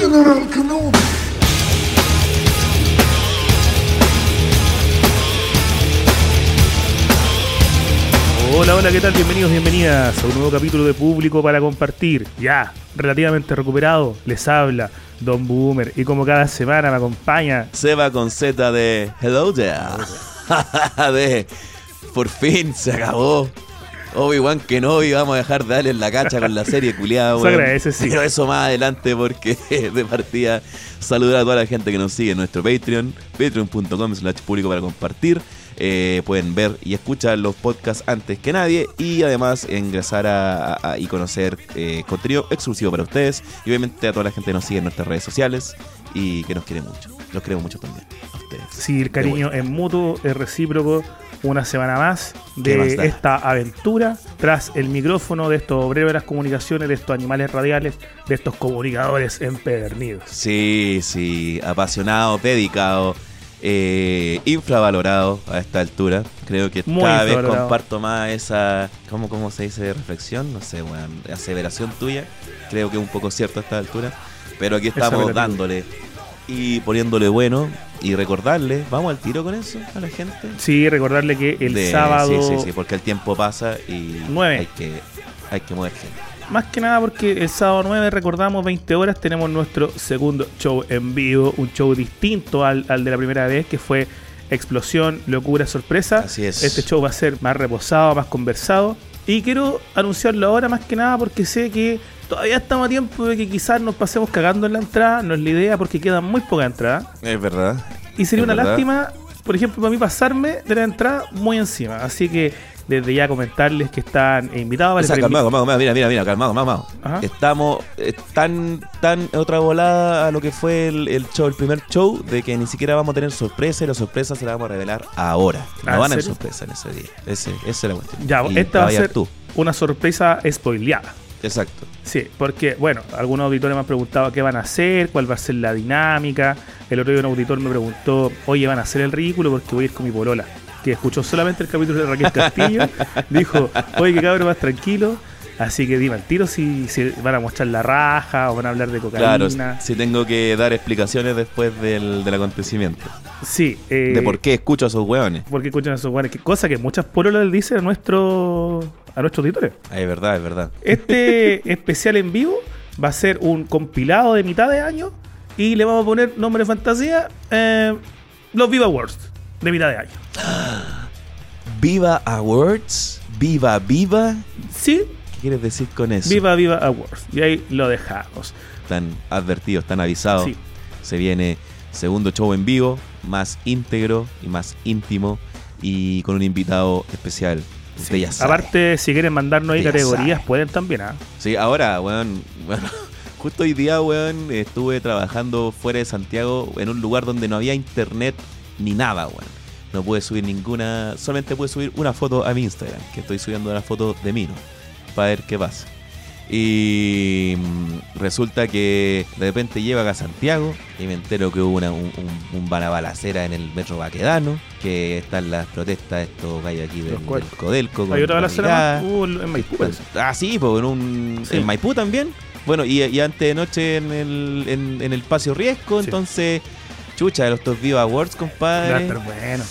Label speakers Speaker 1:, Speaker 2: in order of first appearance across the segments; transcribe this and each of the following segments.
Speaker 1: General Kenobi.
Speaker 2: Hola, hola, ¿qué tal? Bienvenidos, bienvenidas a un nuevo capítulo de Público para Compartir. Ya, relativamente recuperado, les habla Don Boomer y como cada semana me acompaña
Speaker 3: Seba con Z de Hello there. de Por fin se acabó. Obi-Wan Kenobi, vamos a dejar de darle en la cacha con la serie culiada,
Speaker 2: Se agradece, sí.
Speaker 3: Pero eso más adelante porque de partida saludar a toda la gente que nos sigue en nuestro Patreon, patreon.com slash público para compartir. Eh, pueden ver y escuchar los podcasts antes que nadie y además ingresar a, a- y conocer eh, contenido exclusivo para ustedes y obviamente a toda la gente que nos sigue en nuestras redes sociales y que nos quiere mucho. Los queremos mucho también a ustedes.
Speaker 2: Si el cariño es mutuo, es recíproco, una semana más
Speaker 3: ¿Qué más
Speaker 2: de esta aventura tras el micrófono de estos obreros de las comunicaciones, de estos animales radiales, de estos comunicadores empedernidos.
Speaker 3: Sí, sí, apasionado, dedicado, eh, infravalorado a esta altura. Creo que
Speaker 2: Muy
Speaker 3: cada vez comparto más esa, ¿cómo, ¿cómo se dice? Reflexión, no sé, weón, aseveración tuya. Creo que es un poco cierto a esta altura. Pero aquí estamos dándole y poniéndole bueno y recordarle, vamos al tiro con eso a la gente.
Speaker 2: Sí, recordarle que el
Speaker 3: De-
Speaker 2: sábado,
Speaker 3: Sí, sí, sí, porque el tiempo pasa y hay que, hay que mover gente.
Speaker 2: más que nada porque el sábado 9, recordamos, 20 horas, tenemos nuestro segundo show en vivo, un show distinto al, al de la primera vez, que fue Explosión, Locura, Sorpresa.
Speaker 3: Así es.
Speaker 2: Este show va a ser más reposado, más conversado. Y quiero anunciarlo ahora más que nada porque sé que todavía estamos a tiempo de que quizás nos pasemos cagando en la entrada. No es la idea porque quedan muy pocas entradas.
Speaker 3: Es verdad.
Speaker 2: Y sería
Speaker 3: Es
Speaker 2: una
Speaker 3: verdad.
Speaker 2: lástima, por ejemplo, para mí pasarme de la entrada muy encima. Así que desde ya comentarles que están invitados
Speaker 3: O sea,
Speaker 2: para
Speaker 3: calmado, calmado, mira, mira, mira, calmado, calmado.
Speaker 2: Ajá.
Speaker 3: Estamos eh, tan, tan otra volada a lo que fue el, el show, el primer show, de que ni siquiera vamos a tener sorpresa y la sorpresa se la vamos a revelar ahora.
Speaker 2: ¿Ah,
Speaker 3: No van a
Speaker 2: serio?
Speaker 3: sorpresa en ese día. Ese, esa es la cuestión.
Speaker 2: Ya,
Speaker 3: Y
Speaker 2: esta va a ser
Speaker 3: tú.
Speaker 2: una sorpresa spoileada.
Speaker 3: Exacto.
Speaker 2: Sí, porque, bueno, algunos auditores me han preguntado qué van a hacer, cuál va a ser la dinámica. El otro día un auditor me preguntó, oye, van a hacer el ridículo porque voy a ir con mi polola. Que escuchó solamente el capítulo de Raquel Castillo. dijo, oye, qué cabrón más tranquilo. Así que dime al tiro si, si van a mostrar la raja o van a hablar de
Speaker 3: Claro,
Speaker 2: cocaína.
Speaker 3: si tengo que dar explicaciones después del, del acontecimiento.
Speaker 2: Sí, eh,
Speaker 3: de por qué escucho a esos hueones.
Speaker 2: por qué escuchan a esos guanes. Qué cosa que muchas pololas dicen a, nuestro, a nuestros auditores.
Speaker 3: Ah, es verdad, es verdad.
Speaker 2: Este especial en vivo va a ser un compilado de mitad de año y le vamos a poner nombre de fantasía eh, los Viva Awards de mitad de año.
Speaker 3: Viva Awards, viva, viva.
Speaker 2: Sí,
Speaker 3: ¿Qué quieres decir con eso?
Speaker 2: Viva Viva Awards. Y ahí lo dejamos.
Speaker 3: Están advertidos, están avisados.
Speaker 2: Sí.
Speaker 3: Se viene segundo show en vivo, más íntegro y más íntimo y con un invitado especial. Usted ya sabe.
Speaker 2: Aparte, si quieren mandarnos ahí categorías,
Speaker 3: sabe.
Speaker 2: pueden también. ¿ah?
Speaker 3: Sí, ahora, weón, bueno, justo hoy día, weón, estuve trabajando fuera de Santiago en un lugar donde no había internet ni nada, weón. No pude subir ninguna, solamente pude subir una foto a mi Instagram, que estoy subiendo una foto de mí, ¿no? Para ver qué pasa. Y mm, resulta que de repente llego acá a Santiago y me entero que hubo una, un, un, un bala- balacera en el metro Baquedano, que están las protestas de estos gallos aquí del, del Codelco.
Speaker 2: Hay otra balacera. Uh, en Maipú.
Speaker 3: Ah, sí, pues en, un,
Speaker 2: Sí.
Speaker 3: en Maipú también. Bueno, y, y antes de noche en el, en, en el Pacio Riesgo,
Speaker 2: Sí.
Speaker 3: entonces, chucha, de los Top Viva Awards, compadre.
Speaker 2: estar bueno.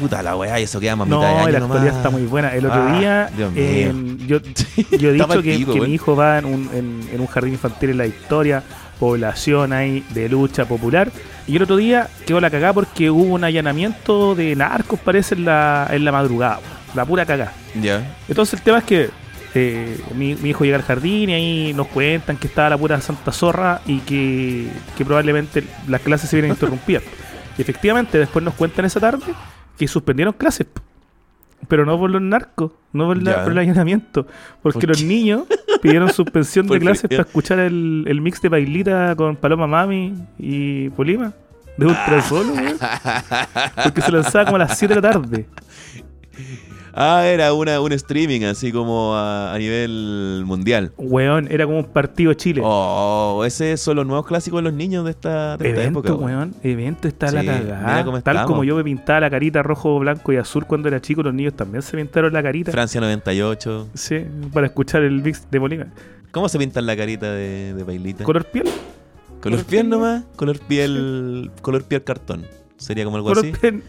Speaker 3: Puta la weá, eso queda más mitad de
Speaker 2: No,
Speaker 3: año
Speaker 2: la
Speaker 3: nomás.
Speaker 2: actualidad está muy buena. El otro
Speaker 3: Ah,
Speaker 2: día, en- yo, yo he dicho que, que mi hijo va en un, en, en un jardín infantil en la historia, población ahí de lucha popular. Y el otro día quedó la cagada porque hubo un allanamiento de narcos, parece, en la, en la madrugada. La pura cagada.
Speaker 3: Ya.
Speaker 2: Entonces el tema es que eh, mi, mi hijo llega al jardín y ahí nos cuentan que estaba la pura santa zorra y que, que probablemente las clases se vienen interrumpidas. Y efectivamente después nos cuentan esa tarde que suspendieron clases. Pero no por los narcos, no por, la- por el allanamiento. Porque
Speaker 3: ¿Por
Speaker 2: los niños pidieron suspensión de clases para escuchar el, el mix de bailita con Paloma Mami y Polima. De Ultra Solo. Porque se lanzaba como a las 7 de la tarde.
Speaker 3: Ah, era una, un streaming así como a, a nivel mundial.
Speaker 2: Weón, era como un partido Chile.
Speaker 3: Oh, ese son los nuevos clásicos de los niños de esta, de esta
Speaker 2: Evento,
Speaker 3: época. weón.
Speaker 2: weón. Evento está la
Speaker 3: Sí,
Speaker 2: cagada.
Speaker 3: mira cómo
Speaker 2: Tal
Speaker 3: estamos.
Speaker 2: como yo me pintaba la carita rojo, blanco y azul cuando era chico, los niños también se pintaron la carita.
Speaker 3: Francia 98.
Speaker 2: Sí, para escuchar el mix de Bolívar.
Speaker 3: ¿Cómo se pintan la carita de, de bailita?
Speaker 2: ¿Color piel?
Speaker 3: Color piel nomás, color piel, color piel cartón. Sería como algo
Speaker 2: Color
Speaker 3: así.
Speaker 2: piel,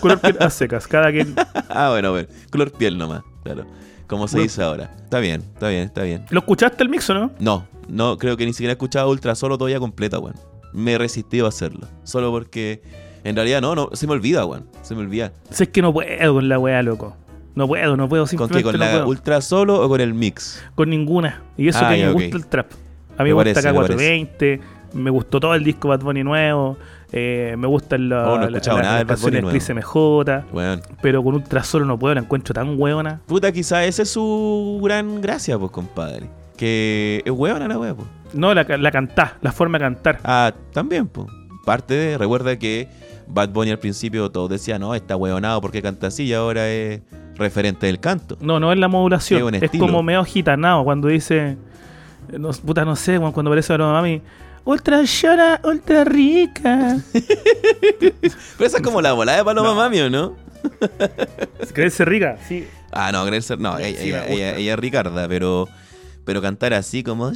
Speaker 2: color piel a secas. Cada quien.
Speaker 3: ah, bueno, bueno. Color piel nomás, claro. Como se
Speaker 2: Bueno.
Speaker 3: dice ahora. Está bien, está bien, está bien.
Speaker 2: ¿Lo escuchaste el mix o no?
Speaker 3: No, no, creo que ni siquiera he escuchado Ultra Solo todavía completa, weón. Me he resistido a hacerlo. Solo porque en realidad no, no, se me olvida, weón. Se me olvida.
Speaker 2: Si es que no puedo con la weá, loco. No puedo, no puedo.
Speaker 3: ¿Con
Speaker 2: Simplemente
Speaker 3: qué? ¿Con
Speaker 2: no
Speaker 3: la
Speaker 2: puedo.
Speaker 3: Ultra Solo o con el mix?
Speaker 2: Con ninguna. Y eso
Speaker 3: Ah,
Speaker 2: que
Speaker 3: ya,
Speaker 2: me
Speaker 3: ok.
Speaker 2: gusta el trap. A mí
Speaker 3: Me
Speaker 2: gusta
Speaker 3: parece, me
Speaker 2: K420. Me gustó todo el disco Bad Bunny nuevo. Eh, me gustan la-
Speaker 3: Oh, no
Speaker 2: la- la-
Speaker 3: nada
Speaker 2: las canciones. MJ. Pero con Ultra Solo no puedo, la encuentro tan hueona.
Speaker 3: Puta, quizá esa es su gran gracia, pues, compadre. Que es huevona la wea, pues.
Speaker 2: No, la, la cantá, la forma de cantar.
Speaker 3: Ah, también, pues. Parte de, recuerda que Bad Bunny al principio todos decían, no, está huevonado porque canta así y ahora es referente del canto.
Speaker 2: No, no es la modulación.
Speaker 3: un
Speaker 2: Es como medio gitanado cuando dice. No, puta, no sé, cuando aparece la mami. Ultra llora, ultra rica.
Speaker 3: Pero esa es como la volada de Paloma
Speaker 2: No.
Speaker 3: Mami, ¿o no?
Speaker 2: ¿Creerse rica? Sí.
Speaker 3: Ah, no, Grace, no, ella,
Speaker 2: Sí,
Speaker 3: ella,
Speaker 2: gusta.
Speaker 3: ella- ella es Ricarda, pero, pero cantar así como...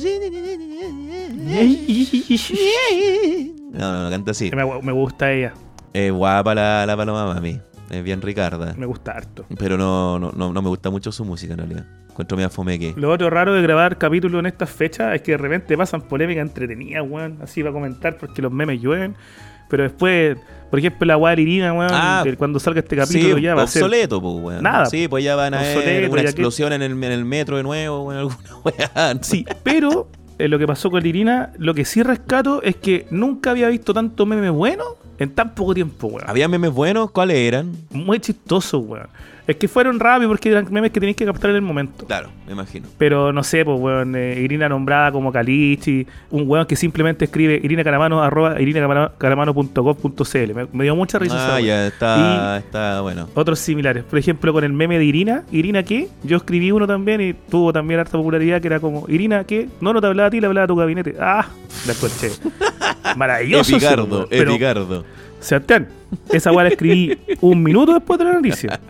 Speaker 3: No, no, no, canta así.
Speaker 2: Me, me gusta ella.
Speaker 3: Es guapa la, la Paloma Mami, es bien Ricarda.
Speaker 2: Me gusta harto.
Speaker 3: Pero no, no, no, no me gusta mucho su música en realidad. Encuentro media fomeque.
Speaker 2: Lo otro raro de grabar capítulos en estas fechas es que de repente pasan polémicas entretenidas, weón. Así va a comentar porque los memes llueven. Pero después, por ejemplo, la weá de Irina, weón,
Speaker 3: Ah,
Speaker 2: que cuando salga este capítulo
Speaker 3: sí,
Speaker 2: ya va a ser.
Speaker 3: obsoleto, pues, weón.
Speaker 2: Nada.
Speaker 3: Sí, pues ya van a haber una
Speaker 2: que-
Speaker 3: explosión en, el, en el metro de nuevo, o en alguna weá.
Speaker 2: Sí, pero eh, lo que pasó con Irina, lo que sí rescato es que nunca había visto tanto meme bueno en tan poco tiempo, weón.
Speaker 3: ¿Había memes buenos? ¿Cuáles eran?
Speaker 2: Muy chistoso, weón. Es que fueron rápidos porque eran memes que tenéis que captar en el momento.
Speaker 3: Claro, me imagino.
Speaker 2: Pero no sé, pues, weón, eh, Irina nombrada como Calichi, un weón que simplemente escribe Irina Caramano, arroba irinacaramano.gov.cl. Me, me dio mucha risa.
Speaker 3: Ah, ya está, está bueno.
Speaker 2: Otros similares. Por ejemplo, con el meme de Irina. ¿Irina qué? Yo escribí uno también y tuvo también harta popularidad que era como, ¿Irina qué? No, no te hablaba a ti, le hablaba a tu gabinete. Ah, la escuché. Maravilloso.
Speaker 3: Epicardo, Epicardo.
Speaker 2: Sebastián, esa weá la escribí un minuto después de la noticia.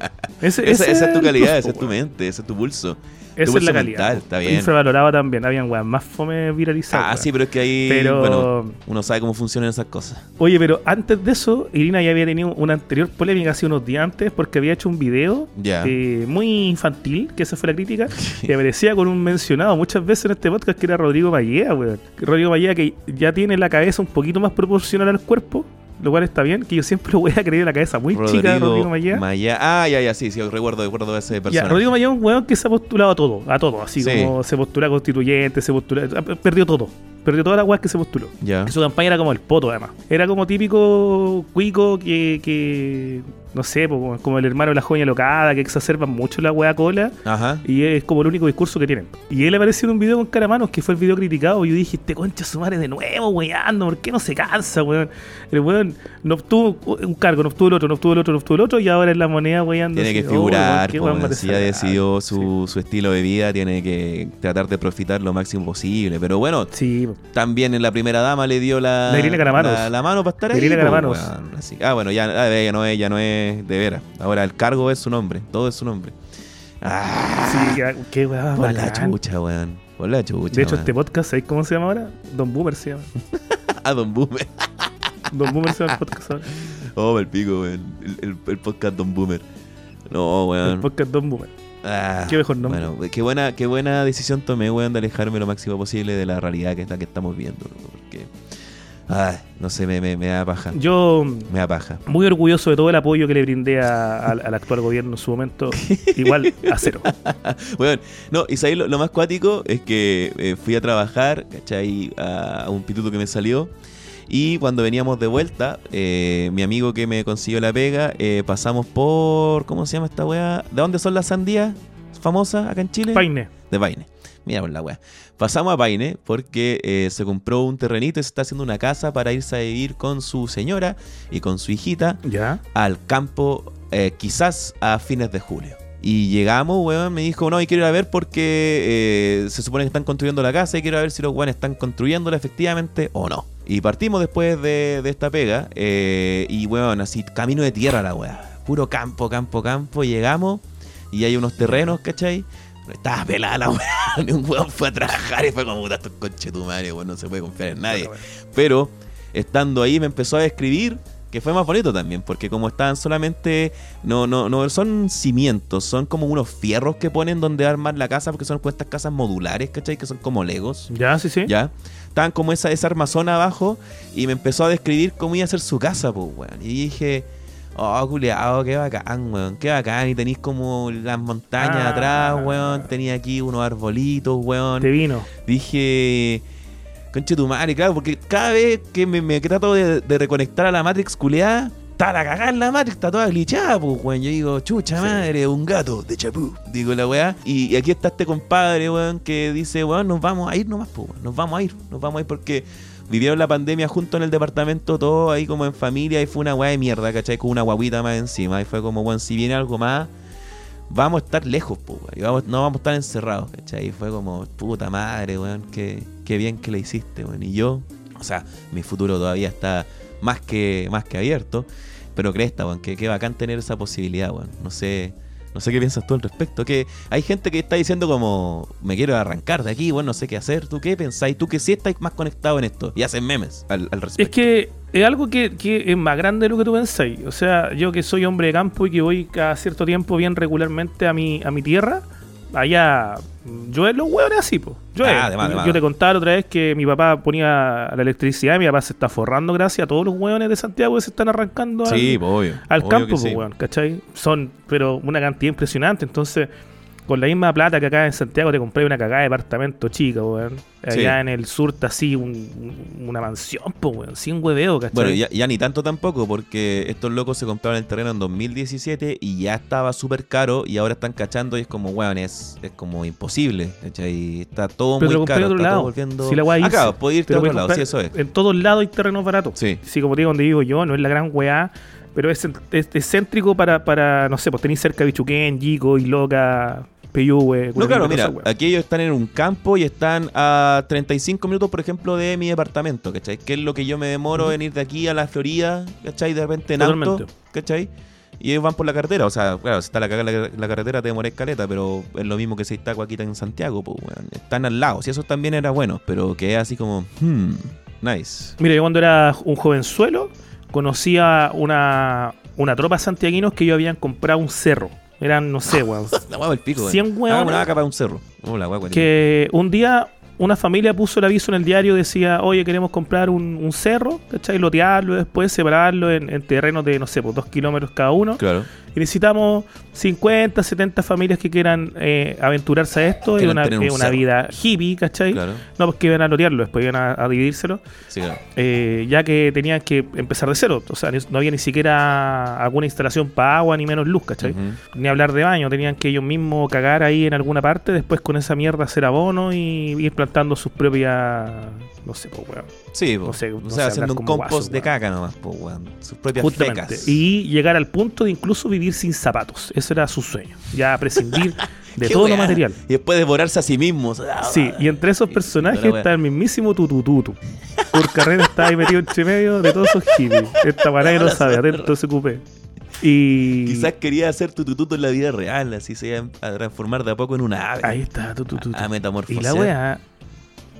Speaker 2: Ese-
Speaker 3: Esa,
Speaker 2: ese
Speaker 3: esa es tu calidad, esa es tu mente, ese es tu pulso.
Speaker 2: Esa es la calidad.
Speaker 3: mental, está bien.
Speaker 2: Infravalorado también. Habían weas más fome viralizadas.
Speaker 3: Ah, sí, pero es que ahí,
Speaker 2: Pero-
Speaker 3: bueno, uno sabe cómo funcionan esas cosas.
Speaker 2: Oye, pero antes de eso, Irina ya había tenido una anterior polémica hace unos días antes porque había hecho un video eh, muy infantil, que esa fue la crítica, y aparecía con un mencionado muchas veces en este podcast que era Rodrigo Mallea, weón. Rodrigo Mallea que ya tiene la cabeza un poquito más proporcional al cuerpo, lo cual está bien, que yo siempre lo voy a creer la cabeza muy chica de Rodrigo Mallea.
Speaker 3: Maya- Ah, ya, ya, sí, sí, recuerdo, recuerdo ese
Speaker 2: Ya,
Speaker 3: personaje.
Speaker 2: Rodrigo Mallea es un weón que se ha postulado a todo, a todo, así
Speaker 3: Sí.
Speaker 2: como se postula constituyente, se postula, perdió todo, perdió todas las weas que se postuló.
Speaker 3: Ya.
Speaker 2: Su campaña era como el poto, además. Era como típico cuico que, que no sé, como- el hermano de la joya locada, que exacerban mucho la wea cola.
Speaker 3: Ajá.
Speaker 2: Y es como el único discurso que tienen. Y él apareció en un video con Caramanos, que fue el video criticado. Y yo dije, este concha su madre de nuevo, weando, ¿por qué no se cansa, weón? El weón no obtuvo un cargo, no obtuvo el otro, no obtuvo el otro, no obtuvo el otro, y ahora en la moneda weando.
Speaker 3: Tiene que
Speaker 2: así, oh, weón,
Speaker 3: figurar, po,
Speaker 2: weón
Speaker 3: si ya decidió su, su estilo de vida, tiene que tratar de profitar lo máximo posible. Pero bueno,
Speaker 2: Sí,
Speaker 3: también en la primera dama le dio la,
Speaker 2: La
Speaker 3: la, la mano para estar
Speaker 2: La
Speaker 3: ahí.
Speaker 2: Caramanos.
Speaker 3: weón. Así- ah, bueno, ya, ah, ya no es, ya no es de veras. Ahora el cargo es su nombre, todo es su nombre. Ah,
Speaker 2: Sí, qué, weá
Speaker 3: por la chucha, weón. Por la chucha.
Speaker 2: De hecho,
Speaker 3: weón.
Speaker 2: este podcast, ¿sabéis cómo se llama ahora? Don Boomer se llama.
Speaker 3: Ah, Don Boomer.
Speaker 2: Don Boomer se llama el podcast ahora.
Speaker 3: Oh, el pico, weón. El, el- el podcast Don Boomer. No,
Speaker 2: El
Speaker 3: weón.
Speaker 2: podcast Don Boomer.
Speaker 3: Ah,
Speaker 2: Qué mejor nombre.
Speaker 3: Bueno, qué buena, qué buena decisión tomé, weón, de alejarme lo máximo posible de la realidad que es la que estamos viendo. Porque, ay, no sé, me, me, me da paja.
Speaker 2: Yo,
Speaker 3: Me da paja.
Speaker 2: muy orgulloso de todo el apoyo que le brindé a- al, al actual gobierno en su momento. Igual a cero.
Speaker 3: Bueno, no, y sabéis lo, lo más cuático es que eh, fui a trabajar, ¿cachai? A, a un pituto que me salió. Y cuando veníamos de vuelta, eh, mi amigo que me consiguió la pega, eh, pasamos por. ¿Cómo se llama esta weá? ¿De dónde son las sandías famosas acá en Chile?
Speaker 2: Paine.
Speaker 3: De Paine. Mira por la weá. Pasamos a Paine porque eh, se compró un terrenito y se está haciendo una casa para irse a vivir con su señora y con su hijita
Speaker 2: Ya.
Speaker 3: al campo eh, quizás a fines de julio. Y llegamos, weón, me dijo, no, y quiero ir a ver porque eh, se supone que están construyendo la casa y quiero ver si los weones están construyéndola efectivamente o no. Y partimos después de, de esta pega y, weón, así, camino de tierra la weá. Puro campo, campo, campo. Llegamos y hay unos terrenos, ¿cachai? Estaba pelada la weá. Ni un weón fue a trabajar y fue como, puta, estos conche tu madre, weón, no se puede confiar en nadie. Pero estando ahí me empezó a escribir que fue más bonito también, porque como estaban solamente, no, no, no son cimientos, son como unos fierros que ponen donde armar la casa, porque son estas casas modulares, ¿cachai? Que son como legos.
Speaker 2: Ya, sí, sí.
Speaker 3: Ya. Estaban como esa, esa armazón abajo y me empezó a describir cómo iba a ser su casa, pues, weón. Y dije, oh, culeado, qué bacán, weón, qué bacán. Y tenéis como las montañas
Speaker 2: Ah.
Speaker 3: atrás, weón. Tenía aquí unos arbolitos, weón.
Speaker 2: Te vino.
Speaker 3: Dije, conche tu madre, claro, porque cada vez que me, me trato de, de reconectar a la Matrix culeada, está la cagada en la Matrix, está toda glitchada, pues, weón. Yo digo, chucha madre, un gato de chapú, digo la weá. Y, y aquí está este compadre, weón, que dice, weón, nos vamos a ir nomás, pues, weón, nos vamos a ir, nos vamos a ir porque vivieron la pandemia junto en el departamento, todo ahí como en familia, y fue una weá de mierda, ¿cachai? Con una guaguita más encima, y fue como, weón, si viene algo más vamos a estar lejos, pues. Y no vamos a estar encerrados, ¿cachai? Y fue como, puta madre, weón, qué, qué bien que le hiciste, weón. Y yo, o sea, mi futuro todavía está más que, más que abierto, pero cresta, weón, que qué bacán tener esa posibilidad, weón. No sé, no sé qué piensas tú al respecto. Que hay gente que está diciendo como, me quiero arrancar de aquí, weón, no sé qué hacer. ¿Tú qué pensáis? ¿Tú que sí estáis más conectado en esto? Y hacen memes al, al respecto.
Speaker 2: Es que es algo que, que es más grande de lo que tú pensáis. O sea, yo que soy hombre de campo y que voy cada cierto tiempo bien regularmente a mi, a mi tierra, allá yo los hueones así, pues. Yo,
Speaker 3: Ah, de más, de
Speaker 2: yo te contaba la otra vez que mi papá ponía la electricidad y mi papá se está forrando gracias a todos los hueones de Santiago que se están arrancando al-
Speaker 3: Sí, pues, obvio.
Speaker 2: al
Speaker 3: obvio
Speaker 2: campo, pues,
Speaker 3: sí.
Speaker 2: weón, ¿cachai? Son, pero una cantidad impresionante. Entonces, con la misma plata que acá en Santiago te compré una cagada de departamento chica, weón. Allá
Speaker 3: Sí.
Speaker 2: en el sur está así un- un- una mansión, pues, weón, sin hueveo, ¿cachai?
Speaker 3: Bueno, ya, ya ni tanto tampoco, porque estos locos se compraron el terreno en 2017 y ya estaba súper caro y ahora están cachando y es como, weón, es, es como imposible. ¿cachai? Está todo
Speaker 2: Pero lo
Speaker 3: muy
Speaker 2: compré
Speaker 3: caro.
Speaker 2: otro
Speaker 3: está todo
Speaker 2: lado.
Speaker 3: volviendo...
Speaker 2: Si la weá
Speaker 3: Acá,
Speaker 2: irse,
Speaker 3: puede irte
Speaker 2: Te
Speaker 3: a otro lado, sí, eso es.
Speaker 2: En todos lados hay terrenos baratos.
Speaker 3: Sí.
Speaker 2: Sí, como te digo, donde vivo yo, no es la gran weá, pero es, es, es céntrico para, para, no sé, pues tenéis cerca Bichuquén, Yico, Iloca, Peyúgue.
Speaker 3: No, claro, mira, aquí ellos están en un campo y están a 35 minutos, por ejemplo, de mi departamento, ¿cachai? Que es lo que yo me demoro en ir de aquí a la Florida, ¿cachai? De repente en auto,
Speaker 2: Totalmente.
Speaker 3: ¿cachai? Y ellos van por la carretera, o sea, claro, si está la la, la carretera te demora escaleta, pero es lo mismo que si está aquí en Santiago, pues. Están al lado, si eso también era bueno, pero que es así como, hmm, nice.
Speaker 2: Mira, yo cuando era un jovenzuelo conocía una, una tropa de santiaguinos que ellos habían comprado un cerro. Eran, no sé, weón.
Speaker 3: La guagua del pico, weón.
Speaker 2: 100
Speaker 3: Hagamos
Speaker 2: hueones.
Speaker 3: una vaca para un cerro. Oh, la guagua,
Speaker 2: que un día una familia puso el aviso en el diario, decía, oye, queremos comprar un, un cerro, ¿cachai? Lotearlo después, separarlo en, en terrenos de, no sé, pues dos kilómetros cada uno.
Speaker 3: Claro.
Speaker 2: Y necesitamos 50, 70 familias que quieran eh, aventurarse a esto. Es una,
Speaker 3: un
Speaker 2: vida hippie, ¿cachai?
Speaker 3: Claro.
Speaker 2: No, pues que iban a lotearlo, después iban a, a dividírselo.
Speaker 3: Sí, claro.
Speaker 2: eh, ya que tenían que empezar de cero. O sea, no había ni siquiera alguna instalación para agua ni menos luz, ¿cachai? Ni hablar de baño, tenían que ellos mismos cagar ahí en alguna parte, después con esa mierda hacer abono y ir plantando sus propias. No sé, pues, weón.
Speaker 3: Sí, po.
Speaker 2: No sé,
Speaker 3: o sea, haciendo un compost
Speaker 2: guaso,
Speaker 3: de caca nomás, po, weón. Sus propias
Speaker 2: Justamente.
Speaker 3: fecas.
Speaker 2: Y llegar al punto de incluso vivir sin zapatos. Ese era su sueño. Ya prescindir de todo lo material.
Speaker 3: Y después devorarse a sí mismos.
Speaker 2: Sí, y entre esos personajes está el mismísimo Tutututu. Por carrera está ahí metido entre medio de todos esos hippies. Esta parada no sabe, atento a ese cupé. Y.
Speaker 3: Quizás quería hacer tu tututo en la vida real, así se iba a transformar de a poco en una ave.
Speaker 2: Ahí está, Tutututu.
Speaker 3: A
Speaker 2: Y
Speaker 3: metamorfosear.
Speaker 2: la weá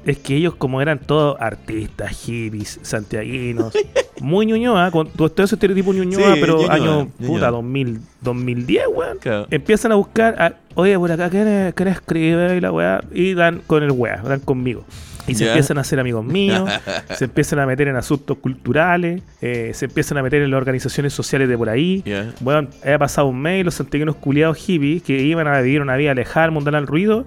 Speaker 2: es que ellos, como eran todos artistas, hippies, santiaguinos, muy ñuñoa, con todo ese estereotipo ñuñoa,
Speaker 3: Sí,
Speaker 2: pero
Speaker 3: ñuñoa,
Speaker 2: año
Speaker 3: ñuñoa.
Speaker 2: puta 2000, 2010, weón.
Speaker 3: Claro.
Speaker 2: Empiezan a buscar, a, oye, por acá, ¿quién, quién escribe? Y la weá, y dan con el weá, dan conmigo. Y se empiezan a hacer amigos míos, se empiezan a meter en asuntos culturales, eh, se empiezan a meter en las organizaciones sociales de por ahí.
Speaker 3: Ya.
Speaker 2: Bueno, ha pasado un mes y los santiaguinos culiados hippies que iban a vivir una vida alejada mundial al ruido,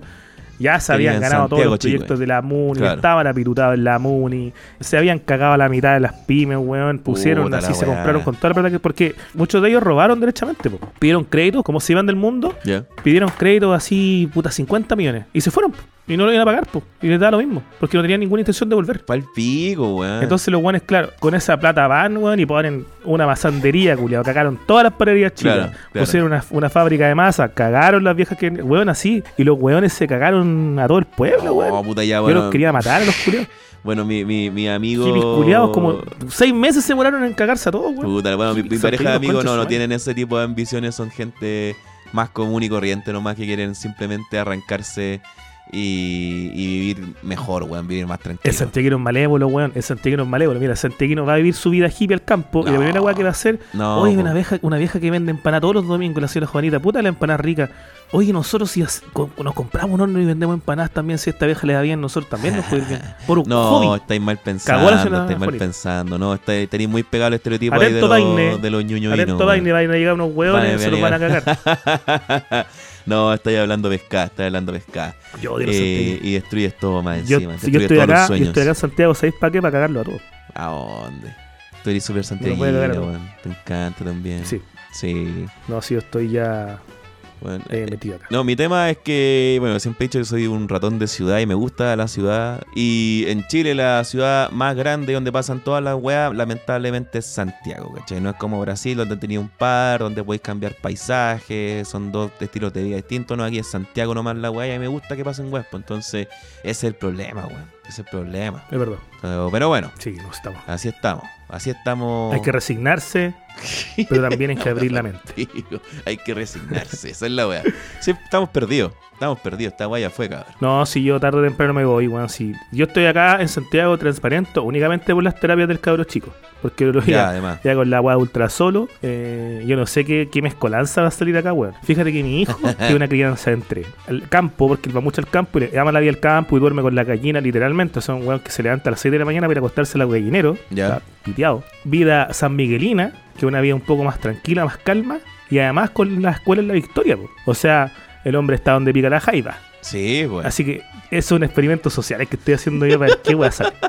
Speaker 2: ya se habían ganado todos los proyectos de la MUNI,
Speaker 3: Claro.
Speaker 2: estaban apirutados en la MUNI, se habían cagado a la mitad de las pymes, weón, pusieron
Speaker 3: Puta
Speaker 2: así,
Speaker 3: la
Speaker 2: se
Speaker 3: weá.
Speaker 2: compraron con toda la plata que, porque muchos de ellos robaron derechamente, po. pidieron créditos, como se iban del mundo, pidieron créditos así, puta, 50 millones, y se fueron, po. Y no lo iban a pagar, po. y les da lo mismo, porque no tenían ninguna intención de volver.
Speaker 3: Pa'l pico, weón.
Speaker 2: Entonces los guanes, claro, con esa plata van, weón, y ponen una masandería, culiado. Cagaron todas las panaderías chicas.
Speaker 3: Claro, claro.
Speaker 2: Pusieron una, una fábrica de masa, cagaron las viejas que, weón, así. Y los weones se cagaron a todo el pueblo,
Speaker 3: Oh,
Speaker 2: weón.
Speaker 3: puta, ya,
Speaker 2: Yo
Speaker 3: bueno.
Speaker 2: los quería matar a los culiados.
Speaker 3: Bueno, mi, mi, mi amigo.
Speaker 2: Hippies culiados, como seis meses se demoraron en cagarse a todos, weón.
Speaker 3: Puta, bueno, mi, mi pareja de amigos no, no tienen ese tipo de ambiciones, son gente más común y corriente nomás que quieren simplemente arrancarse y, y vivir mejor, weón, vivir más tranquilo.
Speaker 2: El santiaguino es malévolo, weón. El santiaguino es malévolo. Mira, el santiaguino va a vivir su vida hippie al campo. Y la primera weá que va a hacer.
Speaker 3: No,
Speaker 2: Oye, una vieja, una vieja que vende empanada todos los domingos, la señora Juanita. Puta la empanada rica. Oye, nosotros si nos compramos un horno y vendemos empanadas también, si a esta vieja le da bien, nosotros también nos puede ir bien. Por un
Speaker 3: No,
Speaker 2: hobby.
Speaker 3: estáis mal pensando, estáis mal pensando, no, estáis, tenéis muy pegado el estereotipo ahí de
Speaker 2: Atento,
Speaker 3: los,
Speaker 2: Paine.
Speaker 3: de los ñuñuinos.
Speaker 2: Atento, vayan a llegar unos hueones y se los van a cagar.
Speaker 3: no, estáis hablando pescada, estáis hablando pescada.
Speaker 2: Yo odio
Speaker 3: Eh, y destruyes todo más
Speaker 2: Yo,
Speaker 3: encima.
Speaker 2: si yo estoy acá, yo estoy acá en Santiago, ¿sabéis para qué? Para cagarlo a todos.
Speaker 3: ¿A dónde? Tú eres súper santiaguino. Te encanta también.
Speaker 2: Sí.
Speaker 3: Sí.
Speaker 2: No, si yo estoy ya
Speaker 3: Bueno,
Speaker 2: eh, metido acá.
Speaker 3: No, mi tema es que, bueno, siempre he dicho que soy un ratón de ciudad y me gusta la ciudad. Y en Chile la ciudad más grande donde pasan todas las weas, lamentablemente es Santiago, ¿cachai? No es como Brasil, donde tenía un par, donde podéis cambiar paisajes, son dos estilos de vida distintos. No, aquí es Santiago nomás la wea y me gusta que pasen weas. pues, Entonces, ese es el problema, weón. Ese es el problema.
Speaker 2: Es verdad.
Speaker 3: Pero, pero bueno,
Speaker 2: Sí, no estamos.
Speaker 3: así estamos. Así estamos.
Speaker 2: Hay que resignarse, pero también hay que abrir la mente.
Speaker 3: Hay que resignarse, esa es la wea. Sí, estamos perdidos, estamos perdidos, esta wea ya fue, cabrón.
Speaker 2: No, si yo tarde o temprano me voy, weón. Si yo estoy acá en Santiago transparente únicamente por las terapias del cabro chico. Porque lo
Speaker 3: Ya,
Speaker 2: ya,
Speaker 3: además.
Speaker 2: ya con la weá ultra solo, eh, yo no sé qué, qué mezcolanza va a salir acá, weón. Fíjate que mi hijo tiene una crianza entre el campo, porque él va mucho al campo y le ama la vida al campo y duerme con la gallina literalmente. Son weón que se levanta a las 6 de la mañana para ir a acostarse al gallinero.
Speaker 3: Ya.
Speaker 2: está piteado. Vida san miguelina, que una vida un poco más tranquila, más calma. Y además con la escuela en la victoria, po. O sea, el hombre está donde pica la jaiba.
Speaker 3: Sí, bueno.
Speaker 2: Así que es un experimento social que estoy haciendo yo para qué voy a hacer.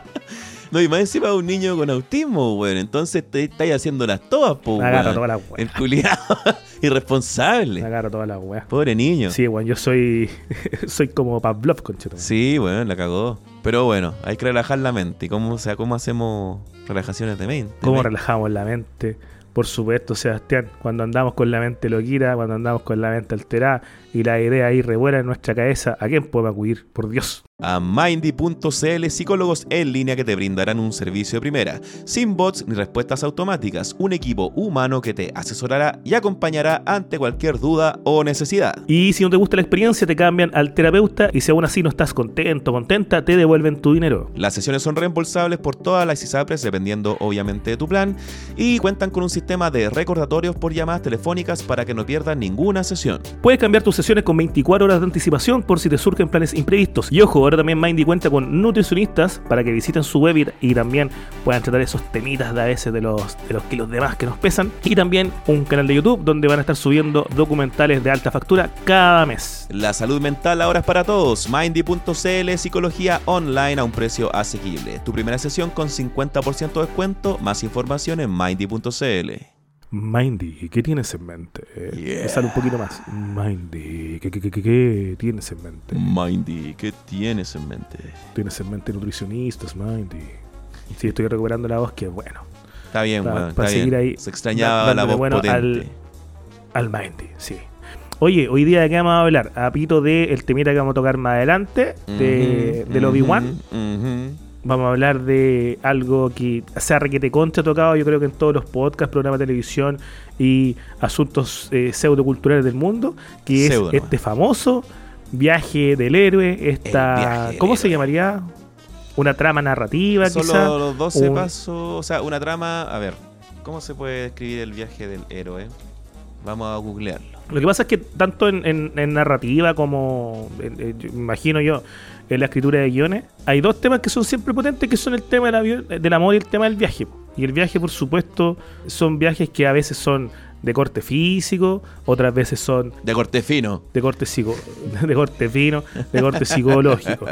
Speaker 3: No, y más encima un niño con autismo, weón. Entonces te estáis haciéndolas todas, po,
Speaker 2: agarro
Speaker 3: weón.
Speaker 2: todas las
Speaker 3: El
Speaker 2: weas.
Speaker 3: culiado
Speaker 2: Me
Speaker 3: irresponsable.
Speaker 2: agarro todas las weas.
Speaker 3: Pobre niño.
Speaker 2: Sí, bueno, yo soy soy como Pavlov, conchito.
Speaker 3: Sí, bueno, la cagó. Pero bueno, hay que relajar la mente. ¿Y cómo, o sea, cómo hacemos relajaciones de mente?
Speaker 2: ¿Cómo relajamos la mente? Por supuesto, Sebastián, cuando andamos con la mente loquita, cuando andamos con la mente alterada y la idea ahí revuela en nuestra cabeza, ¿a quién podemos acudir? Por Dios.
Speaker 3: a Mindy.cl psicólogos en línea que te brindarán un servicio de primera, sin bots ni respuestas automáticas, un equipo humano que te asesorará y acompañará ante cualquier duda o necesidad.
Speaker 2: Y si no te gusta la experiencia, te cambian al terapeuta y si aún así no estás contento, contenta, te devuelven tu dinero.
Speaker 3: Las sesiones son reembolsables por todas las ISAPRES dependiendo obviamente de tu plan y cuentan con un sistema de recordatorios por llamadas telefónicas para que no pierdas ninguna sesión.
Speaker 2: Puedes cambiar tus sesiones con 24 horas de anticipación por si te surgen planes imprevistos. Y ojo, ahora también Mindy cuenta con nutricionistas para que visiten su web y, también puedan tratar esos temitas de a de los, de los kilos de más que nos pesan. Y también un canal de YouTube donde van a estar subiendo documentales de alta factura cada mes.
Speaker 3: La salud mental ahora es para todos. Mindy.cl Psicología online a un precio asequible. Tu primera sesión con 50% de descuento. Más información en Mindy.cl.
Speaker 2: Mindy, ¿qué tienes en mente?
Speaker 3: Yeah.
Speaker 2: Me sale un poquito más. Mindy, ¿qué, qué, qué, qué, qué tienes en mente?
Speaker 3: Mindy, ¿qué tienes en mente?
Speaker 2: Tienes en mente nutricionistas, Mindy. Sí, estoy recuperando la voz, que bueno.
Speaker 3: Está bien,
Speaker 2: Pa-
Speaker 3: weón.
Speaker 2: pa
Speaker 3: está
Speaker 2: seguir
Speaker 3: bien.
Speaker 2: ahí
Speaker 3: Se extrañaba la voz
Speaker 2: bueno
Speaker 3: potente.
Speaker 2: al- Al Mindy, sí. Oye, hoy día de qué vamos a hablar? A pito de el temita que vamos a tocar más adelante, de,
Speaker 3: Ujú,
Speaker 2: del Obi-Wan. Vamos a hablar de algo que se ha requete contra tocado, yo creo que en todos los podcasts, programas de televisión y asuntos eh, pseudoculturales del mundo, que es
Speaker 3: Pseudo
Speaker 2: este famoso viaje del héroe, esta, ¿cómo se llamaría? Una trama narrativa,
Speaker 3: Solo
Speaker 2: quizá.
Speaker 3: los 12
Speaker 2: un-
Speaker 3: pasos, o sea, una trama. A ver, ¿cómo se puede describir el viaje del héroe? Vamos a googlearlo.
Speaker 2: Lo que pasa es que tanto en, en- en narrativa como, en- imagino yo, en la escritura de guiones, hay dos temas que son siempre potentes, que son el tema del, avión- del amor y el tema del viaje. Y el viaje, por supuesto, son viajes que a veces son de corte físico, otras veces son
Speaker 3: De corte fino.
Speaker 2: de corte, psico, de corte fino, de corte psicológico.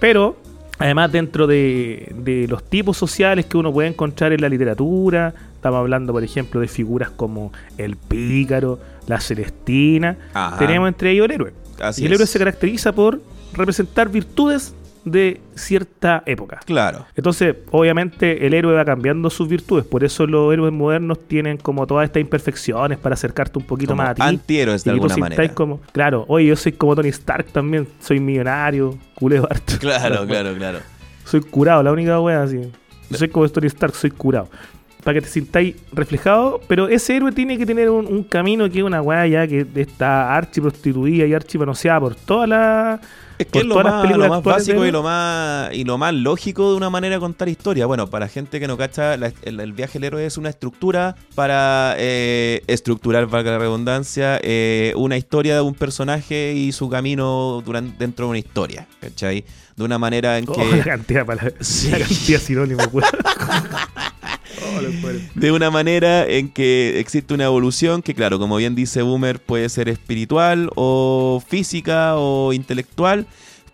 Speaker 2: Pero, además, dentro de, de los tipos sociales que uno puede encontrar en la literatura, estamos hablando, por ejemplo, de figuras como el pícaro, la celestina,
Speaker 3: Ajá.
Speaker 2: tenemos entre ellos el héroe.
Speaker 3: Así
Speaker 2: y el héroe se caracteriza por representar virtudes de cierta época.
Speaker 3: Claro.
Speaker 2: Entonces, obviamente, el héroe va cambiando sus virtudes. Por eso los héroes modernos tienen como todas estas imperfecciones para acercarte un poquito
Speaker 3: Como
Speaker 2: más a ti.
Speaker 3: antihéroes de
Speaker 2: y
Speaker 3: alguna manera.
Speaker 2: como, claro, oye, yo soy como Tony Stark también, soy millonario, culeo harto.
Speaker 3: Claro, claro, claro.
Speaker 2: Soy curado, la única wea así. Yo soy como Tony Stark, soy curado. Para que te sintáis reflejado, pero ese héroe tiene que tener un, un camino que es una weá ya que está archi prostituida y archi panoseada por toda la
Speaker 3: Es que es lo más, lo más básico y lo más, y lo más lógico de una manera de contar historia. Bueno, para gente que no cacha, la- el, el viaje del héroe es una estructura para eh, estructurar, valga la redundancia, eh, una historia de un personaje y su camino durante, dentro de una historia. ¿Cachai? De una manera en
Speaker 2: Oh,
Speaker 3: que...
Speaker 2: la cantidad de palabras,
Speaker 3: Sí.
Speaker 2: la cantidad de
Speaker 3: de una manera en que existe una evolución que, claro, como bien dice Boomer, puede ser espiritual o física o intelectual,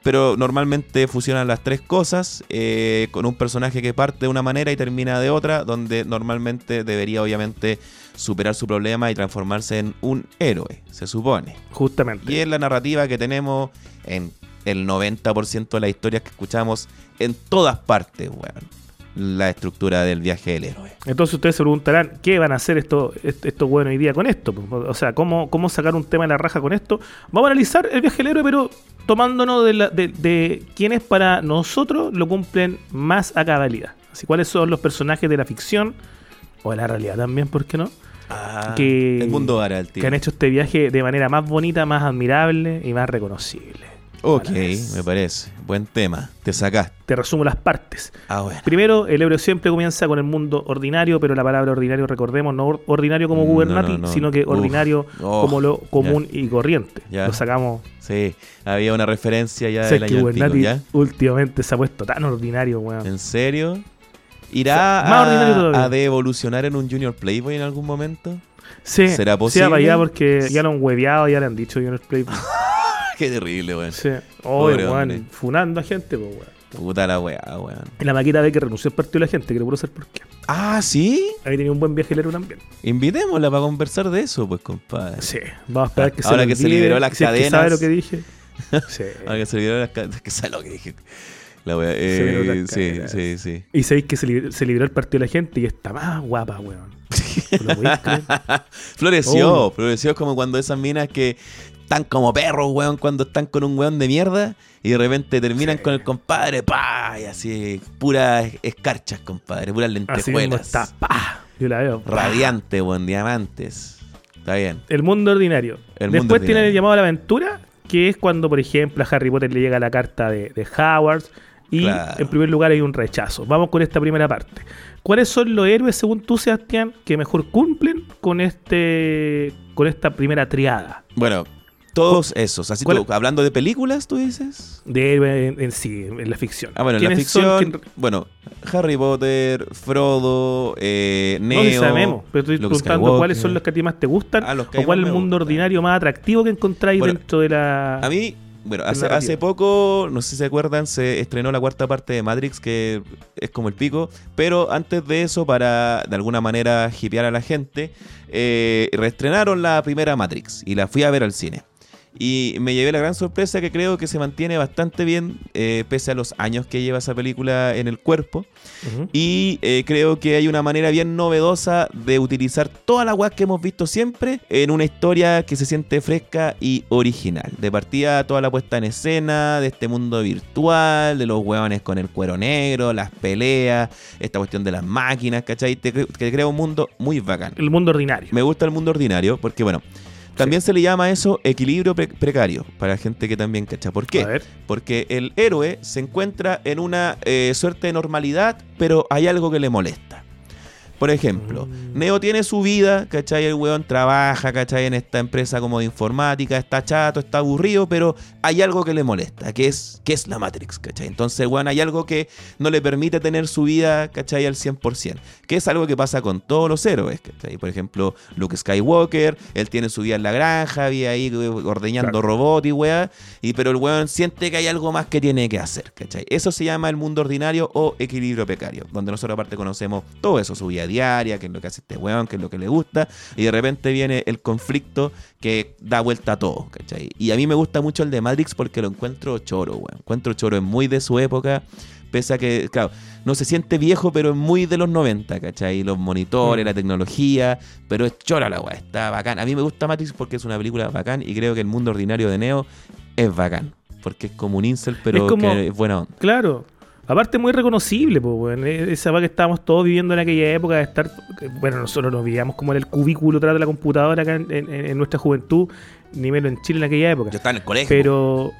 Speaker 3: pero normalmente fusionan las tres cosas eh, con un personaje que parte de una manera y termina de otra, donde normalmente debería obviamente superar su problema y transformarse en un héroe, se supone.
Speaker 2: Justamente.
Speaker 3: Y es la narrativa que tenemos en el 90% de las historias que escuchamos en todas partes, weón. La estructura del viaje del héroe.
Speaker 2: Entonces ustedes se preguntarán, ¿qué van a hacer estos esto, estos buenos hoy día con esto? O sea, ¿cómo, ¿cómo sacar un tema de la raja con esto? Vamos a analizar el viaje del héroe, pero tomándonos de, la- de, de quienes para nosotros lo cumplen más a cabalidad. Así, ¿cuáles son los personajes de la ficción o de la realidad también, por qué no? Que-
Speaker 3: el mundo tío.
Speaker 2: Que han hecho este viaje de manera más bonita, más admirable y más reconocible.
Speaker 3: Ok, me parece. Buen tema. Te sacaste.
Speaker 2: Te resumo las partes.
Speaker 3: Ah, bueno.
Speaker 2: Primero, el héroe siempre comienza con el mundo ordinario, pero la palabra ordinario, recordemos, no or- ordinario como Gubernati,
Speaker 3: no, no.
Speaker 2: sino que
Speaker 3: Uf.
Speaker 2: ordinario
Speaker 3: Oh,
Speaker 2: como lo común y corriente.
Speaker 3: Ya.
Speaker 2: Lo sacamos.
Speaker 3: Sí, había una referencia ya del año antiguo, ¿ya?
Speaker 2: últimamente se ha puesto tan ordinario, weón.
Speaker 3: ¿En serio?
Speaker 2: O
Speaker 3: ¿Irá
Speaker 2: sea,
Speaker 3: a, a de evolucionar en un Junior Playboy en algún momento?
Speaker 2: Sí,
Speaker 3: ¿será
Speaker 2: sí,
Speaker 3: posible?
Speaker 2: para allá porque ya lo han hueveado, ya le han dicho Junior Play.
Speaker 3: Qué terrible, weón.
Speaker 2: sí.
Speaker 3: Pobre
Speaker 2: weón, funando a gente, pues, weón.
Speaker 3: Puta la weá, weón.
Speaker 2: Y la maquita ve que renunció al partido de la gente, que le puro ser por qué.
Speaker 3: Ah, ¿sí?
Speaker 2: Ahí tenía un buen viaje el héroe también.
Speaker 3: Invitémosla para conversar de eso, pues, compadre.
Speaker 2: Sí, vamos a esperar que se
Speaker 3: Ahora que se liberó las
Speaker 2: si es que sabe
Speaker 3: cadenas.
Speaker 2: lo que dije. Sí.
Speaker 3: Ahora que se olvidó las ca- que sabe lo que dije. La
Speaker 2: liberó
Speaker 3: Eh, sí,
Speaker 2: cadenas.
Speaker 3: sí, sí.
Speaker 2: Y sabéis que se, li- se libró el partido de la gente y está más guapa, weón.
Speaker 3: Floreció,
Speaker 2: Oh.
Speaker 3: floreció como cuando esas minas que están como perros, weón, cuando están con un weón de mierda y de repente terminan
Speaker 2: Sí.
Speaker 3: con el compadre, pa, y así, puras escarchas, compadre, puras
Speaker 2: Así
Speaker 3: lentejuelas.
Speaker 2: está. ¡pah! Yo la veo.
Speaker 3: Radiante, weón, diamantes. Está bien.
Speaker 2: El mundo ordinario.
Speaker 3: El
Speaker 2: Después
Speaker 3: mundo
Speaker 2: tiene
Speaker 3: ordinario.
Speaker 2: el llamado a la aventura, que es cuando, por ejemplo, a Harry Potter le llega la carta de, de Howard. Y
Speaker 3: Claro.
Speaker 2: en primer lugar hay un rechazo. Vamos con esta primera parte. ¿Cuáles son los héroes, según tú, Sebastián, que mejor cumplen con este con esta primera triada?
Speaker 3: Bueno, todos esos. Así
Speaker 2: ¿Cuál-
Speaker 3: tú, hablando de películas, tú dices.
Speaker 2: De en, en sí, en la ficción.
Speaker 3: Ah, bueno, en la ficción,
Speaker 2: ¿Quién-
Speaker 3: bueno, Harry Potter, Frodo, eh,
Speaker 2: No,
Speaker 3: Neo.
Speaker 2: si sabemos, pero estoy
Speaker 3: Luke
Speaker 2: preguntando
Speaker 3: Skywalker.
Speaker 2: cuáles son los que a ti más te gustan
Speaker 3: Ah, los que
Speaker 2: o cuál es el mundo ordinario más atractivo que encontráis
Speaker 3: Bueno,
Speaker 2: dentro de la...
Speaker 3: A mí, bueno, hace, hace poco, no sé si se acuerdan, se estrenó la cuarta parte de Matrix, que es como el pico, pero antes de eso, para de alguna manera hipear a la gente, eh, reestrenaron la primera Matrix y la fui a ver al cine. Y me llevé la gran sorpresa que creo que se mantiene bastante bien, eh, pese a los años que lleva esa película en el cuerpo.
Speaker 2: Ujú.
Speaker 3: Y eh, creo que hay una manera bien novedosa de utilizar toda la weá que hemos visto siempre en una historia que se siente fresca y original. De partida, toda la puesta en escena de este mundo virtual, de los hueones con el cuero negro, las peleas, esta cuestión de las máquinas, ¿cachai? Te, cre- que crea un mundo muy bacán.
Speaker 2: El mundo ordinario.
Speaker 3: Me gusta el mundo ordinario porque, bueno, también se le llama eso equilibrio pre- precario para gente que también cacha. ¿Por qué? Porque el héroe se encuentra en una eh, suerte de normalidad, pero hay algo que le molesta. Por ejemplo. Neo tiene su vida, ¿cachai? El weón trabaja, ¿cachai? En esta empresa como de informática, está chato, está aburrido, pero hay algo que le molesta, que es, que es la Matrix, ¿cachai? Entonces, weón, hay algo que no le permite tener su vida, ¿cachai? Al 100%, que es algo que pasa con todos los héroes, ¿cachai? Por ejemplo, Luke Skywalker, él tiene su vida en la granja, vive ahí eh, ordeñando
Speaker 2: Claro.
Speaker 3: robots y weá, y, pero el weón siente que hay algo más que tiene que hacer, ¿cachai? Eso se llama el mundo ordinario o equilibrio precario, donde nosotros aparte conocemos todo eso, su vida diaria, qué es lo que hace este weón, qué es lo que le gusta, y de repente viene el conflicto que da vuelta a todo, ¿cachai? Y a mí me gusta mucho el de Matrix porque lo encuentro choro, weón. Encuentro choro, es muy de su época, pese a que, claro, no se siente viejo, pero es muy de los 90, ¿cachai? Los monitores,
Speaker 2: Mm.
Speaker 3: la tecnología, pero es chora la weá, está bacán. A mí me gusta Matrix porque es una película bacán y creo que el mundo ordinario de Neo es bacán, porque es como un incel, pero
Speaker 2: Es como-
Speaker 3: que es buena onda.
Speaker 2: Claro. Aparte, muy reconocible, pues, weón. E- Esa va que estábamos todos viviendo en aquella época de estar. Bueno, nosotros nos vivíamos como en el cubículo atrás de la computadora acá en, en- en nuestra juventud, ni menos en Chile en aquella época.
Speaker 3: Yo estaba en el colegio.
Speaker 2: Pero,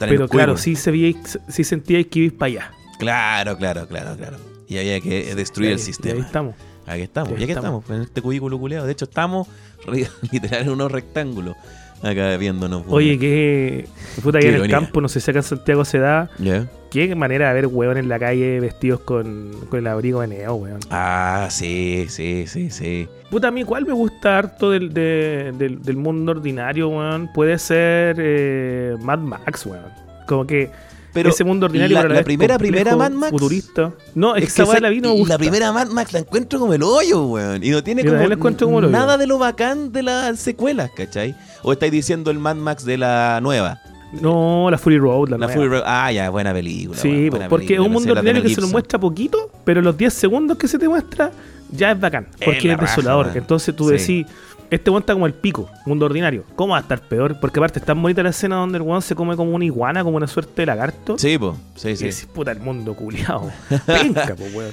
Speaker 2: pero claro, sí, se veía, sí sentíais que ibais para allá.
Speaker 3: Claro, claro, claro, claro. Y había que destruir el
Speaker 2: ahí- y
Speaker 3: sistema.
Speaker 2: ahí estamos.
Speaker 3: Aquí estamos,
Speaker 2: Ahí
Speaker 3: y aquí
Speaker 2: estamos.
Speaker 3: en este cubículo culeado. De hecho, estamos literal en unos rectángulos acá viéndonos.
Speaker 2: Oye, que. Puta, allá en el campo, no sé si acá en Santiago se da.
Speaker 3: ¿Ya?
Speaker 2: Qué manera de ver huevón en la calle vestidos con, con el abrigo de neo, weón.
Speaker 3: Ah, sí, sí, sí, sí.
Speaker 2: Puta, a mí igual me gusta harto del, de- del, del mundo ordinario, weón. Puede ser eh, Mad Max, weón. Como que
Speaker 3: Pero
Speaker 2: ese mundo ordinario
Speaker 3: la, la
Speaker 2: vez
Speaker 3: primera, primera Mad Max.
Speaker 2: Futurista. No, es, que esa la vi no me gusta.
Speaker 3: La primera Mad Max la encuentro como el hoyo, weón. Y no tiene
Speaker 2: Yo
Speaker 3: como,
Speaker 2: la como
Speaker 3: nada de lo bacán de las secuelas, ¿cachai? O estáis diciendo el Mad Max de la nueva.
Speaker 2: No, la Fury Road, la,
Speaker 3: La
Speaker 2: nueva.
Speaker 3: Fury Road. Ah, ya, buena película.
Speaker 2: Sí,
Speaker 3: buena
Speaker 2: porque es un mundo ordinario que se nos muestra poquito, pero los 10 segundos que se te muestra ya es bacán. Porque es, desolador. Entonces tú
Speaker 3: Sí.
Speaker 2: decís, este weón está como el pico, mundo ordinario. ¿Cómo va a estar peor? Porque aparte es tan bonita la escena donde el weón se come como una iguana, como una suerte de lagarto.
Speaker 3: Sí, po. Sí,
Speaker 2: Y
Speaker 3: sí.
Speaker 2: decís, puta, el mundo culiado. Penca, po, weón.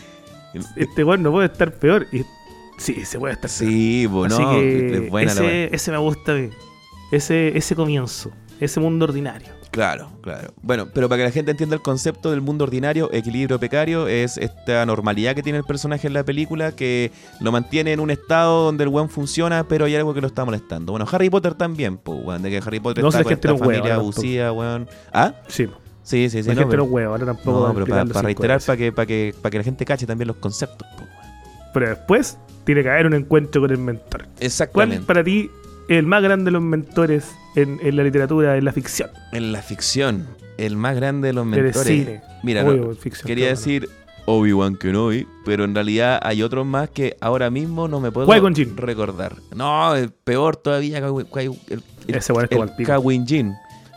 Speaker 2: Este weón no puede estar peor. Y sí, se puede estar peor.
Speaker 3: Sí, po,
Speaker 2: Así
Speaker 3: no.
Speaker 2: que
Speaker 3: es buena la
Speaker 2: ese, ese me gusta a mí. Ese, ese comienzo. Ese mundo ordinario.
Speaker 3: Claro, claro. Bueno, pero para que la gente entienda el concepto del mundo ordinario, equilibrio precario, es esta normalidad que tiene el personaje en la película que lo mantiene en un estado donde el weón funciona, pero hay algo que lo está molestando. Bueno, Harry Potter también, pues, weón, de que Harry Potter
Speaker 2: No,
Speaker 3: está con esta familia abusiva, weón. ¿Ah?
Speaker 2: Sí.
Speaker 3: Sí, sí, sí.
Speaker 2: la
Speaker 3: no,
Speaker 2: gente
Speaker 3: pero,
Speaker 2: no hueva, ahora tampoco.
Speaker 3: no, pero para, reiterar, para que, para, que, para que la gente cache también los conceptos, po.
Speaker 2: Pero después tiene que haber un encuentro con el mentor. ¿Cuál
Speaker 3: Exactamente.
Speaker 2: para ti el más grande de los mentores en, en la literatura, en la ficción?
Speaker 3: En la ficción, el más grande de los mentores.
Speaker 2: cine.
Speaker 3: Mira,
Speaker 2: Obvio,
Speaker 3: no,
Speaker 2: ficción,
Speaker 3: quería
Speaker 2: pero
Speaker 3: decir Obi-Wan Kenobi, pero en realidad hay otros más que ahora mismo no me puedo recordar. No, el peor todavía, el, el,
Speaker 2: Ese el.
Speaker 3: Qui-Gon Jinn.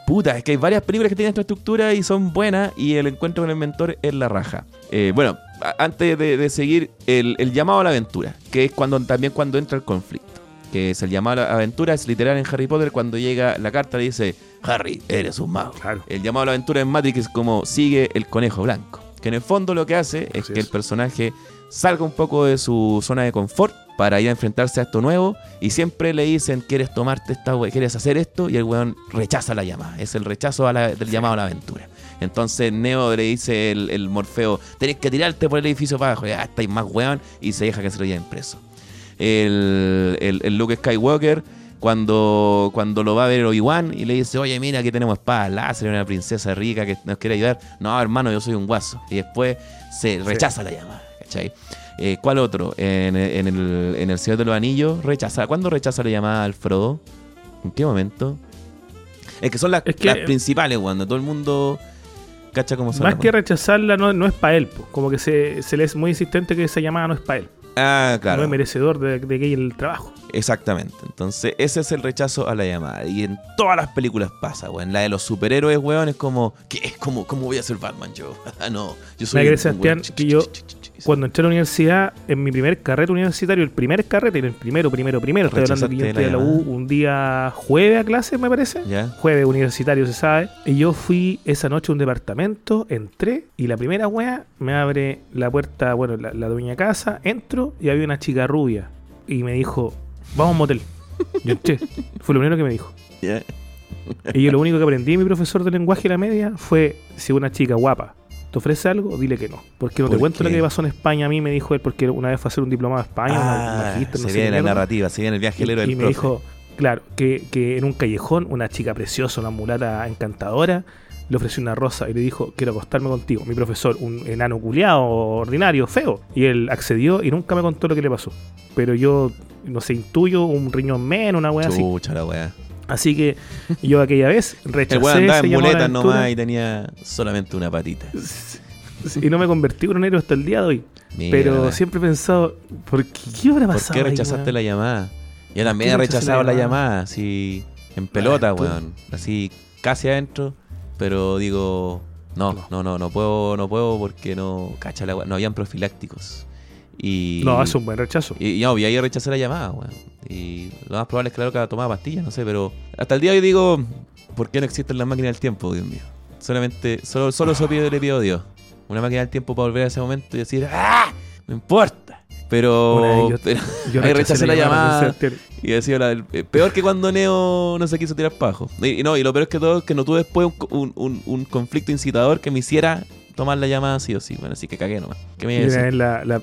Speaker 3: Puta, es que hay varias películas que tienen esta estructura y son buenas y el encuentro con el mentor es la raja. Eh, bueno, antes de, de seguir, el, el llamado a la aventura, que es cuando también cuando entra el conflicto. Que es el llamado a la aventura, es literal en Harry Potter cuando llega la carta le dice, Harry, eres un mago.
Speaker 2: Claro.
Speaker 3: El llamado a la aventura en Matrix es como sigue el conejo blanco. Que en el fondo lo que hace es
Speaker 2: Así
Speaker 3: que
Speaker 2: es.
Speaker 3: el personaje salga un poco de su zona de confort para ir a enfrentarse a esto nuevo. Y siempre le dicen, ¿quieres tomarte esta we- ¿Quieres hacer esto? Y el weón rechaza la llamada. Es el rechazo a la- del llamado a la aventura. Entonces Neo le dice el, el Morfeo, tenés que tirarte por el edificio para abajo. Ya estáis más weón. Y se deja que se lo lleven preso. El, el, el Luke Skywalker cuando, cuando lo va a ver Obi-Wan y le dice, oye, mira, aquí tenemos espadas láser, una princesa rica que nos quiere ayudar. No, hermano, yo soy un guaso. Y después se rechaza la llamada, ¿cachai? Eh, ¿Cuál otro? En, en el, en el Señor de los Anillos, rechaza. ¿Cuándo rechaza la llamada al Frodo? ¿En qué momento? Es que son las,
Speaker 2: Es que-
Speaker 3: las principales, cuando todo el mundo cacha cómo son.
Speaker 2: Más que rechazarla, no, no es para él. po. Como que se, se le es muy insistente que esa llamada no es para él.
Speaker 3: Ah,
Speaker 2: No
Speaker 3: claro.
Speaker 2: es merecedor de, de que el trabajo.
Speaker 3: Exactamente. Entonces, ese es el rechazo a la llamada. Y en todas las películas pasa, weón. La de los superhéroes, weón, es como, ¿qué? ¿Cómo, cómo voy a ser Batman yo? Ah, no, yo soy
Speaker 2: Sebastián,
Speaker 3: weón.
Speaker 2: que yo, Cuando entré a la universidad, en mi primer carrete universitario, el primer carrete, el primero, primero, primero, estoy hablando que yo entré a
Speaker 3: la
Speaker 2: U un día jueves a clase, me parece. Jueves universitario, se sabe. Y yo fui esa noche a un departamento, entré y la primera wea me abre la puerta, bueno, la, la dueña casa, entro y había una chica rubia. Y me dijo, vamos a un motel. Yo entré. Fue lo primero que me dijo. Y yo lo único que aprendí de mi profesor de lenguaje de la media fue si una chica guapa te ofrece algo, dile que no. Porque no te
Speaker 3: ¿Por
Speaker 2: cuento lo que pasó en España a mí, me dijo él, porque una vez fue a hacer un diplomado a España, un
Speaker 3: Ah,
Speaker 2: magíster, no
Speaker 3: se
Speaker 2: sé
Speaker 3: viene la
Speaker 2: mierda.
Speaker 3: narrativa, se viene el viaje
Speaker 2: Y,
Speaker 3: del
Speaker 2: y me
Speaker 3: profe.
Speaker 2: dijo, claro, que, que en un callejón una chica preciosa, una mulata encantadora, le ofreció una rosa y le dijo, quiero acostarme contigo. Mi profesor, un enano culiado, ordinario, feo. Y él accedió y nunca me contó lo que le pasó. Pero yo, no sé, intuyo un riñón menos, una wea así.
Speaker 3: Chucha la weá.
Speaker 2: Así que yo aquella vez rechacé
Speaker 3: El weón andaba en muletas nomás y tenía solamente una patita.
Speaker 2: y no me convertí en un héroe hasta el día de hoy. Pero siempre he pensado, ¿por qué, qué habrá
Speaker 3: ¿Por
Speaker 2: pasado?
Speaker 3: qué
Speaker 2: ahí,
Speaker 3: rechazaste
Speaker 2: weón?
Speaker 3: la llamada? Yo también
Speaker 2: qué
Speaker 3: he rechazado
Speaker 2: la
Speaker 3: la
Speaker 2: llamada?
Speaker 3: así en pelota,
Speaker 2: tú-
Speaker 3: weón. Así casi adentro, pero digo, no,
Speaker 2: No.
Speaker 3: no, no, puedo, no puedo porque no, cacha la weá, no habían profilácticos. Y,
Speaker 2: No, es un buen rechazo.
Speaker 3: Y, y no, y ahí rechacé la llamada, weón. Y lo más probable es claro que tomaba pastillas, no sé, pero hasta el día de hoy digo, ¿por qué no existen las máquinas del tiempo, Dios mío? Solamente, solo, solo eso pido, le pido a Dios. Una máquina del tiempo para volver a ese momento y decir, ¡ah! No importa. Pero,
Speaker 2: yo-
Speaker 3: pero
Speaker 2: Yo
Speaker 3: ahí rechacé la llamada y decía la del- eh, peor que cuando Neo no se quiso tirar abajo. Y, y no, y lo peor es que todo es que no tuve después un, un- un- un conflicto incitador que me hiciera tomar la llamada sí o sí. Bueno, así que cagué nomás. ¿Qué me iba a
Speaker 2: una
Speaker 3: decir?
Speaker 2: vez la, la,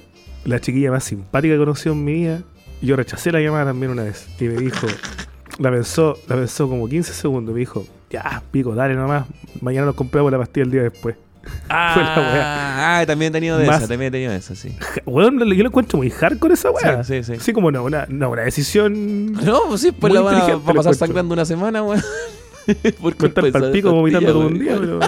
Speaker 2: la chiquilla más simpática que he conocido en mi vida, yo rechacé la llamada también una vez. Y me dijo, la pensó, la pensó como 15 segundos. Me dijo, ya, pico, dale nomás. Mañana nos compramos la pastilla el día después. Fue la
Speaker 3: Ah, ah, también he tenido de
Speaker 2: Más-
Speaker 3: esa, también he tenido de esa, sí.
Speaker 2: Weón, yo lo encuentro muy hardcore esa weá.
Speaker 3: Sí, sí, sí.
Speaker 2: Así como no, una, no, una decisión.
Speaker 3: No, pues sí, pues
Speaker 2: Muy
Speaker 3: la van a, va a pasar
Speaker 2: encuentro.
Speaker 3: sangrando una semana, weón. Por
Speaker 2: estar
Speaker 3: culpa de
Speaker 2: pal
Speaker 3: esa
Speaker 2: pico vomitando todo un día, pero.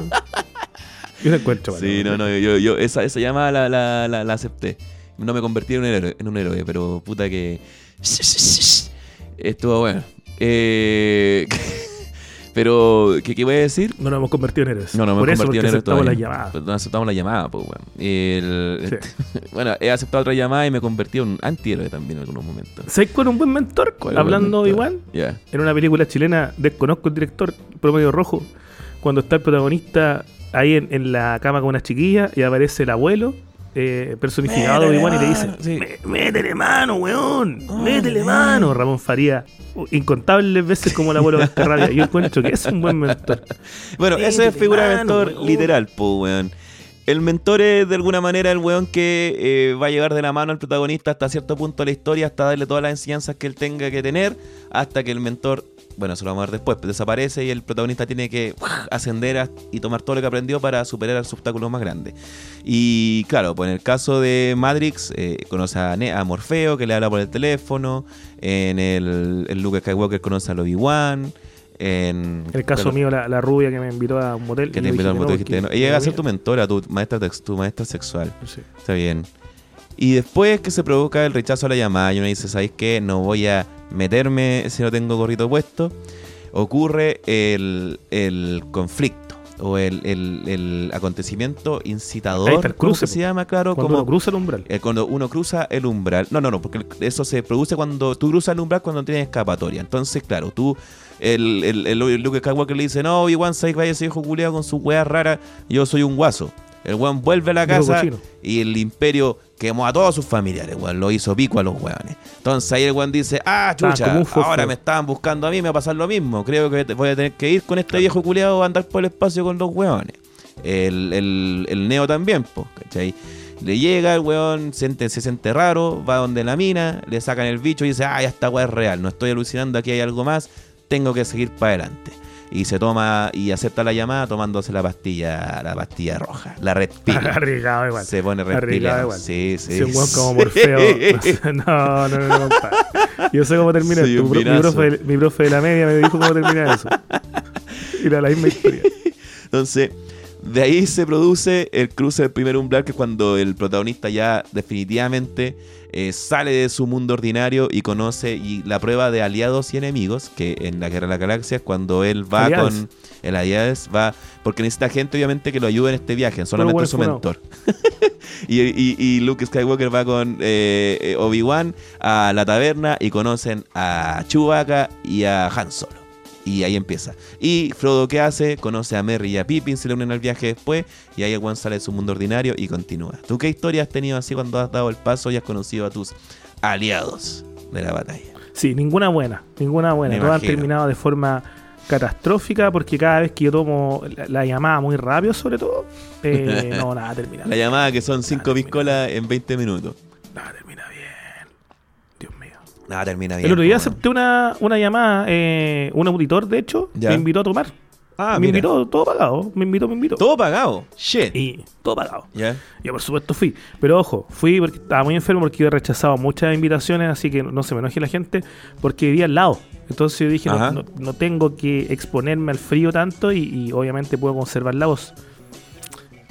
Speaker 2: Yo lo encuentro,
Speaker 3: Sí, no, no, yo, yo esa, esa llamada la, la, la, la acepté. No me convertí en un héroe, en un héroe pero puta que. Estuvo bueno. Eh, pero, ¿qué, ¿qué voy a decir?
Speaker 2: No nos hemos convertido en héroes.
Speaker 3: No, no he
Speaker 2: eso,
Speaker 3: convertido en héroe
Speaker 2: aceptamos
Speaker 3: todavía.
Speaker 2: las llamadas.
Speaker 3: Pues No aceptamos la llamada, pues, weón. El-
Speaker 2: Sí.
Speaker 3: bueno, he aceptado otra llamada y me convertí en un antihéroe también en algunos momentos.
Speaker 2: ¿Sabes cuál es un buen mentor?
Speaker 3: ¿Cuál es
Speaker 2: Hablando
Speaker 3: el
Speaker 2: igual,
Speaker 3: Ya.
Speaker 2: en una película chilena, desconozco el director, promedio rojo, cuando está el protagonista ahí en, en la cama con una chiquilla y aparece el abuelo eh, personificado de Obi-Wan y le dice:
Speaker 3: sí.
Speaker 2: "Mé- Métele mano, weón,
Speaker 3: Oh,
Speaker 2: métele
Speaker 3: man.
Speaker 2: mano. Ramón Faría, uh, incontables veces como el abuelo Cascarrabia. Yo encuentro que es un buen mentor.
Speaker 3: Bueno, esa es figura de mentor
Speaker 2: weón.
Speaker 3: literal, po, weón. El mentor es de alguna manera el weón que eh, va a llevar de la mano al protagonista hasta cierto punto de la historia, hasta darle todas las enseñanzas que él tenga que tener, hasta que el mentor, bueno, eso lo vamos a ver después, desaparece y el protagonista tiene que ascender a- y tomar todo lo que aprendió para superar sus obstáculos más grandes. Y claro, pues en el caso de Matrix, eh, conoce a, Ne- a Morfeo, que le habla por el teléfono, en el, el Luke Skywalker conoce a Obi-Wan, en...
Speaker 2: El caso
Speaker 3: bueno,
Speaker 2: mío, la, la rubia que me invitó a un motel.
Speaker 3: que te invitó al motel,
Speaker 2: no,
Speaker 3: no. Ella va a ser tu mentora, tu maestra, tu maestra sexual.
Speaker 2: Sí.
Speaker 3: Está bien. Y después que se provoca el rechazo a la llamada y uno dice, ¿sabéis qué? No voy a meterme si no tengo gorrito puesto. Ocurre el, el conflicto o el, el- el acontecimiento incitador.
Speaker 2: El
Speaker 3: ¿cómo
Speaker 2: cruce,
Speaker 3: que se llama? Claro,
Speaker 2: Cuando
Speaker 3: como
Speaker 2: uno cruza el umbral.
Speaker 3: eh, cuando uno cruza el umbral. No, no, no, porque eso se produce cuando tú cruzas el umbral cuando tienes escapatoria. Entonces, claro, tú, el, el, el, Luke Skywalker le dice, no, Obi-Wan, sabes que vaya ese hijo culiado con su wea rara, yo soy un guaso. El weón vuelve a la casa y el imperio quemó a todos sus familiares, weón. Lo hizo pico a los weones. Entonces ahí el weón dice, ah, chucha, ahora me estaban buscando a mí, me va a pasar lo mismo. Creo que voy a tener que ir con este viejo culiado a andar por el espacio con los weones. El, el, el Neo también, pues, ¿cachai? Le llega el weón, se, se siente raro, va donde la mina, le sacan el bicho y dice, ah, ya esta weá es real, no estoy alucinando, aquí hay algo más, tengo que seguir para adelante. Y se toma y acepta la llamada tomándose la pastilla, la pastilla roja, la red.
Speaker 2: Arriesgado igual.
Speaker 3: Se pone reptiliano.
Speaker 2: igual.
Speaker 3: Sí, sí.
Speaker 2: Si un weón como. Morfeo. No, no, no, no. Yo sé cómo termina esto. Mi, profe, mi profe de la media me dijo cómo termina eso. Era la misma historia.
Speaker 3: Entonces, de ahí se produce el cruce del primer umbral, que es cuando el protagonista ya definitivamente eh, sale de su mundo ordinario y conoce y la prueba de aliados y enemigos, que en la Guerra de la Galaxia cuando él va
Speaker 2: Aliados.
Speaker 3: con el aliados, va, porque necesita gente obviamente que lo ayude en este viaje, solamente su mentor. y, y- y Luke Skywalker va con eh, eh, Obi-Wan a la taberna y conocen a Chewbacca y a Han Solo. Y ahí empieza. Y Frodo, ¿qué hace? Conoce a Merry y a Pippin, se le unen al viaje después. Y ahí el one sale de su mundo ordinario y continúa. ¿Tú qué historia has tenido así cuando has dado el paso y has conocido a tus aliados de la batalla?
Speaker 2: Sí, ninguna buena. Ninguna buena. Todas han terminado de forma catastrófica porque cada vez que yo tomo la, la llamada muy rápido, sobre todo, eh, no, nada termina.
Speaker 3: La llamada que son 5 piscolas en 20 minutos.
Speaker 2: Nada termina bien. Dios mío.
Speaker 3: Nada, termina bien.
Speaker 2: El otro día
Speaker 3: weón.
Speaker 2: acepté una, una llamada, eh, un auditor, de hecho,
Speaker 3: Ya.
Speaker 2: me invitó a tomar.
Speaker 3: Ah,
Speaker 2: me
Speaker 3: mira.
Speaker 2: invitó, todo pagado. Me invitó, me invitó.
Speaker 3: Todo pagado. Shit.
Speaker 2: Y todo pagado.
Speaker 3: ¿Ya?
Speaker 2: Yo por supuesto fui, pero ojo, fui porque estaba muy enfermo porque había rechazado muchas invitaciones, así que no se me enoje la gente, porque vivía al lado. Entonces yo dije, no, no- no tengo que exponerme al frío tanto y, y obviamente puedo conservar la voz.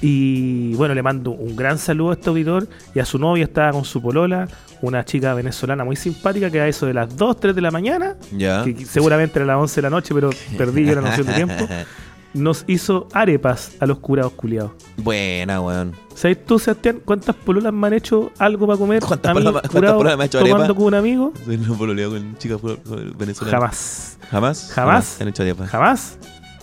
Speaker 2: Y bueno, le mando un gran saludo a este auditor y a su novia estaba con su polola, una chica venezolana muy simpática que a eso de las 2, 3 de la mañana,
Speaker 3: ¿Ya?
Speaker 2: que seguramente era las 11 de la noche, pero perdí yo la noción de tiempo, nos hizo arepas a los curados culiados.
Speaker 3: Buena, weón.
Speaker 2: ¿Sabes tú, Sebastián, cuántas pololas me han hecho algo para comer?
Speaker 3: ¿Cuántas
Speaker 2: a mí,
Speaker 3: cuántas pololas me ha hecho
Speaker 2: tomando
Speaker 3: arepa?
Speaker 2: con un amigo?
Speaker 3: No pololeo con chicas venezolanas.
Speaker 2: Jamás.
Speaker 3: ¿Jamás?
Speaker 2: ¿Jamás?
Speaker 3: Han hecho arepa.
Speaker 2: Jamás.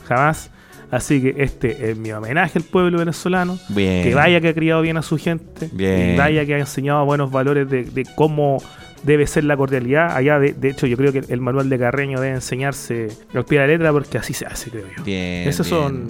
Speaker 2: Jamás. Así que este es mi homenaje al pueblo venezolano.
Speaker 3: Bien.
Speaker 2: Que vaya que ha criado bien a su gente.
Speaker 3: Bien.
Speaker 2: Y vaya que ha enseñado buenos valores de, de cómo debe ser la cordialidad. Allá, de, de hecho, yo creo que el manual de Carreño debe enseñarse al pie de la letra porque así se hace, creo yo.
Speaker 3: Bien.
Speaker 2: Esas
Speaker 3: bien.
Speaker 2: son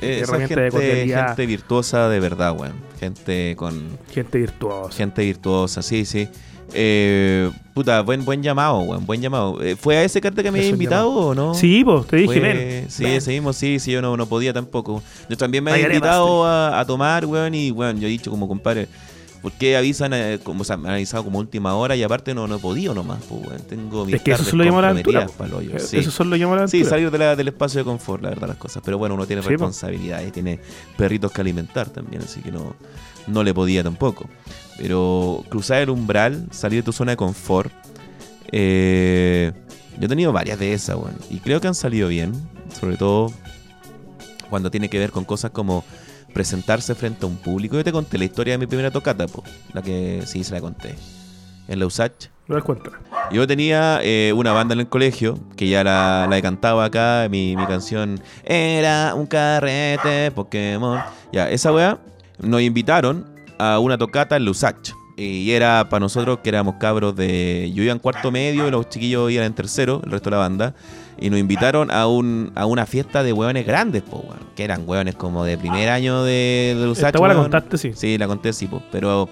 Speaker 3: Eh,
Speaker 2: herramientas de
Speaker 3: gente,
Speaker 2: cordialidad.
Speaker 3: gente virtuosa de verdad, weón. Gente con.
Speaker 2: gente virtuosa.
Speaker 3: Gente virtuosa, sí, sí. Eh, puta, buen, buen llamado, weón. Buen llamado. Eh, ¿Fue a ese carta que me había invitado o no?
Speaker 2: Sí, pues, te dije, ven.
Speaker 3: Sí,
Speaker 2: ven.
Speaker 3: ese mismo, sí, sí, yo no, no podía tampoco. Yo también me había invitado a, a tomar, weón, y weón, yo he dicho como compadre, ¿por qué avisan, eh, como, o sea, me han avisado como última hora y aparte no, no he podido nomás, pues, weón. Tengo mis
Speaker 2: Es que eso solo llama la aventura.
Speaker 3: hoyo,
Speaker 2: Eh,
Speaker 3: sí.
Speaker 2: Eso solo llama la
Speaker 3: Sí,
Speaker 2: aventura.
Speaker 3: salir de la- del espacio de confort, la verdad, las cosas. Pero bueno, uno tiene
Speaker 2: Sí, po.
Speaker 3: responsabilidades, tiene perritos que alimentar también, así que no, no le podía tampoco. Pero cruzar el umbral, salir de tu zona de confort, eh, yo he tenido varias de esas, weón. Y creo que han salido bien, sobre todo cuando tiene que ver con cosas como presentarse frente a un público. Yo te conté la historia de mi primera tocata, po, la que sí se la conté. En la USACH.
Speaker 2: No das cuenta.
Speaker 3: Yo tenía eh, una banda en el colegio, que ya la, la he cantado acá, mi, mi canción Era un carrete Pokémon. Ya, esa weá nos invitaron a una tocata en Lusach. Y era para nosotros que éramos cabros de... Yo iba en cuarto medio y los chiquillos iban en tercero, el resto de la banda. Y nos invitaron a, un, a una fiesta de hueones grandes, po, weón. Que eran hueones como de primer año de, de Lusach.
Speaker 2: Esta la contaste, sí.
Speaker 3: Sí, la conté, sí, po, pero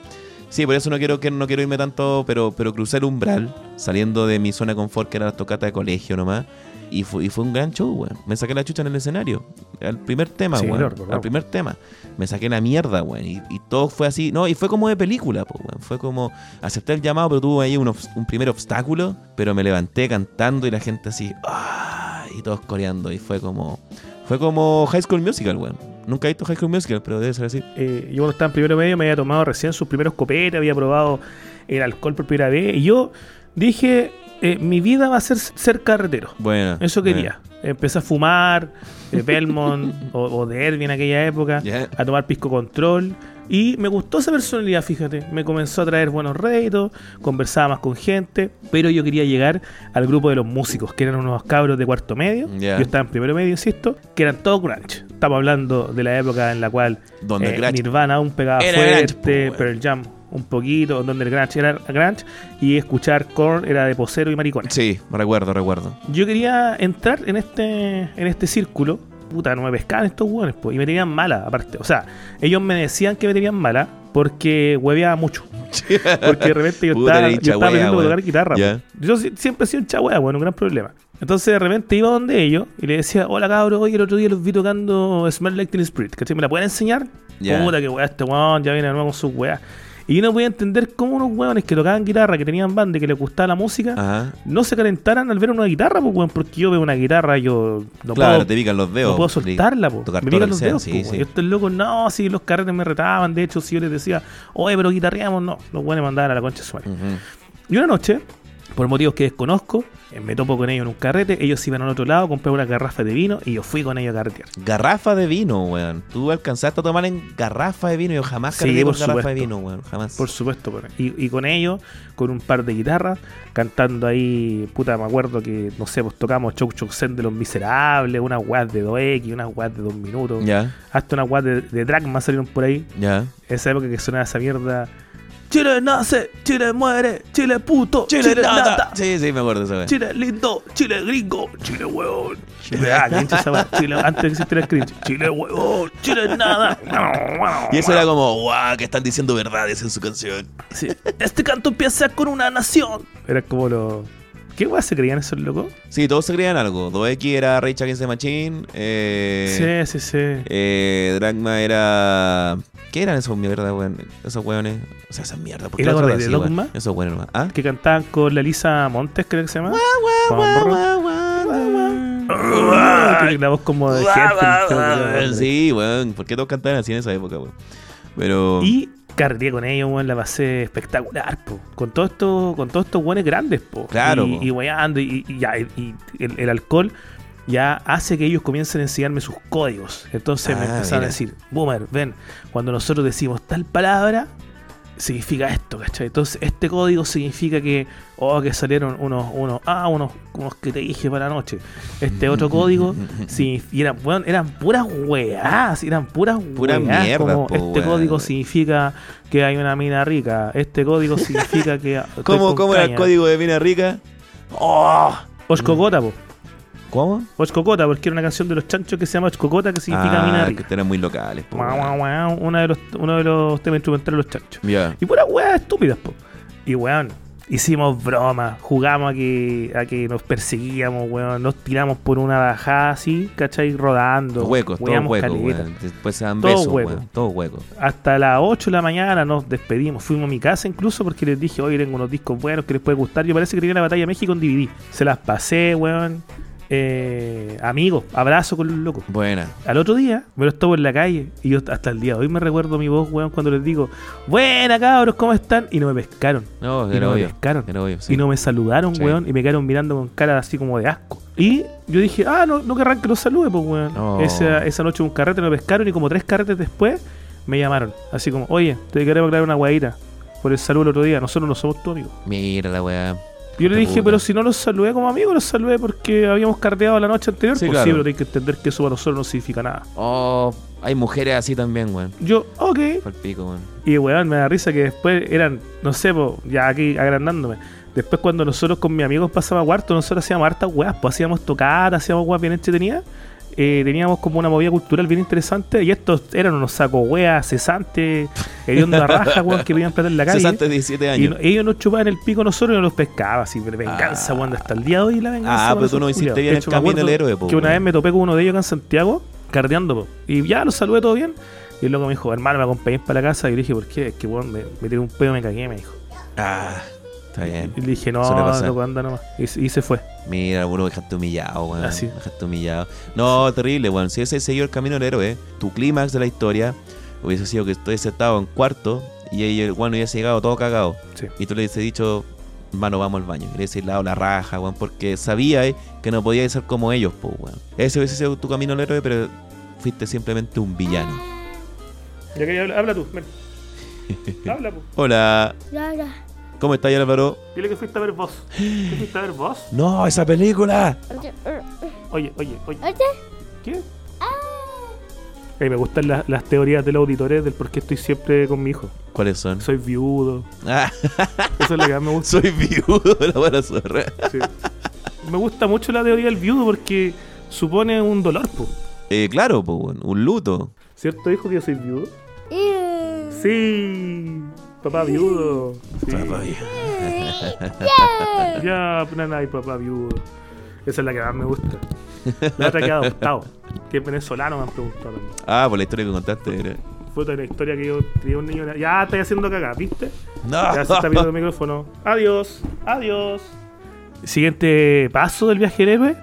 Speaker 3: sí, por eso no quiero que no quiero irme tanto, pero pero crucé el umbral saliendo de mi zona de confort que era la tocata de colegio nomás. Y fue, y fue un gran show, weón. Me saqué la chucha en el escenario. Al primer tema,
Speaker 2: Sí,
Speaker 3: weón. Al primer tema. Me saqué la mierda, weón. Y, y todo fue así. No, y fue como de película, po, weón. Fue como. Acepté el llamado, pero tuvo ahí un, primer obstáculo. Pero me levanté cantando y la gente así. ¡ah! Y todos coreando. Y fue como. Fue como High School Musical, weón. Nunca he visto High School Musical, pero debe ser así.
Speaker 2: Eh, yo cuando estaba en primero medio me había tomado recién sus primeros copetes, había probado el alcohol por primera vez. Y yo dije, eh, mi vida va a ser ser carretero.
Speaker 3: Bueno.
Speaker 2: Eso quería. Empecé a fumar, eh, Belmont o, o de Herbie en aquella época, a tomar pisco control. Y me gustó esa personalidad, fíjate. Me comenzó a traer buenos réditos, conversaba más con gente, pero yo quería llegar al grupo de los músicos, que eran unos cabros de cuarto medio. Yo estaba en primero medio, insisto, que eran todos grunge. Estamos hablando de la época en la cual
Speaker 3: Donde
Speaker 2: eh, Nirvana aún pegaba
Speaker 3: Era grunge,
Speaker 2: fuerte,
Speaker 3: po,
Speaker 2: Pearl Jam un poquito, donde el grunge era grunge y escuchar Korn era de posero y maricones.
Speaker 3: Sí, recuerdo, recuerdo.
Speaker 2: Yo quería entrar en este, en este círculo. Puta, no me pescaban estos hueones, po, y me tenían mala, aparte. O sea, ellos me decían que me tenían mala porque hueveaba mucho. Porque de repente yo
Speaker 3: Puta,
Speaker 2: estaba, yo estaba aprendiendo a tocar guitarra. Yo si- siempre he sido un chagüea, bueno, un gran problema. Entonces de repente iba donde ellos y le decía, hola cabros, oye, el otro día los vi tocando Smell Like Teen Spirit, ¿cachai? ¿Me la pueden enseñar? Puta, que weá, este weón ya viene de nuevo con sus weas. Y yo no podía entender cómo unos weones que tocaban guitarra, que tenían banda y que les gustaba la música,
Speaker 3: Ajá.
Speaker 2: no se calentaran al ver una guitarra, pues, weón, porque yo veo una guitarra, yo no
Speaker 3: claro,
Speaker 2: puedo,
Speaker 3: te pican los dedos.
Speaker 2: no puedo soltarla,
Speaker 3: tocar
Speaker 2: me pican
Speaker 3: lo
Speaker 2: los
Speaker 3: sea,
Speaker 2: dedos,
Speaker 3: sí,
Speaker 2: po,
Speaker 3: sí.
Speaker 2: Y estos locos, no, si los carretes me retaban, de hecho, si yo les decía, oye, pero guitarreamos, no, los me mandaban a la concha de su madre.
Speaker 3: Ujú.
Speaker 2: Y una noche, por motivos que desconozco, eh, me topo con ellos en un carrete, ellos iban al otro lado, compré una garrafa de vino y yo fui con ellos a carretear.
Speaker 3: Garrafa de vino, weón. Tú alcanzaste a tomar en garrafa de vino. Yo jamás
Speaker 2: Sí,
Speaker 3: cargué con
Speaker 2: por
Speaker 3: garrafa de vino, weón. Jamás.
Speaker 2: Por supuesto, por- y, y con ellos, con un par de guitarras, cantando ahí, puta, me acuerdo que, no sé, pues tocamos Choc Choc Zen de los Miserables, unas weas de 2X, unas weas de 2 minutos,
Speaker 3: Ya,
Speaker 2: hasta unas weas de, de Dragma salieron por ahí,
Speaker 3: ya.
Speaker 2: esa época que sonaba esa mierda. Chile nace, Chile muere, Chile puto, Chile, nada,
Speaker 3: Sí, sí, me acuerdo weón.
Speaker 2: Chile lindo, Chile gringo, Chile huevón. Ah, esa wea. Chile, antes de que existiera el cringe. Chile huevón, Chile nada.
Speaker 3: Y eso era como, guau, que están diciendo verdades en su canción.
Speaker 2: Sí. Este canto empieza con una nación. Era como lo. ¿Qué weá se creían esos locos?
Speaker 3: Sí, todos se creían algo. 2X era Rage Against the Machine. Eh,
Speaker 2: sí, sí, sí.
Speaker 3: eh, Dragma era. ¿Qué eran esos mierda, weón? Esos weones. O sea, esas mierdas. ¿Por qué
Speaker 2: ¿Era de
Speaker 3: así,
Speaker 2: Dogma?
Speaker 3: weón? Esos weones nomás. ¿Ah?
Speaker 2: Que cantaban con la Lisa Montes, creo que se llama. Ah, que La voz como de gente.
Speaker 3: Sí, weón. ¿Por qué todos cantaban así en esa época, weón? Pero.
Speaker 2: Y carreteé con ellos, weón, la pasé espectacular, po. Con todo esto, con todos estos buenos grandes, po.
Speaker 3: Claro,
Speaker 2: Y,
Speaker 3: po.
Speaker 2: y weando, y, y ya, y- y el, el alcohol ya hace que ellos comiencen a enseñarme sus códigos. Entonces me
Speaker 3: Ah,
Speaker 2: empezaron
Speaker 3: mira.
Speaker 2: a decir, Boomer, ven, cuando nosotros decimos tal palabra, significa esto, ¿cachai? Entonces, este código significa que, oh, que salieron unos, unos, ah, unos, unos que te dije para la noche. Este otro código, sí, y eran, weón, eran puras weás, eran puras
Speaker 3: Pura
Speaker 2: weás,
Speaker 3: mierda,
Speaker 2: como
Speaker 3: po,
Speaker 2: este código significa que hay una mina rica, este código significa que...
Speaker 3: ¿Cómo, cómo era el código de Mina Rica? ¡Oh!
Speaker 2: Po.
Speaker 3: ¿Cómo?
Speaker 2: Ochcocota, porque era una canción de los chanchos que se llama Ochcocota, que significa mina
Speaker 3: ah, que
Speaker 2: rica.
Speaker 3: ustedes eran muy locales. po,
Speaker 2: Guau,
Speaker 3: weón.
Speaker 2: guau, guau, Uno de los, uno de los temas instrumentales de los chanchos.
Speaker 3: Ya.
Speaker 2: Y puras weas estúpidas, po. Y weón, hicimos bromas, jugamos a que, a que nos perseguíamos, weón, nos tiramos por una bajada así, ¿cachai? Rodando.
Speaker 3: Huecos, todos
Speaker 2: weamos
Speaker 3: huecos,
Speaker 2: caleta.
Speaker 3: weón. Después se dan
Speaker 2: Todos
Speaker 3: besos,
Speaker 2: huecos.
Speaker 3: weón. Todos huecos.
Speaker 2: Hasta las 8 de la mañana nos despedimos. Fuimos a mi casa incluso porque les dije, oye, tengo unos discos buenos que les puede gustar. Yo parece que tenía la batalla de México en DVD. Se las pasé, weón. Eh, amigos, abrazo con los locos.
Speaker 3: Buena.
Speaker 2: Al otro día me lo estuvo en la calle y yo hasta el día de hoy me recuerdo mi voz, weón, cuando les digo, buena cabros, ¿cómo están? Y no me pescaron.
Speaker 3: No,
Speaker 2: Y no me pescaron.
Speaker 3: Obvio, sí.
Speaker 2: Y no me saludaron,
Speaker 3: Sí.
Speaker 2: weón, y me quedaron mirando con cara así como de asco. Y yo dije, ah, no, no querrán que los salude, pues, weón.
Speaker 3: No.
Speaker 2: Esa, esa noche un carrete me pescaron y como tres carretes después me llamaron. Así como, oye, te queremos crear una guayita por el saludo el otro día. Nosotros no somos tu amigo.
Speaker 3: Mira la weá.
Speaker 2: Yo le dije,
Speaker 3: puta.
Speaker 2: pero si no los saludé como amigos, los saludé porque habíamos carteado la noche anterior.
Speaker 3: Sí,
Speaker 2: pues
Speaker 3: claro.
Speaker 2: sí, pero hay que entender que eso para nosotros no significa nada.
Speaker 3: Oh, hay mujeres así también, weón.
Speaker 2: Yo, ok.
Speaker 3: Pal pico, weón.
Speaker 2: Y weón, me da risa que después eran, no sé, po, ya aquí agrandándome. Después cuando nosotros con mis amigos pasaba cuarto, nosotros hacíamos hartas weas, pues hacíamos tocadas, hacíamos weas bien entretenidas. Eh, teníamos como una movida cultural bien interesante y estos eran unos sacos weas, cesantes, hediondos a raja, weón, que pedían plata en la calle.
Speaker 3: Cesante de 17
Speaker 2: Y
Speaker 3: años.
Speaker 2: no- ellos nos chupaban el pico nosotros y nos los pescaban así, venganza,
Speaker 3: Ah.
Speaker 2: weón, hasta el día de hoy la venganza.
Speaker 3: Ah, pero tú no hiciste bien
Speaker 2: De
Speaker 3: el
Speaker 2: hecho,
Speaker 3: camino del héroe, po,
Speaker 2: Que una vez me topé con uno de ellos acá en Santiago, cardeando, po. Y ya lo saludé todo bien. Y el loco me dijo, hermano, me acompañé para la casa. Y le dije, ¿por qué? Es que, weón, me, me tiré un pedo y me cagué, me dijo.
Speaker 3: Ah, está bien.
Speaker 2: Y le dije, no, loco, anda nomás. Y, se- y se fue.
Speaker 3: Mira, bueno, me dejaste humillado, weón.
Speaker 2: Así.
Speaker 3: Me dejaste humillado. No, terrible, weón. Si ese seguido el camino del héroe, tu clímax de la historia hubiese sido que estuviese estado en cuarto y ahí el weón hubiese llegado todo cagado.
Speaker 2: Sí.
Speaker 3: Y tú le hubiese dicho, hermano, vamos al baño. Y le hubiese lado la raja, weón, porque sabía eh, que no podía ser como ellos, po, weón. Ese hubiese sido tu camino al héroe, pero fuiste simplemente un villano.
Speaker 2: Ya que habla, habla tú, ven. habla, po.
Speaker 3: Hola,
Speaker 1: Ya, ya.
Speaker 3: ¿Cómo estás, Álvaro?
Speaker 2: Dile que fuiste a ver vos. ¿Qué fuiste a ver vos?
Speaker 3: No, esa película.
Speaker 2: Oye, oye, oye.
Speaker 1: Oye,
Speaker 2: ¿Qué? Ey, me gustan las- las teorías de los auditores del por qué estoy siempre con mi hijo.
Speaker 3: ¿Cuáles son?
Speaker 2: Soy viudo.
Speaker 3: Ah,
Speaker 2: Eso es lo que más me gusta.
Speaker 3: soy viudo, la buena zorra.
Speaker 2: Sí. Me gusta mucho la teoría del viudo porque supone un dolor, po.
Speaker 3: Eh, claro, po, un luto.
Speaker 2: ¿Cierto, hijo, que yo soy viudo? Sí, papá viudo. Sí. Ya, nana y papá viudo. Esa es la que más me gusta. La otra que ha adoptado, que es venezolano, me han preguntado también.
Speaker 3: Ah, por la historia que contaste. era-
Speaker 2: Fue otra historia que yo tenía un niño. Ya estoy haciendo caca, ¿viste?
Speaker 3: No.
Speaker 2: Ya se está viendo el micrófono. Adiós, adiós. Siguiente paso del viaje del héroe.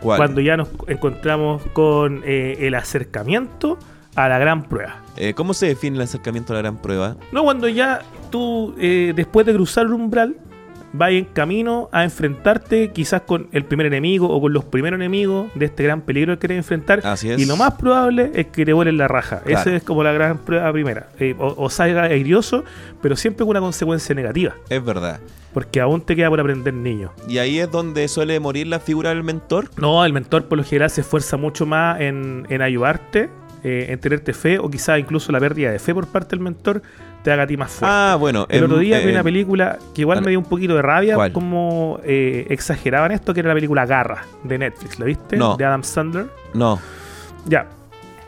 Speaker 3: ¿Cuál?
Speaker 2: Cuando ya nos encontramos con eh, el acercamiento a la gran prueba.
Speaker 3: Eh, ¿Cómo se define el acercamiento a la gran prueba?
Speaker 2: No, cuando ya tú, eh, después de cruzar un umbral, vas en camino a enfrentarte quizás con el primer enemigo o con los primeros enemigos de este gran peligro que querés enfrentar.
Speaker 3: Así es.
Speaker 2: Y lo más probable es que te vuelen la raja.
Speaker 3: Claro.
Speaker 2: Esa es como la gran prueba primera. Eh, o, o salga airioso, pero siempre con una consecuencia negativa.
Speaker 3: Es verdad.
Speaker 2: Porque aún te queda por aprender niño.
Speaker 3: Y ahí es donde suele morir la figura del mentor.
Speaker 2: No, el mentor por lo general se esfuerza mucho más en, en ayudarte, eh, en tenerte fe, o quizás incluso la pérdida de fe por parte del mentor te haga a ti más fuerte.
Speaker 3: Ah, bueno.
Speaker 2: El otro día vi
Speaker 3: eh,
Speaker 2: una película que igual me dio un poquito de rabia
Speaker 3: ¿Cuál?
Speaker 2: como eh, exageraban esto, que era la película Garra de Netflix, ¿la viste?
Speaker 3: No.
Speaker 2: De Adam Sandler.
Speaker 3: No.
Speaker 2: Ya,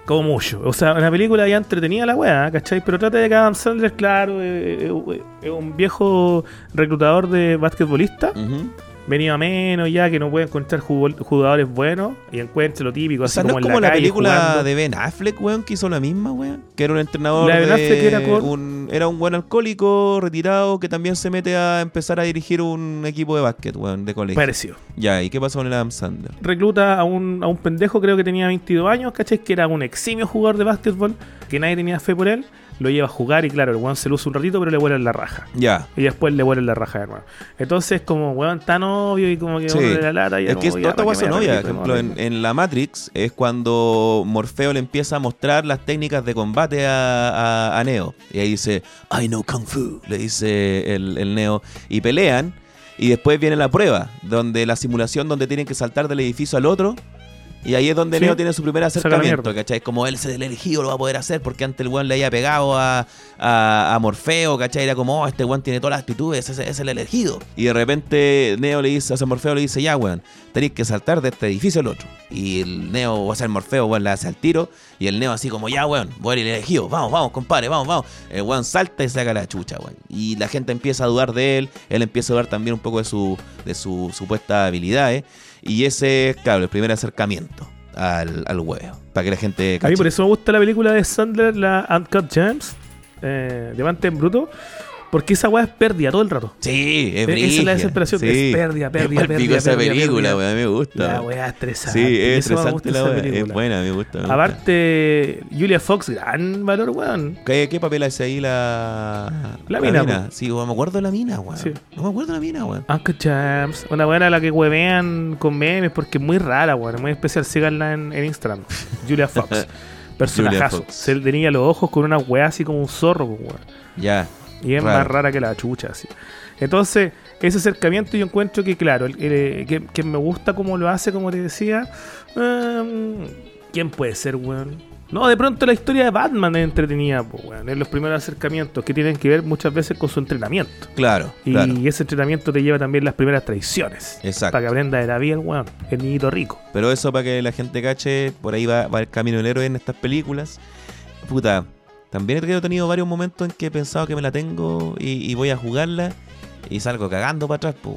Speaker 2: como mucho. O sea, una película ya entretenida la weá, ¿cachai? Pero trata de que Adam Sandler, claro, eh, eh, es un viejo reclutador de basquetbolista,
Speaker 3: Ujú.
Speaker 2: Venido a menos ya, que no puede encontrar jugadores buenos y encuentra lo típico,
Speaker 3: O
Speaker 2: así
Speaker 3: sea, no
Speaker 2: como
Speaker 3: es
Speaker 2: en
Speaker 3: como
Speaker 2: la,
Speaker 3: la, película
Speaker 2: jugando.
Speaker 3: de Ben Affleck, weón, que hizo la misma, weón. Que era un entrenador.
Speaker 2: La de Ben Affleck era con-
Speaker 3: un, era un buen alcohólico retirado que también se mete a empezar a dirigir un equipo de básquet, weón, de colegio.
Speaker 2: Parecido.
Speaker 3: Ya, ¿y qué pasó con el Adam Sandler?
Speaker 2: recluta a un, a un pendejo, creo que tenía 22 años, ¿cachai? Que era un eximio jugador de básquetbol, que nadie tenía fe por él, lo lleva a jugar y claro, el weón se luce un ratito, pero le vuelan la raja.
Speaker 3: Ya.
Speaker 2: Y después le vuelan la raja de nuevo. Entonces, como weón tan obvio y como que
Speaker 3: Sí.
Speaker 2: la lata y
Speaker 3: Es que es
Speaker 2: como,
Speaker 3: toda
Speaker 2: ya,
Speaker 3: esta
Speaker 2: ¿para
Speaker 3: weá
Speaker 2: qué
Speaker 3: son
Speaker 2: me
Speaker 3: obvias.
Speaker 2: repito?
Speaker 3: Por ejemplo, en, en la Matrix es cuando Morfeo le empieza a mostrar las técnicas de combate a, a- a Neo. Y ahí dice, dice, I know Kung Fu, le dice el, el Neo, y pelean. Y después viene la prueba, donde la simulación donde tienen que saltar del edificio al otro. Y ahí es donde
Speaker 2: Sí.
Speaker 3: Neo tiene su primer acercamiento. ¿cachai? Como él es el elegido, lo va a poder hacer, porque antes el weón le había pegado a, a, a Morfeo, ¿cachai? Era como, oh, este weón tiene todas las actitudes, ese es el elegido. Y de repente Neo le dice, a Morfeo le dice, ya, weón, tenéis que saltar de este edificio al otro. Y el Neo, o sea, el Morfeo, weón, le hace al tiro. Y el Neo así como, ya, weón, voy el elegido, vamos, vamos, compadre, vamos, vamos. El weón salta y saca la chucha, weón. Y la gente empieza a dudar de él, él empieza a dudar también un poco de su, de su supuesta habilidades. Y ese es, claro, el primer acercamiento al, al huevo. Para que la gente
Speaker 2: A mí
Speaker 3: cache.
Speaker 2: por eso me gusta la película de Sandler, la Uncut Gems, eh, Diamante en Bruto, porque esa weá es pérdida todo el rato.
Speaker 3: Sí, es
Speaker 2: Esa es la desesperación,
Speaker 3: sí.
Speaker 2: es pérdida, pérdida,
Speaker 3: Es
Speaker 2: pérdida,
Speaker 3: esa
Speaker 2: pérdida,
Speaker 3: película,
Speaker 2: pérdida.
Speaker 3: weón, me gusta.
Speaker 2: La weá estresante.
Speaker 3: Sí, es estresante
Speaker 2: gusta
Speaker 3: la weá. Es buena, me gusta. me gusta.
Speaker 2: Aparte, Julia Fox, gran valor, weón.
Speaker 3: ¿Qué, qué papel hace ahí la.
Speaker 2: La mina,
Speaker 3: Sí, weón, me acuerdo de la mina, weón.
Speaker 2: Sí.
Speaker 3: No me acuerdo de la mina, weón.
Speaker 2: Uncle James, una buena a la que huevean con memes porque es muy rara, weón, es muy especial. Síganla en, en Instagram. Julia Fox. Personajazo. Se tenía los ojos con una weá así como un zorro, weón.
Speaker 3: Ya.
Speaker 2: Y es
Speaker 3: Raro.
Speaker 2: más rara que la chucha, así. Entonces, ese acercamiento yo encuentro que, claro, el- el- que, que me gusta cómo lo hace, como te decía. Ehm, ¿Quién puede ser, weón? No, de pronto la historia de Batman es entretenida, pues, weón. Es los primeros acercamientos que tienen que ver muchas veces con su entrenamiento.
Speaker 3: Claro,
Speaker 2: Y
Speaker 3: claro.
Speaker 2: ese entrenamiento te lleva también las primeras traiciones.
Speaker 3: Exacto.
Speaker 2: Para que aprenda de la vida el weón, el niñito rico.
Speaker 3: Pero eso para que la gente cache, por ahí va, va el camino del héroe en estas películas. Puta, también he tenido varios momentos en que he pensado que me la tengo y, y voy a jugarla y salgo cagando para atrás, pues.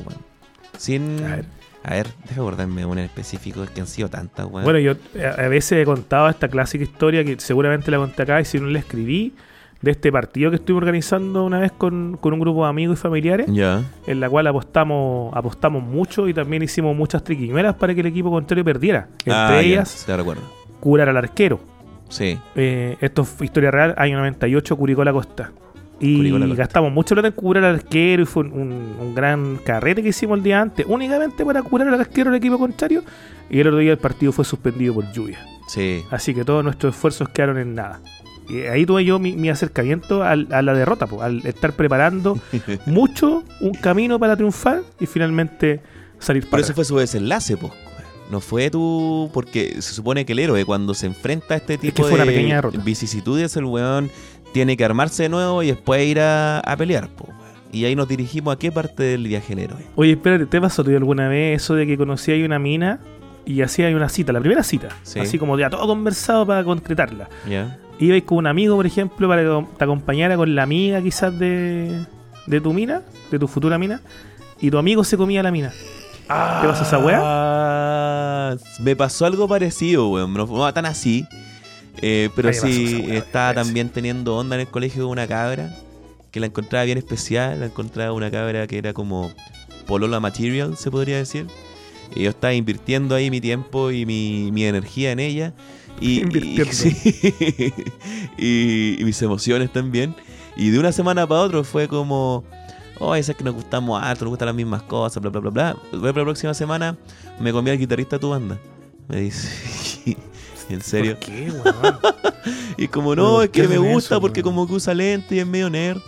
Speaker 3: Sin.
Speaker 2: A ver.
Speaker 3: A ver, deja acordarme de una en específico, es que han sido tantas, weón.
Speaker 2: Bueno, yo eh, a veces he contado esta clásica historia que seguramente la conté acá y si no la escribí, de este partido que estuvimos organizando una vez con, con un grupo de amigos y familiares, en la cual apostamos apostamos mucho y también hicimos muchas triquiñuelas para que el equipo contrario perdiera. Entre
Speaker 3: Ah,
Speaker 2: ellas,
Speaker 3: sí, te recuerdo.
Speaker 2: curar al arquero.
Speaker 3: Sí.
Speaker 2: Eh, esto fue historia real, año 98, Curicó la Costa. Y
Speaker 3: Curicó la Costa.
Speaker 2: gastamos mucho plata en curar al arquero y fue un, gran carrete que hicimos el día antes, únicamente para curar al arquero del equipo contrario. Y el otro día el partido fue suspendido por lluvia.
Speaker 3: Sí.
Speaker 2: Así que todos nuestros esfuerzos quedaron en nada. Y ahí tuve yo mi, mi acercamiento al- a la derrota, po, al estar preparando mucho un camino para triunfar y finalmente salir
Speaker 3: Pero
Speaker 2: para
Speaker 3: ese fue su desenlace, pues. No fue tú, porque se supone que el héroe cuando se enfrenta a este tipo
Speaker 2: que fue una
Speaker 3: de vicisitudes, el weón tiene que armarse de nuevo y después ir a, a pelear, po. Y ahí nos dirigimos a qué parte del viaje del héroe.
Speaker 2: Oye, espérate, ¿te pasó tío, alguna vez eso de que conocí ahí una mina y hacía ahí una cita, la primera cita?
Speaker 3: Sí.
Speaker 2: Así como ya todo conversado para concretarla.
Speaker 3: ¿Ya?
Speaker 2: Ibais con un amigo, por ejemplo, para que te acompañara con la amiga quizás de, de tu mina, de tu futura mina, y tu amigo se comía la mina. ¿Te pasó esa weá?
Speaker 3: Ah, me pasó algo parecido, weón. No fue tan así. eh, pero sí,
Speaker 2: weá,
Speaker 3: estaba también teniendo onda en el colegio con una cabra. Que la encontraba bien especial. La encontraba una cabra que era como Polola Material, se podría decir. Y yo estaba invirtiendo ahí mi tiempo y mi, mi energía en ella. Y, y, sí. y- y mis emociones también. Y de una semana para otra fue como, oh, esa es que nos gustamos harto, nos gustan las mismas cosas, bla, bla, bla, bla. Luego la próxima semana me comí al guitarrista de tu banda. Me dice, ¿en serio?
Speaker 2: ¿Por qué?
Speaker 3: Y como,
Speaker 2: ¿Pero
Speaker 3: no, es que me gusta
Speaker 2: eso,
Speaker 3: porque como que usa lente y es medio nerd.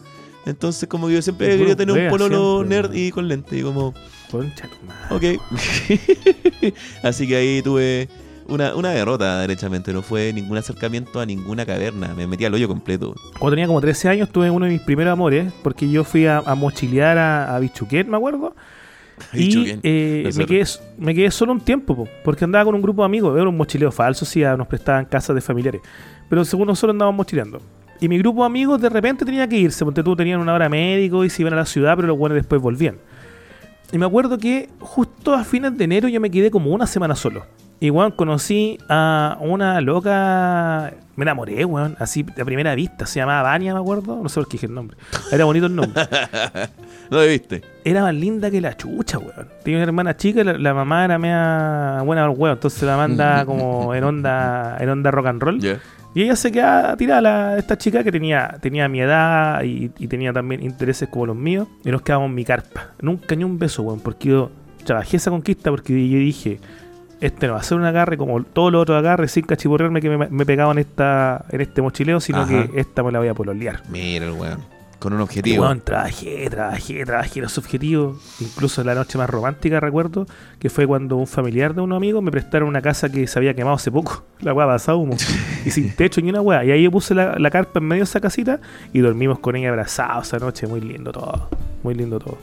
Speaker 3: Entonces como que yo siempre
Speaker 2: puro
Speaker 3: tener un pololo
Speaker 2: siempre,
Speaker 3: nerd y con lente. Y como,
Speaker 2: Concha tu madre.
Speaker 3: ok. Así que ahí tuve una, una derrota, derechamente. No fue ningún acercamiento a ninguna caverna. Me metí al hoyo completo.
Speaker 2: Cuando tenía como 13 años tuve uno de mis primeros amores, porque yo fui a, a mochilear a, a Bichuquet, me acuerdo. Y eh, me, quedé, me quedé solo un tiempo, po, porque andaba con un grupo de amigos. Era un mochileo falso, sí, nos prestaban casas de familiares. Pero según nosotros andábamos mochileando. Y mi grupo de amigos de repente tenía que irse, porque tú tenían una hora médico y se iban a la ciudad, pero los buenos después volvían. Y me acuerdo que justo a fines de enero yo me quedé como una semana solo. Y weón, conocí a una loca. Me enamoré, weón, así de primera vista. Se llamaba Vania, me acuerdo. No sé por qué dije el nombre. Era bonito el nombre
Speaker 3: ¿No lo viste?
Speaker 2: era más linda que la chucha, weón. Tenía una hermana chica, y la, la mamá era media buena al weón, entonces la manda como en onda, en onda rock and roll. Y ella se queda tirada, la, esta chica que tenía, tenía mi edad y, y tenía también intereses como los míos. Y nos quedamos en mi carpa. Nunca ni un beso, weón, porque yo trabajé esa conquista porque yo dije, este no va a ser un agarre como todos los otros agarres sin cachiporrearme que me, me pegaba en, esta, en este mochileo, sino
Speaker 3: Ajá.
Speaker 2: que esta me la voy a pololear.
Speaker 3: Mira el weón. Con un objetivo.
Speaker 2: weón, trabajé, trabajé, trabajé los objetivos. Incluso la noche más romántica, recuerdo, que fue cuando un familiar de unos amigos me prestaron una casa que se había quemado hace poco. La weá pasaba humo. y sin techo ni una weá. Y ahí yo puse la, la carpa en medio de esa casita y dormimos con ella abrazados esa noche. Muy lindo todo. Muy lindo todo.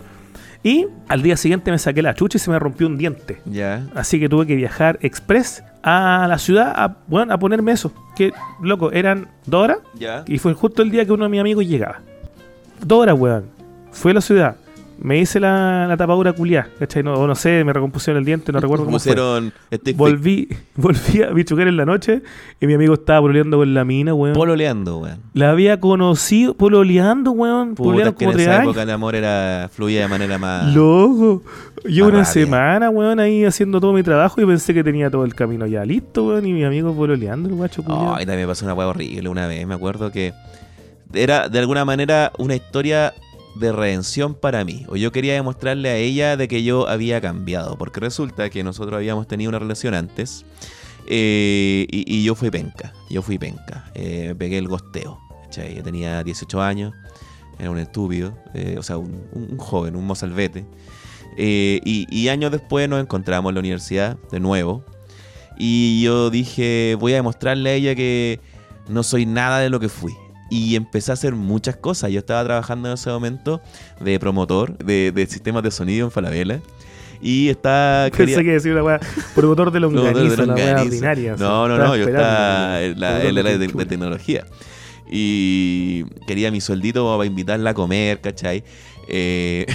Speaker 2: Y al día siguiente me saqué la chucha y se me rompió un diente.
Speaker 3: Ya.
Speaker 2: Así que tuve que viajar express a la ciudad a, bueno, a ponerme eso. Que, loco, eran dos horas
Speaker 3: Ya.
Speaker 2: y fue justo el día que uno de mis amigos llegaba. Dos horas, weón. Fui a la ciudad. Me hice la, la tapadura culiá, ¿cachai? No, o no sé, me recompusieron el diente, no recuerdo cómo fue.
Speaker 3: Pusieron
Speaker 2: Volví, volví a bichucar en la noche y mi amigo estaba pololeando con la mina, weón.
Speaker 3: pololeando, weón.
Speaker 2: la había conocido, pololeando, weón.
Speaker 3: En
Speaker 2: como tres
Speaker 3: esa
Speaker 2: años.
Speaker 3: época el amor era fluía de manera más.
Speaker 2: Loco. Yo una semana, weón, ahí haciendo todo mi trabajo y pensé que tenía todo el camino ya listo, weón. Y mi amigo pololeando, el guacho culiao.
Speaker 3: Ay, también me pasó una hueá horrible una vez. Me acuerdo que era de alguna manera una historia de redención para mí. O yo quería demostrarle a ella de que yo había cambiado. Porque resulta que nosotros habíamos tenido una relación antes. eh, y, yo fui penca. Yo fui penca. Eh, pegué el gosteo. ¿cachai? Yo tenía 18 años. Era un estúpido. eh, o sea, un joven, un mozalbete. Eh, y, y años después nos encontramos en la universidad de nuevo. Y yo dije, voy a demostrarle a ella que no soy nada de lo que fui. Y empecé a hacer muchas cosas. Yo estaba trabajando en ese momento de promotor de, de sistemas de sonido en Falabella. Y estaba...
Speaker 2: Pensé que decía una weá, promotor de
Speaker 3: Promotor de
Speaker 2: longaniza, la
Speaker 3: longaniza.
Speaker 2: ordinaria.
Speaker 3: No, no, no, yo estaba en la, en de, de
Speaker 2: tecnología.
Speaker 3: tecnología. Y quería mi sueldito para invitarla a comer, ¿cachai? Eh,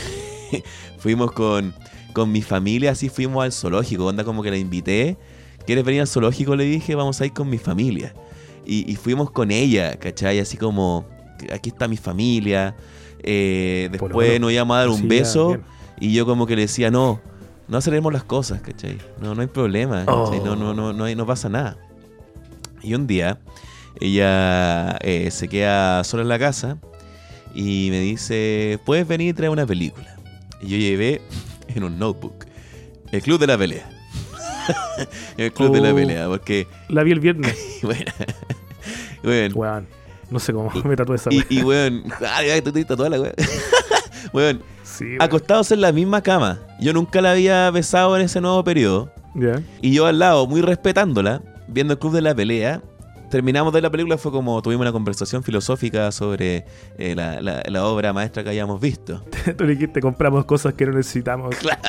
Speaker 3: fuimos con, con mi familia, así fuimos al zoológico, onda como que la invité. ¿Quieres venir al zoológico? Le dije, vamos a ir con mi familia. Y, y fuimos con ella, ¿cachai? Así como, aquí está mi familia. Eh, después nos íbamos a dar un
Speaker 2: Sí,
Speaker 3: beso. Y yo como que le decía, no, no aceleremos las cosas, ¿cachai? No, no hay problema.
Speaker 2: Oh.
Speaker 3: No, no, no, no, hay- no pasa nada. Y un día, ella eh, se queda sola en la casa y me dice, ¿puedes venir y traer una película? Y yo llevé en un notebook el Club de la Pelea. el Club de la
Speaker 2: Oh.
Speaker 3: Pelea, porque,
Speaker 2: La vi el viernes.
Speaker 3: bueno, bueno,
Speaker 2: Weón. No sé cómo me tatué esa
Speaker 3: y, y weón, ay, tú te la weón. Weón,
Speaker 2: Sí, weón.
Speaker 3: acostados en la misma cama. Yo nunca la había besado en ese nuevo periodo. Y yo al lado, muy respetándola, viendo el club de la pelea. Terminamos de la película, fue como tuvimos una conversación filosófica sobre eh, la, la- la obra maestra que habíamos visto.
Speaker 2: Tú dijiste, compramos cosas que no necesitamos. Claro.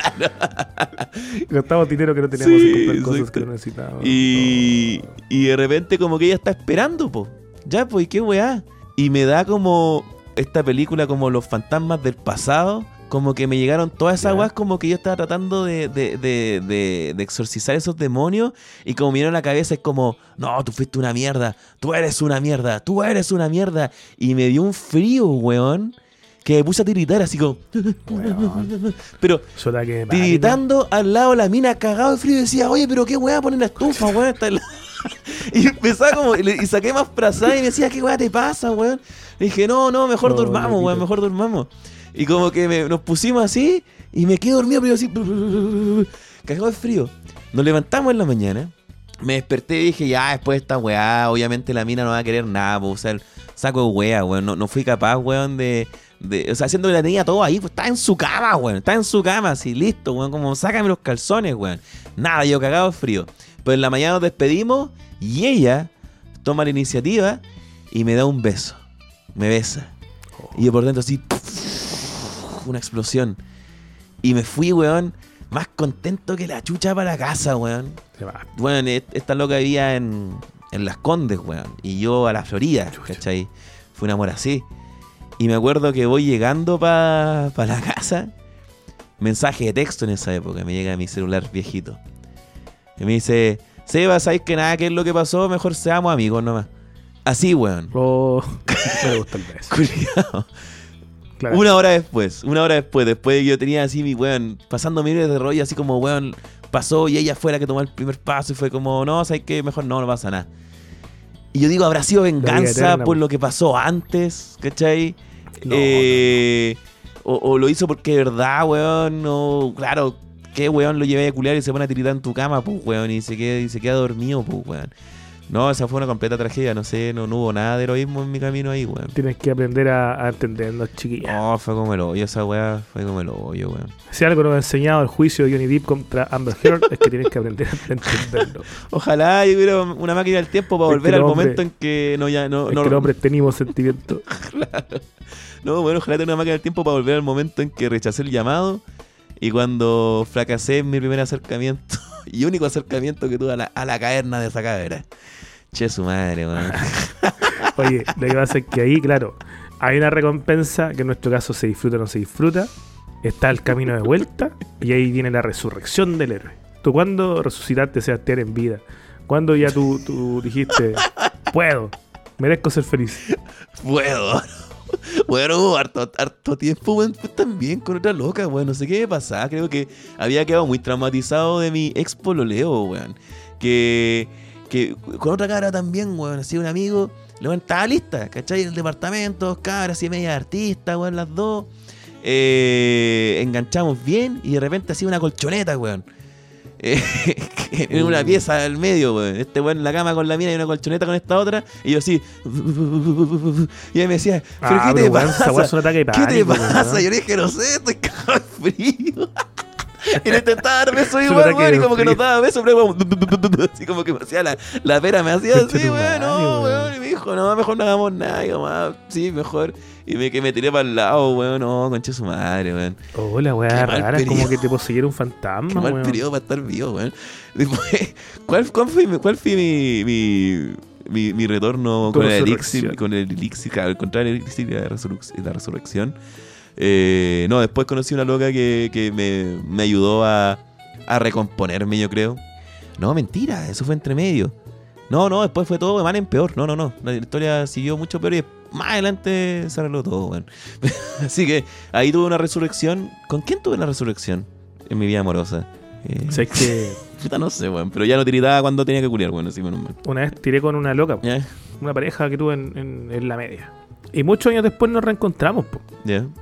Speaker 2: Gastamos dinero que no teníamos
Speaker 3: Sí,
Speaker 2: comprar cosas que no necesitábamos.
Speaker 3: Y, y de repente como que ella está esperando, po. Ya, pues, ¿y qué weá? Y me da como esta película como los fantasmas del pasado. Como que me llegaron todas esas
Speaker 2: Ya.
Speaker 3: weas como que yo estaba tratando de, de, de, de- de exorcizar esos demonios. Y como me dieron la cabeza es como, no, tú fuiste una mierda. Tú eres una mierda. Tú eres una mierda. Y me dio un frío, weón. Que me puse a tiritar así como... Pero
Speaker 2: que
Speaker 3: tiritando al lado de la mina cagado de frío y decía, oye, pero qué weá poner la estufa, weón. Y empezaba como, y, saqué más frazada y me decía, ¿qué weá te pasa, weón? Le dije, no, no, mejor
Speaker 2: No,
Speaker 3: durmamos, weón, mejor durmamos. Y como que me- nos pusimos así y me quedé dormido, pero así, cagado de frío. Nos levantamos en la mañana, me desperté y dije, ya, después de esta weá, obviamente la mina no va a querer nada, pues, o sea, saco de weá, weón. No, no fui capaz, weón, de, de- O sea, haciendo que la tenía todo ahí, pues estaba en su cama, weón. Estaba en su cama, así, listo, weón. Como, sácame los calzones, weón. Nada, yo cagado frío. Pero en la mañana nos despedimos y ella toma la iniciativa y me da un beso. Me besa. Y yo por dentro así. Una explosión. Y me fui, weón, más contento que la chucha para la casa, weón.
Speaker 2: Se va.
Speaker 3: Bueno, esta loca vivía en, en Las Condes, weón. Y yo a la Florida,
Speaker 2: Chucha.
Speaker 3: ¿cachai? Fue un amor así. Y me acuerdo que voy llegando para la casa. Mensaje de texto en esa época. Me llega a mi celular viejito. Y me dice: Seba, ¿sabes que nada? ¿Qué es lo que pasó? Mejor seamos amigos nomás. Así, weón.
Speaker 2: Oh, me gusta el. Claro.
Speaker 3: Una hora después, una hora después, después yo tenía así mi weón, pasando miles de rollo, así como weón, pasó y ella fue la que tomó el primer paso y fue como, no, ¿sabes qué? Mejor no, no pasa nada. Y yo digo, ¿habrá sido venganza
Speaker 2: eterna,
Speaker 3: por
Speaker 2: po.
Speaker 3: lo que pasó antes? ¿Cachai?
Speaker 2: No,
Speaker 3: Eh, O, lo hizo porque verdad, weón, no, claro, qué, weón, lo llevé a culiar y se pone a tiritar en tu cama, pues, weón, y se queda, y se queda dormido, pues, weón? No, esa fue una completa tragedia, no sé, no, no hubo nada de heroísmo en mi camino ahí, weón.
Speaker 2: Tienes que aprender a, a entendernos, chiquillos.
Speaker 3: No, fue como el hoyo, esa weá fue como el hoyo, weón.
Speaker 2: Si algo nos ha enseñado el juicio de Johnny Depp contra Amber Heard es que tienes que aprender a entenderlo.
Speaker 3: Ojalá yo hubiera una máquina del tiempo para
Speaker 2: Es
Speaker 3: volver al momento en que no ya no
Speaker 2: es
Speaker 3: no,
Speaker 2: que los hombres tenemos sentimientos.
Speaker 3: no, bueno, ojalá tener una máquina del tiempo para volver al momento en que rechacé el llamado y cuando fracasé en mi primer acercamiento y único acercamiento que tuve a la, a la caverna de esa caverna. Che su madre, weón.
Speaker 2: Oye, lo que pasa es que ahí, claro, hay una recompensa que en nuestro caso se disfruta o no se disfruta. Está el camino de vuelta y ahí viene la resurrección del héroe. ¿Tú cuándo resucitaste Sebastián en vida? ¿Cuándo ya tú, tú dijiste, puedo, merezco ser feliz?
Speaker 3: Puedo. Bueno, harto, harto tiempo, pues, también con otra loca, weón. No sé qué me pasaba. Creo que había quedado muy traumatizado de mi ex pololeo, weón. Que, que con otra cara también, weón. Así un amigo, luego estaba lista, ¿cachai? En el departamento, cabras así media artistas, weón, las dos. Eh, enganchamos bien y de repente así una colchoneta, weón. Eh, en una pieza al medio, weón. Este weón en la cama con la mina y una colchoneta con esta otra. Y yo así. Y ella me decía, ¿pero
Speaker 2: Ah,
Speaker 3: qué te
Speaker 2: weón,
Speaker 3: pasa? ¿Qué te pasa?
Speaker 2: weón.
Speaker 3: Yo le dije, no sé, estoy cagado frío. Y le intentaba dar besos igual, weón, y como que nos daba besos, pero así como que me hacía la, la pera, me hacía así, weón, no,
Speaker 2: weón.
Speaker 3: weón. Y me dijo, no, mejor no hagamos nada. Y yo, ah, sí, mejor. Y me, que me tiré para el lado, weón, no, concha su madre, weón.
Speaker 2: La
Speaker 3: Qué
Speaker 2: weá
Speaker 3: mal
Speaker 2: rara, es como que te poseyera un
Speaker 3: Qué
Speaker 2: fantasma,
Speaker 3: mal
Speaker 2: weón.
Speaker 3: periodo para estar vivo, weón. Después, ¿cuál, cuál fue, mi- cuál fue mi, mi, mi, mi retorno con el elixir? Con el elixir, claro, encontrar el elixir y la resurrección. Eh, no, después conocí una loca que, que me, me ayudó a, a recomponerme, yo creo. No, mentira, eso fue entre medio. No, no, después fue todo de mal en peor. No, no, no. La historia siguió mucho peor y más adelante se arregló todo, weón. Así que ahí tuve una resurrección. ¿Con quién tuve la resurrección en mi vida amorosa? Eh,
Speaker 2: O sea, es que
Speaker 3: Puta, no sé, weón. Pero ya no tiritaba cuando tenía que culiar, weón. Así, menos mal.
Speaker 2: una vez tiré con una loca,
Speaker 3: Ya,
Speaker 2: una pareja que tuve en, en- en la media. Y muchos años después nos reencontramos, po.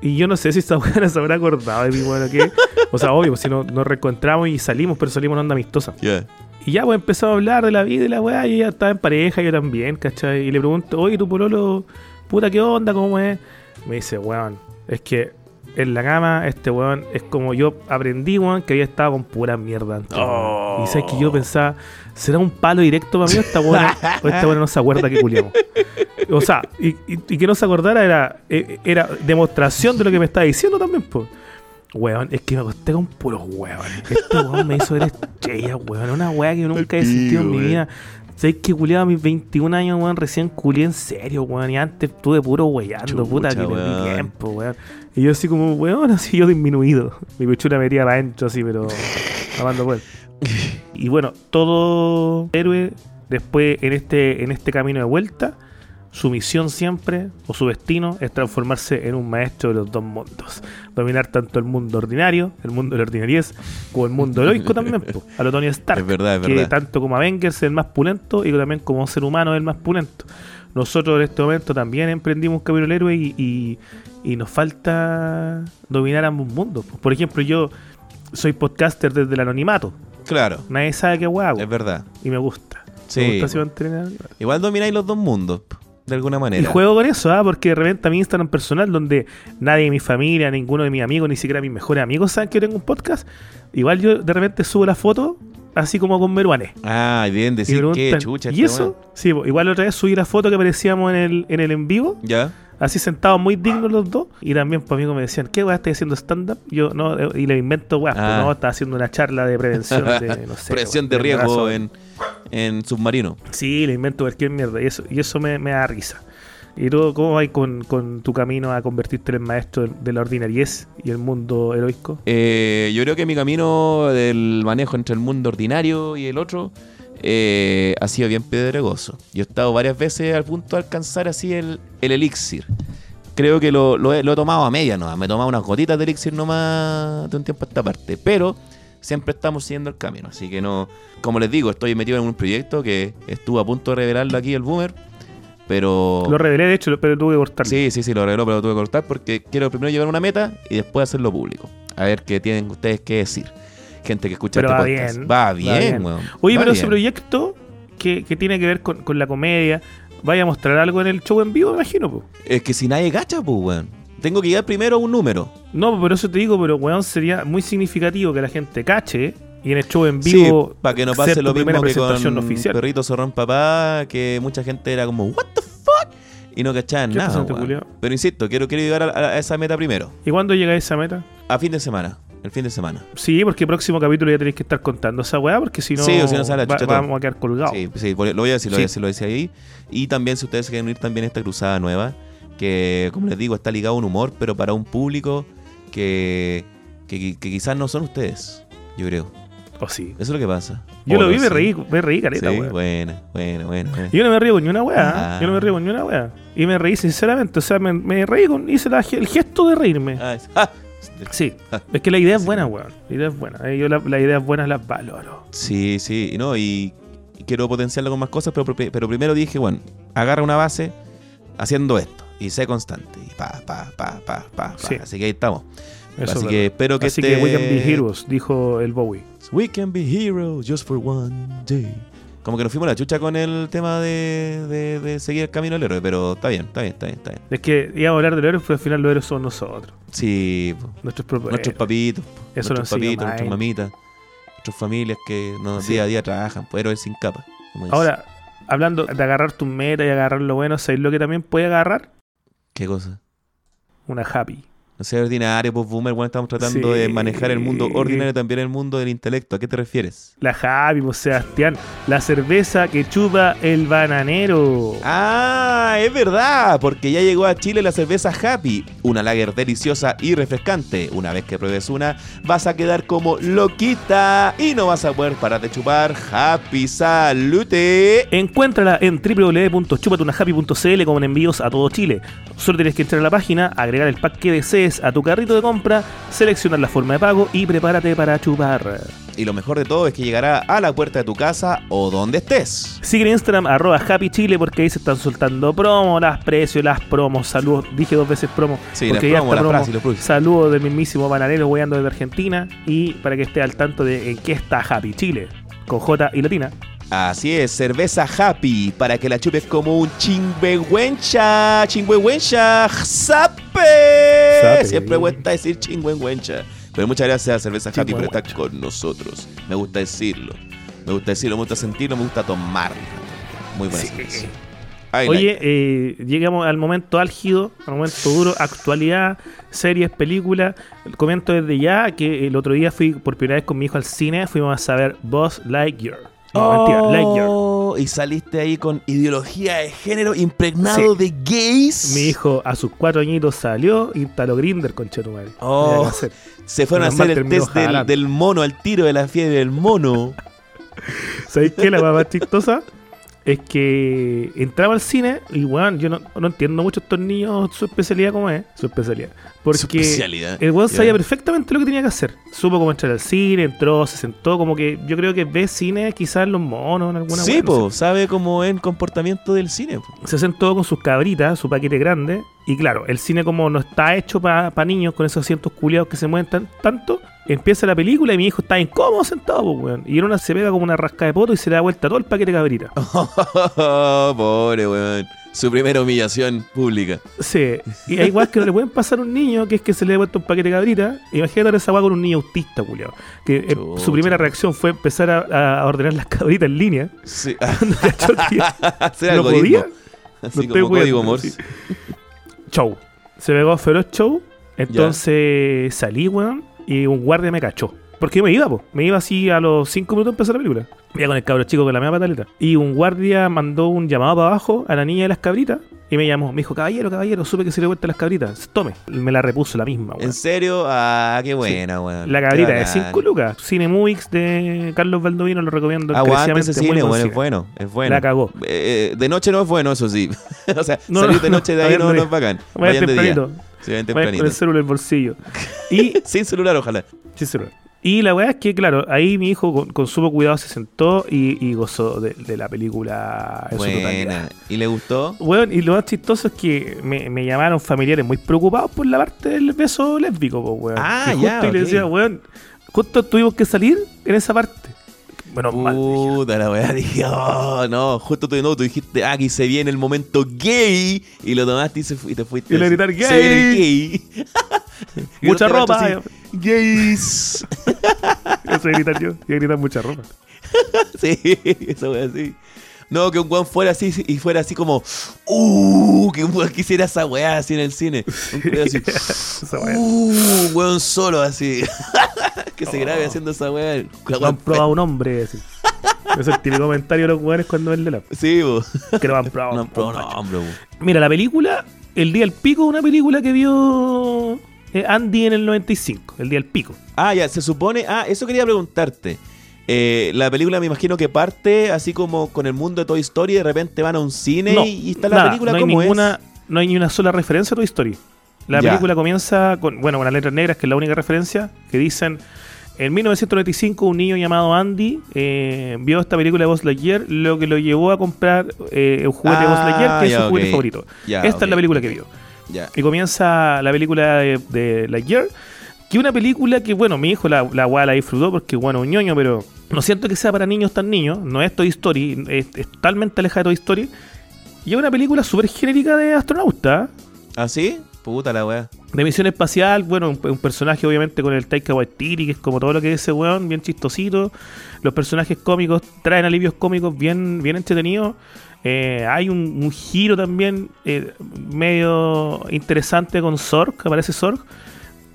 Speaker 2: Y yo no sé si esta buena se habrá acordado de mí, bueno, que. O sea, obvio, si no, nos reencontramos y salimos, pero salimos en onda amistosa.
Speaker 3: Ya.
Speaker 2: Y ya, pues empezamos a hablar de la vida y la weá, y ella estaba en pareja, yo también, ¿cachai? Y le pregunto, oye, tu pololo, puta, ¿qué onda? ¿Cómo es? Me dice, weón, es que en la cama, este weón, es como yo aprendí, weón, que había estado con pura mierda antes.
Speaker 3: Oh.
Speaker 2: Y sabes que yo pensaba, ¿será un palo directo para mí o esta o esta weona no se acuerda que culiamos? O sea, y, y- y que no se acordara era, eh, era demostración de lo que me estaba diciendo también, pues. Weón, es que me acosté con puros weón. Este weón me hizo ver estrella, weón. Una weá que yo nunca he sentido en mi vida. ¿Sabes que culiaba a mis 21 años, weón? Recién culié en serio, weón. Y antes estuve puro weyando, puta, que perdí tiempo, weón. Y yo así como, weón, así yo disminuido. Mi pechura metía para adentro así, pero amando pues. Y bueno, todo héroe después en este, en este camino de vuelta, su misión siempre, o su destino, es transformarse en un maestro de los dos mundos. Dominar tanto el mundo ordinario, el mundo de la ordinariez, como el mundo heroico también, po, a lo Tony Stark.
Speaker 3: Es verdad, es
Speaker 2: que
Speaker 3: verdad.
Speaker 2: tanto como Avengers es el más pulento y también como ser humano es el más pulento. Nosotros en este momento también emprendimos un camino del héroe y, y- y nos falta dominar ambos mundos. Por ejemplo, yo soy podcaster desde el anonimato.
Speaker 3: Claro,
Speaker 2: Nadie sabe qué guau
Speaker 3: es verdad.
Speaker 2: y me gusta.
Speaker 3: Sí.
Speaker 2: Me gusta.
Speaker 3: Igual domináis los dos mundos, de alguna manera.
Speaker 2: Y juego con eso, ¿ah? porque de repente a mi Instagram personal, donde nadie de mi familia, ninguno de mis amigos, ni siquiera mis mejores amigos saben que yo tengo un podcast, igual yo de repente subo la foto, así como con Meruané.
Speaker 3: Ah, bien,
Speaker 2: Y
Speaker 3: decir
Speaker 2: me
Speaker 3: que chucha.
Speaker 2: ¿Y
Speaker 3: este
Speaker 2: eso? Sí, igual otra vez subí la foto que aparecíamos en el, en el en vivo,
Speaker 3: Ya.
Speaker 2: así sentados muy dignos los dos. Y también para amigos me decían, ¿qué weá estás haciendo stand-up? Yo no, eh, y le invento weá, pues,
Speaker 3: Ah.
Speaker 2: no, estaba haciendo una charla de prevención de, no sé.
Speaker 3: Prevención de riesgo en, en submarino.
Speaker 2: Sí, le invento cualquier mierda y eso, y eso me, me da risa. ¿Y tú cómo vas con, tu camino a convertirte en maestro de, la ordinariez y el mundo heroico?
Speaker 3: Eh, yo creo que mi camino del manejo entre el mundo ordinario y el otro eh, ha sido bien pedregoso. Yo he estado varias veces al punto de alcanzar así el, el elixir. Creo que lo, lo he, lo he tomado a media nomás. Me he tomado unas gotitas de elixir nomás de un tiempo a esta parte. Pero siempre estamos siguiendo el camino. Así que no. Como les digo, estoy metido en un proyecto que estuvo a punto de revelarlo aquí el Boomer. Pero.
Speaker 2: Lo revelé, de hecho, pero tuve que cortarlo.
Speaker 3: Sí, sí, sí, lo reveló, pero lo tuve que cortar porque quiero primero llevar una meta y después hacerlo público. A ver qué tienen ustedes que decir. gente que escucha
Speaker 2: Pero
Speaker 3: este
Speaker 2: va
Speaker 3: podcast.
Speaker 2: bien,
Speaker 3: Va
Speaker 2: va
Speaker 3: bien,
Speaker 2: bien.
Speaker 3: weón.
Speaker 2: Oye,
Speaker 3: Va
Speaker 2: pero
Speaker 3: bien.
Speaker 2: ese proyecto que, que tiene que ver con, con la comedia, ¿vaya a mostrar algo en el show en vivo, me imagino? po?
Speaker 3: Es que si nadie gacha, pues, weón. Tengo que llegar primero a un número.
Speaker 2: No, pero eso te digo, pero weón, sería muy significativo que la gente cache y en el show en
Speaker 3: Sí,
Speaker 2: vivo.
Speaker 3: para que no pase lo mismo que con
Speaker 2: oficial.
Speaker 3: Perrito Zorrón Papá, que mucha gente era como, ¿What the fuck? Y no cachaban
Speaker 2: ¿Qué
Speaker 3: nada. Pero insisto, quiero, quiero llegar a, a esa meta primero.
Speaker 2: ¿Y cuándo llega esa meta?
Speaker 3: A fin de semana. El fin de semana.
Speaker 2: Sí, porque el próximo capítulo ya tenéis que estar contando esa weá, porque si no,
Speaker 3: Sí, o si no sale la
Speaker 2: va- vamos a quedar colgados.
Speaker 3: Sí, sí, lo voy a decir, lo voy a
Speaker 2: Sí.
Speaker 3: decir, lo decía ahí. Y también si ustedes quieren unir también a esta cruzada nueva, que como les digo, está ligado a un humor, pero para un público que, que, que quizás no son ustedes, yo creo.
Speaker 2: O sí.
Speaker 3: Eso es lo que pasa.
Speaker 2: Yo lo
Speaker 3: no
Speaker 2: vi, me reí, me reí, careta,
Speaker 3: Sí, buena, buena. buena.
Speaker 2: Yo no me río con ni una weá,
Speaker 3: Ah.
Speaker 2: ¿eh? yo no me río con ni una weá. Y me reí sinceramente, o sea, me, me reí con, hice la- el gesto de reírme.
Speaker 3: Ah, es- ah.
Speaker 2: Sí, es que la idea es buena, weón. La idea es buena. Eh, Yo la, la idea es buena las valoro.
Speaker 3: Sí, sí, y no, y, quiero potenciarlo con más cosas, pero, pero primero dije, bueno, agarra una base haciendo esto y sé constante. Y pa, pa, pa, pa, pa, pa.
Speaker 2: Sí.
Speaker 3: Así que ahí estamos.
Speaker 2: Eso
Speaker 3: Así
Speaker 2: es
Speaker 3: que espero que
Speaker 2: Así
Speaker 3: este-
Speaker 2: que we can be heroes, dijo el Bowie.
Speaker 3: We can be heroes just for one day. Como que nos fuimos a la chucha con el tema de, de, de seguir el camino del héroe, pero está bien, está bien, está bien, está bien.
Speaker 2: Es que íbamos a hablar de los héroes, pero al final los héroes somos nosotros.
Speaker 3: Sí,
Speaker 2: Nuestros propios
Speaker 3: nuestros
Speaker 2: héroes.
Speaker 3: papitos,
Speaker 2: Eso
Speaker 3: nuestros papitos, nuestras mamitas, nuestras familias que nos
Speaker 2: Sí.
Speaker 3: día a día trabajan, pues héroes sin capa.
Speaker 2: Ahora, hablando de agarrar tu meta y agarrar lo bueno, ¿sabes lo que también puede agarrar?
Speaker 3: ¿Qué cosa?
Speaker 2: Una happy.
Speaker 3: No sea ordinario, pues boomer, bueno, estamos tratando
Speaker 2: Sí.
Speaker 3: de manejar el mundo ordinario también el mundo del intelecto. ¿A qué te refieres?
Speaker 2: La happy, pues Sebastián. La cerveza que chupa el bananero.
Speaker 3: Ah, es verdad, porque ya llegó a Chile la cerveza Happy, una lager deliciosa y refrescante. Una vez que pruebes una, vas a quedar como loquita y no vas a poder parar de chupar. Happy Salute.
Speaker 2: Encuéntrala en www.chupatunahappy.cl con envíos a todo Chile. Solo tienes que entrar a la página, agregar el pack que desees a tu carrito de compra, seleccionar la forma de pago y prepárate para chupar.
Speaker 3: Y lo mejor de todo es que llegará a la puerta de tu casa o donde estés.
Speaker 2: Sigue en Instagram arroba Happy Chile porque ahí se están soltando promos, las precios, las promos, saludos, dije dos veces promo,
Speaker 3: Sí,
Speaker 2: porque
Speaker 3: las
Speaker 2: está
Speaker 3: las
Speaker 2: promo.
Speaker 3: frases los.
Speaker 2: Saludos del mismísimo bananero weyando desde Argentina y para que esté al tanto de en qué está Happy Chile, con J y latina.
Speaker 3: Así es, cerveza Happy, para que la chupes como un chingüengüencha. Chingüengüencha. Zape. Siempre me gusta decir chingüengüencha. Pero muchas gracias a Cerveza Happy por estar con nosotros. Me gusta decirlo. Me gusta decirlo, me gusta sentirlo, me gusta tomarlo. Muy buena
Speaker 2: Sí. Oye, eh, llegamos al momento álgido, al momento duro, actualidad, series, películas. Comento desde ya que el otro día fui por primera vez con mi hijo al cine, fuimos a ver Buzz Lightyear. No, mentira, Lightyear.
Speaker 3: Oh, y saliste ahí con ideología de género impregnado de gays.
Speaker 2: Mi hijo a sus cuatro añitos salió, instaló Grinder con Chetumal.
Speaker 3: Oh. Se fueron a hacer el test del, del mono al tiro de la fiebre del mono.
Speaker 2: ¿Sabéis qué? La más chistosa es que entraba al cine y, weón, yo no, no entiendo mucho estos niños su especialidad como es, su especialidad. Porque
Speaker 3: Su especialidad.
Speaker 2: el weón sabía perfectamente lo que tenía que hacer. Supo cómo entrar al cine, entró, se sentó, como que yo creo que ve cine quizás en los monos, en alguna
Speaker 3: Sí,
Speaker 2: no sé.
Speaker 3: sabe cómo es el comportamiento del cine. po.
Speaker 2: Se sentó con sus cabritas, su paquete grande. Y claro, el cine como no está hecho para niños con esos asientos culiados que se mueven tan- tanto, empieza la película y mi hijo está incómodo sentado, pues, weón. Y en una se pega como una rasca de poto y se le da vuelta todo el paquete de cabrita.
Speaker 3: Pobre weón. Su primera humillación pública.
Speaker 2: Sí, y hay igual que no le pueden pasar a un niño que es que se le ha vuelto un paquete de cabrita. Imagínate ahora esa weá con un niño autista, culiado. Que eh, su primera reacción fue empezar a, a ordenar las cabritas en línea.
Speaker 3: Sí.
Speaker 2: ¿No podía?
Speaker 3: Así
Speaker 2: No
Speaker 3: como código Morse.
Speaker 2: sí. Show. Se pegó feroz show. Entonces salí, weón, y un guardia me cachó. Porque yo me iba, po. Me iba así a los 5 minutos empezar la película. Me iba con el cabro chico con la media pataleta. Y un guardia mandó un llamado para abajo a la niña de las cabritas. Y me llamó. Me dijo, caballero, caballero, supe que se le vuelta las cabritas. Tome. Me la repuso la misma, weón.
Speaker 3: ¿En serio? Ah, qué buena, weón.
Speaker 2: La cabrita de
Speaker 3: bacán.
Speaker 2: 5 lucas. Cine Movies de Carlos Baldovino lo recomiendo
Speaker 3: Aguante ese cine,
Speaker 2: buen
Speaker 3: weón, es bueno, es bueno.
Speaker 2: La cagó.
Speaker 3: Eh, eh, de noche no es bueno, eso sí. o sea,
Speaker 2: No,
Speaker 3: salir de noche de ahí no, no es bacán.
Speaker 2: Vayan
Speaker 3: Vayan de día.
Speaker 2: tempranito.
Speaker 3: Sí, vayan
Speaker 2: Vayan con
Speaker 3: tempranito.
Speaker 2: el celular en el bolsillo. Y
Speaker 3: Sin celular, ojalá.
Speaker 2: Sí, bueno. Y la weá es que, claro, ahí mi hijo con, con sumo cuidado se sentó y, y gozó de, de la película en su
Speaker 3: Buena.
Speaker 2: totalidad.
Speaker 3: ¿Y le gustó?
Speaker 2: Weón, y lo más chistoso es que me, me llamaron familiares muy preocupados por la parte del beso lésbico, po, weón.
Speaker 3: Ah,
Speaker 2: y justo
Speaker 3: ya,
Speaker 2: y le decía, weón, Justo tuvimos que salir en esa parte. Bueno, mal.
Speaker 3: Puta la weá, dije, oh, no, justo tú, no, tú dijiste, ah, aquí se viene el momento gay, y lo tomaste y, se fu- y te fuiste.
Speaker 2: Y le gritar,
Speaker 3: "Se viene
Speaker 2: "Gay".
Speaker 3: gay. Y
Speaker 2: Mucha
Speaker 3: no
Speaker 2: ropa.
Speaker 3: así, Gays.
Speaker 2: Eso gritar yo. A gritar mucha ropa.
Speaker 3: sí, esa weá así. No, que un weón fuera así y fuera así como, uh, que un weón quisiera esa weá así en el cine. Un weón así, uh, weón solo así. que se grabe
Speaker 2: Oh.
Speaker 3: haciendo esa weá. Weá
Speaker 2: han probado un hombre. así. Es el típico comentario de los jugadores cuando ven de la.
Speaker 3: Sí, bo.
Speaker 2: Que no han probado.
Speaker 3: No, pero
Speaker 2: un
Speaker 3: no,
Speaker 2: macho.
Speaker 3: hombre, bo.
Speaker 2: Mira, la película, El Día del Pico, una película que vio eh, Andy en el 95. El Día del Pico.
Speaker 3: Ah, ya, se supone. Ah, eso quería preguntarte. Eh, la película me imagino que parte así como con el mundo de Toy Story, de repente van a un cine
Speaker 2: No,
Speaker 3: y, está la
Speaker 2: nada,
Speaker 3: película
Speaker 2: no
Speaker 3: como
Speaker 2: ninguna, No hay ni una sola referencia a Toy Story. La
Speaker 3: Ya.
Speaker 2: película comienza con, bueno, con las letras negras, que es la única referencia, que dicen, en 1995 un niño llamado Andy eh, vio esta película de Buzz Lightyear, lo que lo llevó a comprar eh, un juguete de Buzz
Speaker 3: Ah,
Speaker 2: Lightyear, que es
Speaker 3: ya,
Speaker 2: su juguete favorito. Esta es la película que vio.
Speaker 3: es.
Speaker 2: Y comienza la película de, de Lightyear, que una película que, bueno, mi hijo la, la la disfrutó porque, bueno, un ñoño, pero no siento que sea para niños tan niños, no es Toy Story, es, es totalmente alejada de Toy Story. Y es una película súper genérica de astronauta,
Speaker 3: ¿Ah, sí? Puta la weá.
Speaker 2: de misión espacial, bueno, un, un personaje obviamente con el Taika Waititi, que es como todo lo que es ese weón, bien chistosito. Los personajes cómicos traen alivios cómicos bien, bien entretenidos. Eh, hay un, un giro también eh, medio interesante con que aparece Zorg.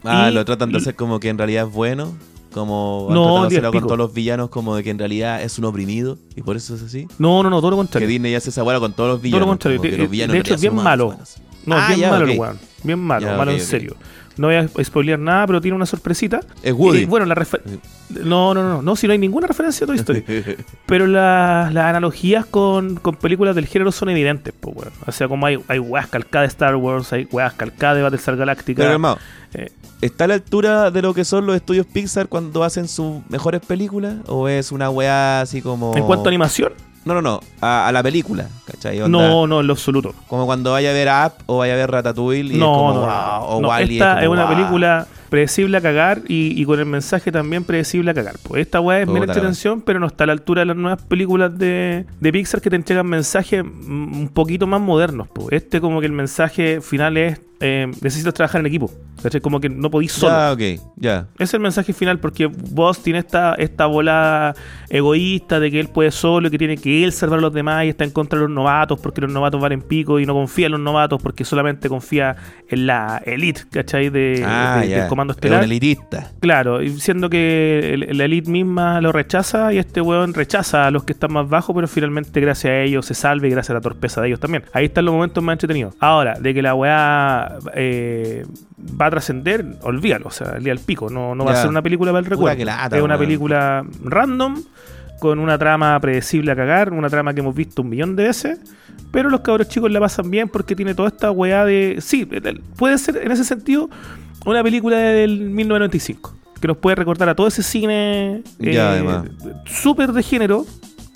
Speaker 3: Ah,
Speaker 2: Y-
Speaker 3: lo tratan de hacer como que en realidad es bueno. Como
Speaker 2: No,
Speaker 3: de con todos los villanos, como de que en realidad es un oprimido. Y por eso es así.
Speaker 2: No, no, no, todo lo
Speaker 3: Que
Speaker 2: contrario.
Speaker 3: Disney hace esa weá con todos los villanos.
Speaker 2: Todo lo contrario.
Speaker 3: que
Speaker 2: De,
Speaker 3: los villanos
Speaker 2: de
Speaker 3: en
Speaker 2: hecho, es bien malo. No,
Speaker 3: Ah,
Speaker 2: bien
Speaker 3: ya,
Speaker 2: malo el weón. Bien malo,
Speaker 3: Ya,
Speaker 2: malo en serio. No voy a spoilear nada, pero tiene una sorpresita.
Speaker 3: Es Woody.
Speaker 2: Bueno, la No, no, no, no, si no hay ninguna referencia a Toy Story. Pero la- las analogías con, con películas del género son evidentes, pues, weón. O sea, como hay, hay weas calcadas de Star Wars, hay weas calcadas de Battlestar Galactica.
Speaker 3: Pero hermano,
Speaker 2: Eh,
Speaker 3: ¿está a la altura de lo que son los estudios Pixar cuando hacen sus mejores películas? ¿O es una weá así como.?
Speaker 2: en cuanto a animación,
Speaker 3: No, no, no. A, a la película, ¿cachai? Onda,
Speaker 2: no, no, en lo absoluto.
Speaker 3: Como cuando vaya a ver Up o vaya a ver Ratatouille y es
Speaker 2: No,
Speaker 3: como,
Speaker 2: no,
Speaker 3: wow, o
Speaker 2: No, esta es,
Speaker 3: como,
Speaker 2: una
Speaker 3: wow.
Speaker 2: película predecible a cagar y, y con el mensaje también predecible a cagar. Pues esta weá es mera
Speaker 3: la
Speaker 2: entretención, pero no está a la altura de las nuevas películas de, de Pixar que te entregan mensajes un poquito más modernos. Pues. Este como que el mensaje final es eh, necesitas trabajar en equipo. ¿cachai? Como que no podís solo.
Speaker 3: Ya, ok, ya.
Speaker 2: Ese es el mensaje final porque vos tiene esta, esta bola egoísta de que él puede solo y que tiene que él salvar a los demás y está en contra de los novatos porque los novatos valen pico y no confía en los novatos porque solamente confía en la elite, ¿cachai? De,
Speaker 3: ah,
Speaker 2: de-
Speaker 3: ya.
Speaker 2: del comando
Speaker 3: Es
Speaker 2: estelar.
Speaker 3: un elitista.
Speaker 2: Claro, y siendo que el- la elite misma lo rechaza y este weón rechaza a los que están más bajos, pero finalmente gracias a ellos se salve y gracias a la torpeza de ellos también. Ahí están los momentos más entretenidos. Ahora, de que la weá eh, va a trascender, olvídalo, o sea, el día del pico, no, no va a ser una película para el recuerdo.
Speaker 3: lata,
Speaker 2: es una película random, con una trama predecible a cagar, una trama que hemos visto un millón de veces. Pero los cabros chicos la pasan bien porque tiene toda esta weá de. Sí, puede ser en ese sentido una película del 1995. Que nos puede recordar a todo ese cine eh, súper de género,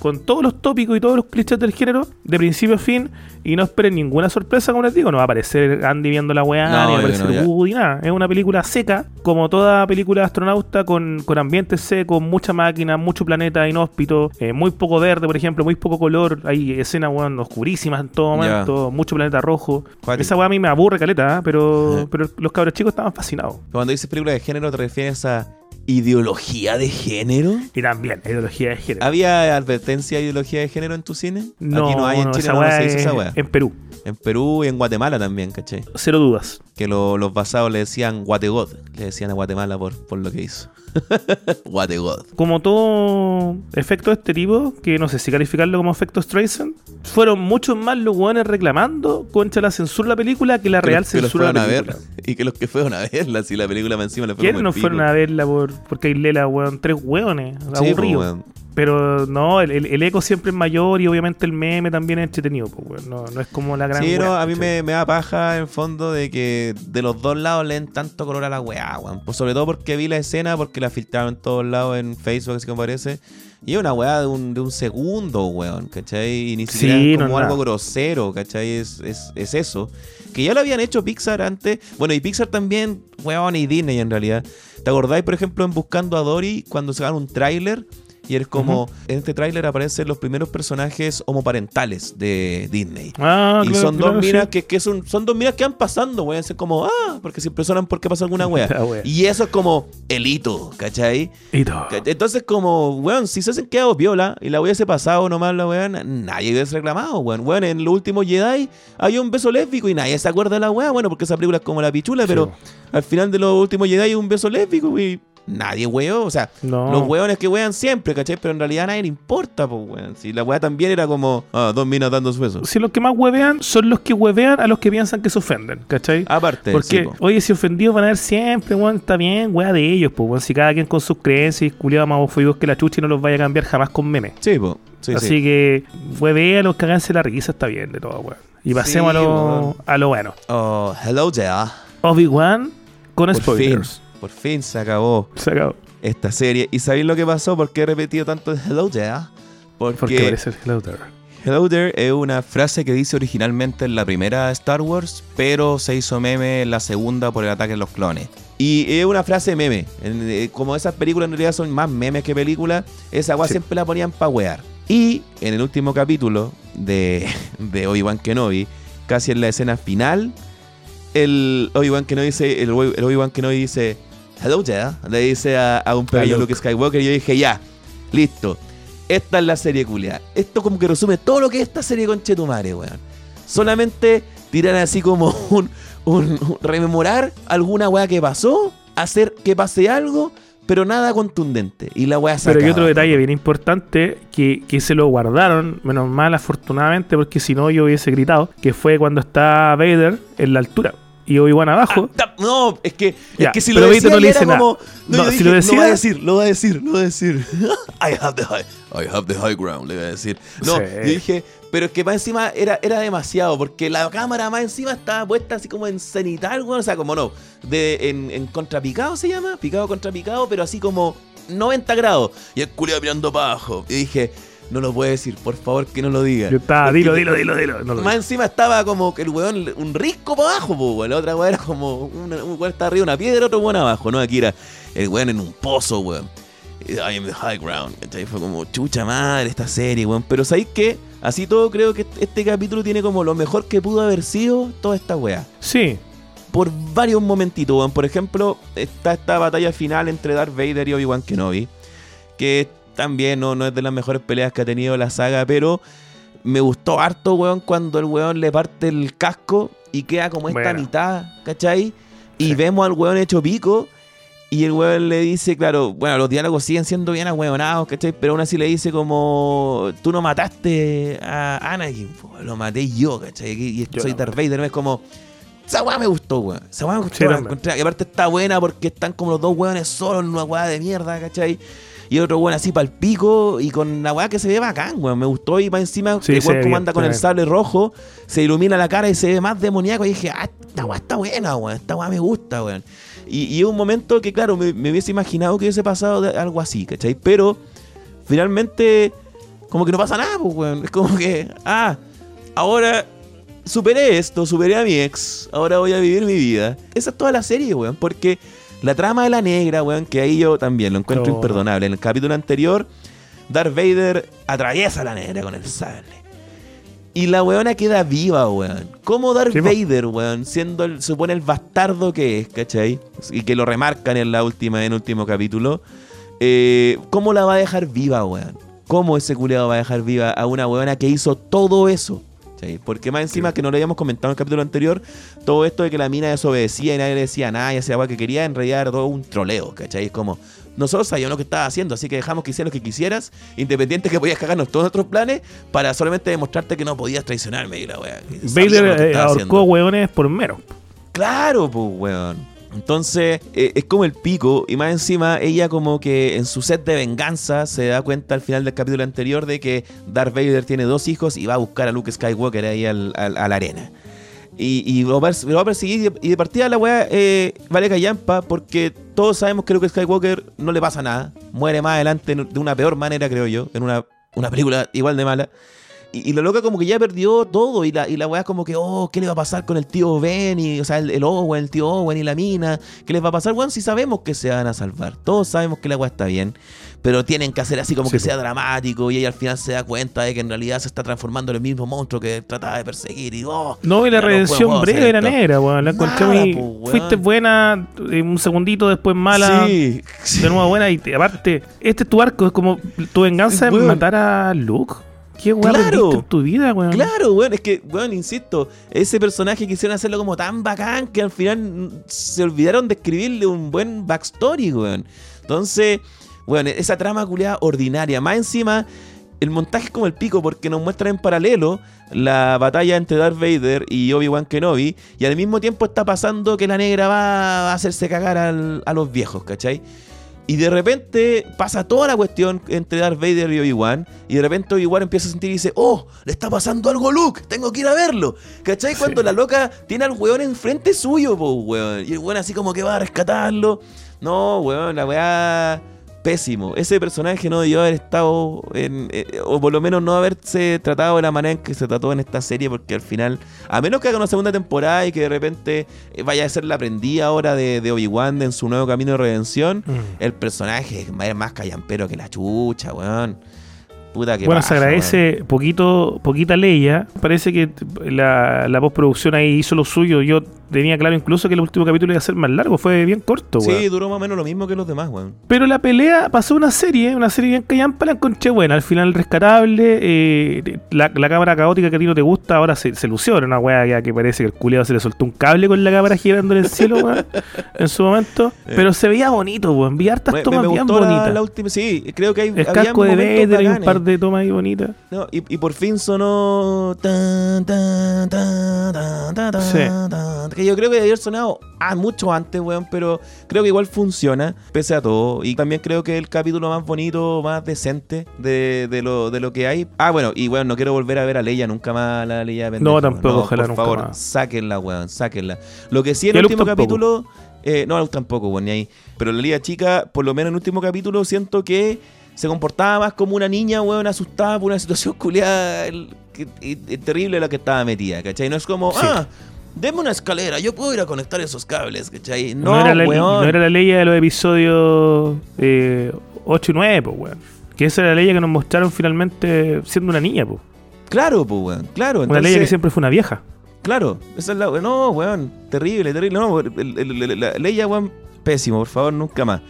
Speaker 2: con todos los tópicos y todos los clichés del género, de principio a fin, y no esperen ninguna sorpresa, como les digo, no va a aparecer Andy viendo la weá,
Speaker 3: No,
Speaker 2: ni va a aparecer
Speaker 3: no.
Speaker 2: Woody, nada. Es una película seca, como toda película de astronauta, con, con ambientes secos, mucha máquina, mucho planeta inhóspito, eh, muy poco verde, por ejemplo, muy poco color, hay escenas weón, oscurísimas en todo momento, mucho planeta rojo. Esa weá a mí me aburre caleta, ¿eh? pero, pero los cabros chicos estaban fascinados.
Speaker 3: Cuando dices película de género, ¿te refieres a ideología de género?
Speaker 2: Y también, ideología de género.
Speaker 3: ¿Había advertencia de ideología de género en tu cine?
Speaker 2: No,
Speaker 3: Aquí no hay en
Speaker 2: no,
Speaker 3: Chile,
Speaker 2: esa
Speaker 3: no, no se hizo esa
Speaker 2: en Perú,
Speaker 3: En Perú y en Guatemala también, ¿caché?
Speaker 2: cero dudas.
Speaker 3: Que lo- los basados le decían Guategod. Le decían a Guatemala por, por lo que hizo. Guategod.
Speaker 2: Como todo efecto de este tipo, que no sé si calificarlo como efecto Streisand, fueron muchos más los weones reclamando contra la censura de la película que la
Speaker 3: Que
Speaker 2: real
Speaker 3: los- que los
Speaker 2: censura de
Speaker 3: fueron
Speaker 2: la
Speaker 3: a ver. Y que los que fueron a verla, si la película encima le fue
Speaker 2: ¿Quiénes
Speaker 3: como
Speaker 2: no fueron a verla por, porque hay lela, weón? Tres weones,
Speaker 3: Sí,
Speaker 2: aburridos.
Speaker 3: pues.
Speaker 2: Pero no, el, el- eco siempre es mayor y obviamente el meme también es entretenido. Pues, weón. no, no es como la gran.
Speaker 3: Sí, no,
Speaker 2: weá,
Speaker 3: a mí me, me da paja en fondo de que de los dos lados leen tanto color a la weá, weón. Pues sobre todo porque vi la escena, porque la filtraron en todos lados en Facebook, así como parece. Y es una weá de un, de un segundo, weón, ¿cachai? Y ni siquiera
Speaker 2: Sí,
Speaker 3: es como algo
Speaker 2: nada.
Speaker 3: grosero, ¿cachai? Es, es, es eso. Que ya lo habían hecho Pixar antes. Bueno, y Pixar también, weón, y Disney en realidad. ¿Te acordáis, por ejemplo, en Buscando a Dory, cuando sacaron un tráiler? Y eres como, en este tráiler aparecen los primeros personajes homoparentales de Disney.
Speaker 2: Ah,
Speaker 3: Y
Speaker 2: claro,
Speaker 3: son
Speaker 2: claro,
Speaker 3: dos minas
Speaker 2: sí.
Speaker 3: que, que son, son dos minas que van pasando, weón. Es como, ah, porque se impresionan porque pasa alguna wea. Y eso es como el hito, ¿cachai? ¿Cachai? Entonces, como, weón, si se hacen quedado viola y la hubiese pasado nomás la weón, nadie hubiese reclamado, weón. Weón, en los últimos Jedi había un beso lésbico y nadie se acuerda de la weá, bueno, porque esa película es como la pichula,
Speaker 2: Sí,
Speaker 3: pero al final de los últimos Jedi hay un beso lésbico y nadie weó. O sea,
Speaker 2: No.
Speaker 3: los weones que wean siempre, ¿cachai? Pero en realidad a nadie le importa, pues, weón. Si la weá también era como, ah, dos minas dando su beso.
Speaker 2: Si los que más huevean son los que huevean a los que piensan que se ofenden, ¿cachai?
Speaker 3: Aparte,
Speaker 2: Porque,
Speaker 3: sí, po.
Speaker 2: oye, si ofendidos van a ver siempre, weón, está bien, weá de ellos, pues, weón. Si cada quien con sus creencias y culiados más ofendidos que la chucha y no los vaya a cambiar jamás con memes.
Speaker 3: Sí. Sí,
Speaker 2: Así
Speaker 3: sí.
Speaker 2: que, huevea a los que haganse la risa, está bien de todo, weón. Y pasemos
Speaker 3: Sí,
Speaker 2: a, lo, a lo bueno.
Speaker 3: Oh, hello there.
Speaker 2: Obi-Wan con
Speaker 3: Por fin,
Speaker 2: spoilers.
Speaker 3: Por fin se acabó
Speaker 2: Se acabó.
Speaker 3: esta serie. ¿Y sabéis lo que pasó? ¿Por qué he repetido tanto el hello there? Porque,
Speaker 2: Porque parece el Hello There.
Speaker 3: hello there es una frase que dice originalmente en la primera Star Wars, pero se hizo meme en la segunda por el ataque de los clones. Y es una frase meme. Eh, Como esas películas en realidad son más memes que películas, esa agua
Speaker 2: Sí.
Speaker 3: siempre la ponían pa' wear. Y en el último capítulo de, de Obi-Wan Kenobi, casi en la escena final, el Obi-Wan Kenobi dice, el, Obi- el Obi-Wan Kenobi dice, hello there, le dice a, a un pequeño
Speaker 2: Luke.
Speaker 3: Luke Skywalker y yo dije, ya, listo, esta es la serie culia. Esto como que resume todo lo que es esta serie con Chetumare, weón. Solamente tirar así como un, un- un- rememorar alguna weá que pasó, hacer que pase algo, pero nada contundente. Y la weá se
Speaker 2: Pero hay otro detalle bien importante que, que se lo guardaron, menos mal afortunadamente, porque si no yo hubiese gritado, que fue cuando está Vader en la altura y Obi-Wan abajo.
Speaker 3: Ah, ta- no, es que, es que si lo decía
Speaker 2: no le dice nada.
Speaker 3: como, no,
Speaker 2: si
Speaker 3: dije,
Speaker 2: lo
Speaker 3: lo
Speaker 2: decía-
Speaker 3: va a decir, lo va a decir, lo va a decir. I have the high, I have the high ground, le voy a decir. No,
Speaker 2: Sí.
Speaker 3: yo dije, pero es que más encima era, era demasiado, porque la cámara más encima estaba puesta así como en cenital, weón, o sea, como no, de, en, en contrapicado se llama, picado contra picado, pero así como 90 grados. Y el culiado mirando para abajo. Y dije, no lo puede decir, por favor que no lo diga.
Speaker 2: Yo estaba,
Speaker 3: Porque
Speaker 2: dilo, dilo, dilo, dilo. No
Speaker 3: más encima estaba como que el weón, un risco para abajo, po, weón. La otra weón era como, una- un weón estaba arriba de una piedra, otro weón abajo, ¿no? Aquí era el weón en un pozo, weón. I am the high ground. Fue como, chucha madre esta serie, weón. Pero ¿sabéis qué? Así todo creo que este- este capítulo tiene como lo mejor que pudo haber sido toda esta weá.
Speaker 2: Sí,
Speaker 3: Por varios momentitos, weón. Por ejemplo, está esta batalla final entre Darth Vader y Obi-Wan Kenobi. Que también no, no es de las mejores peleas que ha tenido la saga, pero me gustó harto, weón, cuando el weón le parte el casco y queda como esta
Speaker 2: Bueno.
Speaker 3: mitad, ¿cachai? Y
Speaker 2: Sí.
Speaker 3: vemos al weón hecho pico. Y el weón le dice, claro, bueno, los diálogos siguen siendo bien ahueonados, ¿cachai? Pero aún así le dice como, tú no mataste a Anakin, po, lo maté yo, ¿cachai? Y
Speaker 2: Yo
Speaker 3: soy
Speaker 2: no
Speaker 3: Darth Vader, ¿no? es como, esa weá me gustó, weón. Esa weá me gustó.
Speaker 2: Sí,
Speaker 3: y aparte está buena porque están como los dos weones solos en una weá de mierda, ¿cachai? Y el otro weón así para el pico y con la weá que se ve bacán, weón. Me gustó y para encima,
Speaker 2: Sí,
Speaker 3: el weón como
Speaker 2: bien,
Speaker 3: anda con el sable rojo, se ilumina la cara y se ve más demoníaco. Y dije, ah, esta weá está buena, weón. Esta weá me gusta, weón. Y, y es un momento que, claro, me, me hubiese imaginado que hubiese pasado de- algo así, ¿cachai? Pero finalmente, como que no pasa nada, pues, weón. Es como que, ah, ahora superé esto, superé a mi ex, ahora voy a vivir mi vida. Esa es toda la serie, weón, porque la trama de la negra, weón, que ahí yo también lo encuentro
Speaker 2: No.
Speaker 3: imperdonable. En el capítulo anterior, Darth Vader atraviesa a la negra con el sable. Y la weona queda viva, weón. ¿Cómo Darth
Speaker 2: Sí.
Speaker 3: Vader, weón, siendo el, supone el bastardo que es, ¿cachai? Y que lo remarcan en la última, en el último capítulo. eh, ¿Cómo la va a dejar viva, weón? ¿Cómo ese culiado va a dejar viva a una weona que hizo todo eso? Porque más encima que no lo habíamos comentado en el capítulo anterior, todo esto de que la mina desobedecía y nadie le decía nada y hacía agua que quería, en realidad era todo un troleo, ¿cachai? Es como, nosotros sabíamos lo que estaba haciendo, así que dejamos que hicieras lo que quisieras, independiente que podías cagarnos todos nuestros planes, para solamente demostrarte que no podías traicionarme y la wea.
Speaker 2: eh,
Speaker 3: estaba
Speaker 2: ahorcó hueones por mero.
Speaker 3: Claro, pues, weón. Entonces, eh, es como el pico, y más encima, ella como que en su set de venganza se da cuenta al final del capítulo anterior de que Darth Vader tiene dos hijos y va a buscar a Luke Skywalker ahí a la arena. Y, y lo, va a, perseguir, y de partida la weá eh, vale callampa porque todos sabemos que Luke Skywalker no le pasa nada, muere más adelante de una peor manera, creo yo, en una, una película igual de mala. Y, y la loca como que ya perdió todo y la, y la weá como que, oh, ¿qué le va a pasar con el tío Ben? Y, o sea, el, el Owen, el tío Owen y la mina. ¿Qué les va a pasar? Bueno, si sabemos que se van a salvar. Todos sabemos que la weá está bien. Pero tienen que hacer así como
Speaker 2: Sí,
Speaker 3: que sea dramático y ella al final se da cuenta de que en realidad se está transformando en el mismo monstruo que trataba de perseguir. Y, oh,
Speaker 2: No, y la redención breve era negra, weón. La encontré
Speaker 3: Nada,
Speaker 2: muy-
Speaker 3: po.
Speaker 2: Fuiste buena eh, un segundito, después mala.
Speaker 3: Sí,
Speaker 2: De nuevo buena. Y te- aparte, este es tu arco. Es como tu venganza en
Speaker 3: Weón.
Speaker 2: matar a Luke. ¿Qué weón
Speaker 3: Claro.
Speaker 2: en tu vida, weón?
Speaker 3: Claro, weón, es que, weón, insisto, ese personaje quisieron hacerlo como tan bacán que al final se olvidaron de escribirle un buen backstory, weón. Entonces, weón, esa trama culiada ordinaria. Más encima, el montaje es como el pico porque nos muestra en paralelo la batalla entre Darth Vader y Obi-Wan Kenobi y al mismo tiempo está pasando que la negra va a hacerse cagar al- a los viejos, ¿cachai? Y de repente pasa toda la cuestión entre Darth Vader y Obi-Wan. Y de repente Obi-Wan empieza a sentir y dice: ¡Oh! Le está pasando algo a Luke. Tengo que ir a verlo. ¿Cachai?
Speaker 2: Sí.
Speaker 3: Cuando la loca tiene al weón enfrente suyo, po, weón. Y el weón así como que va a rescatarlo. No, weón, la weá. Pésimo. Ese personaje no debió haber estado en. eh, o por lo menos no haberse tratado de la manera en que se trató en esta serie. Porque al final. A menos que haga una segunda temporada y que de repente eh, vaya a ser la aprendida ahora de, de Obi-Wan en su nuevo camino de redención.
Speaker 2: Mm.
Speaker 3: El personaje es más- más callampero que la chucha, weón. Puta que
Speaker 2: Bueno, se agradece poquito, poquita Leia. Parece que la, la postproducción ahí hizo lo suyo. Yo tenía claro incluso que el último capítulo iba a ser más largo. Fue bien corto,
Speaker 3: weón. Sí, duró más o menos lo mismo que los demás, weón.
Speaker 2: Pero la pelea pasó una serie, una serie bien callampa, la encontré buena. Al final rescatable. eh, la, la cámara caótica que a ti no te gusta ahora se, se lució. Era una weá que parece que el culiado se le soltó un cable con la cámara girando en el cielo, weón, en su momento. Pero se veía bonito, weón. Vi hartas
Speaker 3: Me,
Speaker 2: tomas
Speaker 3: me
Speaker 2: bien bonitas.
Speaker 3: la última. Sí, creo que hay.
Speaker 2: el casco de Vader y un
Speaker 3: bacanes.
Speaker 2: Par de tomas ahí bonitas.
Speaker 3: No, y, y por fin sonó. tan, tan, tan,
Speaker 2: Sí.
Speaker 3: que yo creo que debió haber sonado ah, mucho antes, weón, pero creo que igual funciona, pese a todo. Y también creo que es el capítulo más bonito, más decente de, de lo, de lo que hay. Ah, bueno, y bueno, no quiero volver a ver a Leia nunca más, la Leia pendeja,
Speaker 2: No, tampoco, ojalá
Speaker 3: Por
Speaker 2: nunca
Speaker 3: favor,
Speaker 2: más.
Speaker 3: sáquenla, weón, sáquenla. Lo que sí en el último
Speaker 2: tampoco.
Speaker 3: capítulo. eh, no, tampoco, weón, ni ahí. Pero la Leia chica, por lo menos en el último capítulo, siento que se comportaba más como una niña, weón, asustada por una situación culiada terrible la que estaba metida, ¿cachai? No es como,
Speaker 2: Sí.
Speaker 3: ah, deme una escalera, yo puedo ir a conectar esos cables, ¿cachai? No,
Speaker 2: No, era, la,
Speaker 3: weón.
Speaker 2: no era la ley de los episodios eh, 8 y 9, pues, weón. Que esa era la ley que nos mostraron finalmente siendo una niña, pues.
Speaker 3: Claro, pues, weón, claro.
Speaker 2: Una ley que
Speaker 3: entonces-
Speaker 2: siempre fue una vieja.
Speaker 3: Claro, esa es la. No, weón, terrible, terrible. No, la Leia, weón, pésimo, por favor, nunca más.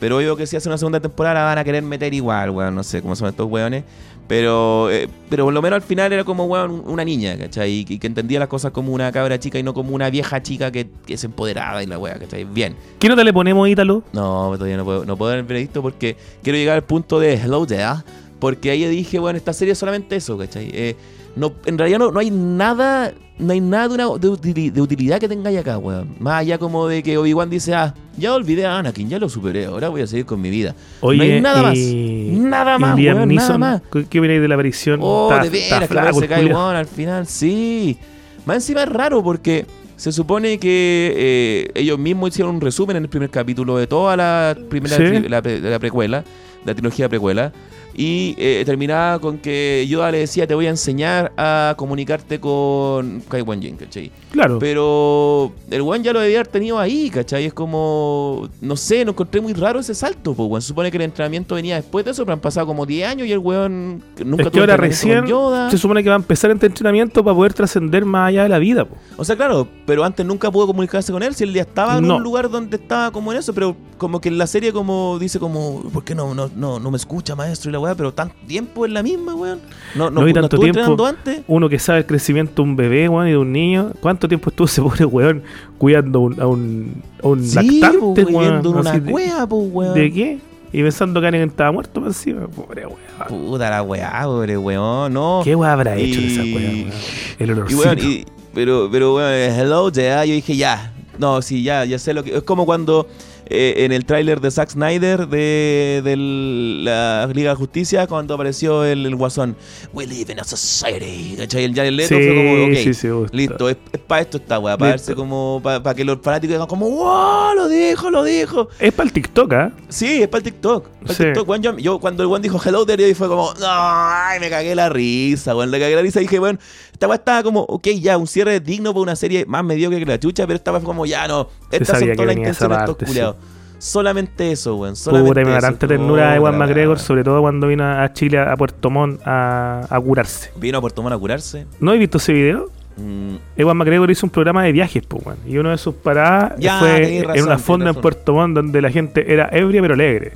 Speaker 3: Pero obvio que si hace una segunda temporada van a querer meter igual, weón, no sé cómo son estos weones. Pero, eh, pero por lo menos al final era como, weón, una niña, ¿cachai? Y, y que entendía las cosas como una cabra chica y no como una vieja chica que, que se empoderaba y la weá, ¿cachai? Bien.
Speaker 2: ¿Qué nota le ponemos, Ítalo?
Speaker 3: No, todavía no puedo, no puedo dar el veredicto porque quiero llegar al punto de Hello There. Porque ahí dije, bueno, esta serie es solamente eso, ¿cachai? Eh, no, en realidad no, no hay nada, no hay nada de, una, de, utili- de utilidad que tengáis acá, weón. Más allá como de que Obi-Wan dice, ah, ya olvidé a Anakin, ya lo superé, ahora voy a seguir con mi vida. no hay nada más. Nada más, weón, nada más.
Speaker 2: ¿Qué opináis de la aparición?
Speaker 3: Oh,
Speaker 2: Está-
Speaker 3: de veras, que se cae weón al final, sí. Más encima es raro porque se supone que eh, ellos mismos hicieron un resumen en el primer capítulo de toda la primera
Speaker 2: Sí.
Speaker 3: tri- la, pre- de la precuela, la trilogía precuela. Y eh, terminaba con que Yoda le decía, te voy a enseñar a comunicarte con Kai Wan Jinn, ¿cachai?
Speaker 2: Claro.
Speaker 3: Pero el weón ya lo debía haber tenido ahí, ¿cachai? Es como, no sé, no encontré muy raro ese salto, pues, weón. Se supone que el entrenamiento venía después de eso, pero han pasado como 10 años y el weón nunca
Speaker 2: es que
Speaker 3: tuvo
Speaker 2: ahora recién
Speaker 3: con Yoda.
Speaker 2: se supone que va a empezar este entrenamiento para poder trascender más allá de la vida. po.
Speaker 3: O sea, claro, pero antes nunca pudo comunicarse con él, si él ya estaba en
Speaker 2: No.
Speaker 3: un lugar donde estaba como en eso, pero como que en la serie como dice como, ¿por qué no, no, no, no me escucha maestro y la weá? Pero tanto tiempo es la misma, weón. No, no,
Speaker 2: No tanto tiempo.
Speaker 3: antes.
Speaker 2: Uno que sabe el crecimiento de un bebé weón, y de un niño. ¿Cuánto tiempo estuvo ese pobre weón cuidando un- a un, a un
Speaker 3: Sí,
Speaker 2: lactante,
Speaker 3: pues,
Speaker 2: weón?
Speaker 3: en una
Speaker 2: de-
Speaker 3: cueva, pues, weón.
Speaker 2: ¿De qué? Y pensando que alguien estaba muerto por encima. Pobre weón.
Speaker 3: Puta la weá, pobre weón, no.
Speaker 2: ¿Qué weón habrá hecho
Speaker 3: Y-
Speaker 2: esa weón? weón? El
Speaker 3: Y
Speaker 2: olorcito.
Speaker 3: weón, y- pero, pero weón, hello, ya, yo dije ya. No, sí, ya, ya sé lo que. Es como cuando eh, en el tráiler de Zack Snyder de, de la Liga de Justicia, cuando apareció el, el guasón. We live in a society. ¿Cachai? El Jared Leto
Speaker 2: Sí,
Speaker 3: fue como, ok,
Speaker 2: sí, sí, gusta.
Speaker 3: listo, es, para esto esta weá, para verse como. Para que los fanáticos digan como, wow, lo dijo, lo dijo.
Speaker 2: Es para el TikTok, ¿ah?
Speaker 3: Sí, es para el TikTok. El yo, yo cuando el weón dijo hello there, y fue como, no, ay, me cagué la risa, weón, le cagué la risa y dije, bueno, esta weá estaba como, ok, ya, un cierre digno para una serie más mediocre que la chucha, pero esta weá fue como, ya, no, estas son todas las intenciones de estos
Speaker 2: sí.
Speaker 3: culiados. Solamente eso, weón, solamente
Speaker 2: Puta, me tanta ternura de Ewan
Speaker 3: Puta la
Speaker 2: McGregor, sobre todo cuando vino a Chile, a Puerto Montt, a, a curarse.
Speaker 3: Vino a Puerto Montt a curarse.
Speaker 2: ¿No he visto ese video?
Speaker 3: Mm,
Speaker 2: Ewan McGregor hizo un programa de viajes, pues, weón. Y uno de sus paradas
Speaker 3: Ya,
Speaker 2: fue
Speaker 3: razón,
Speaker 2: en una fonda en. Puerto Montt donde la gente era ebria pero alegre.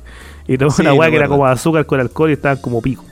Speaker 2: Y tomó
Speaker 3: Sí,
Speaker 2: una weá que era como azúcar con alcohol y estaban como pico.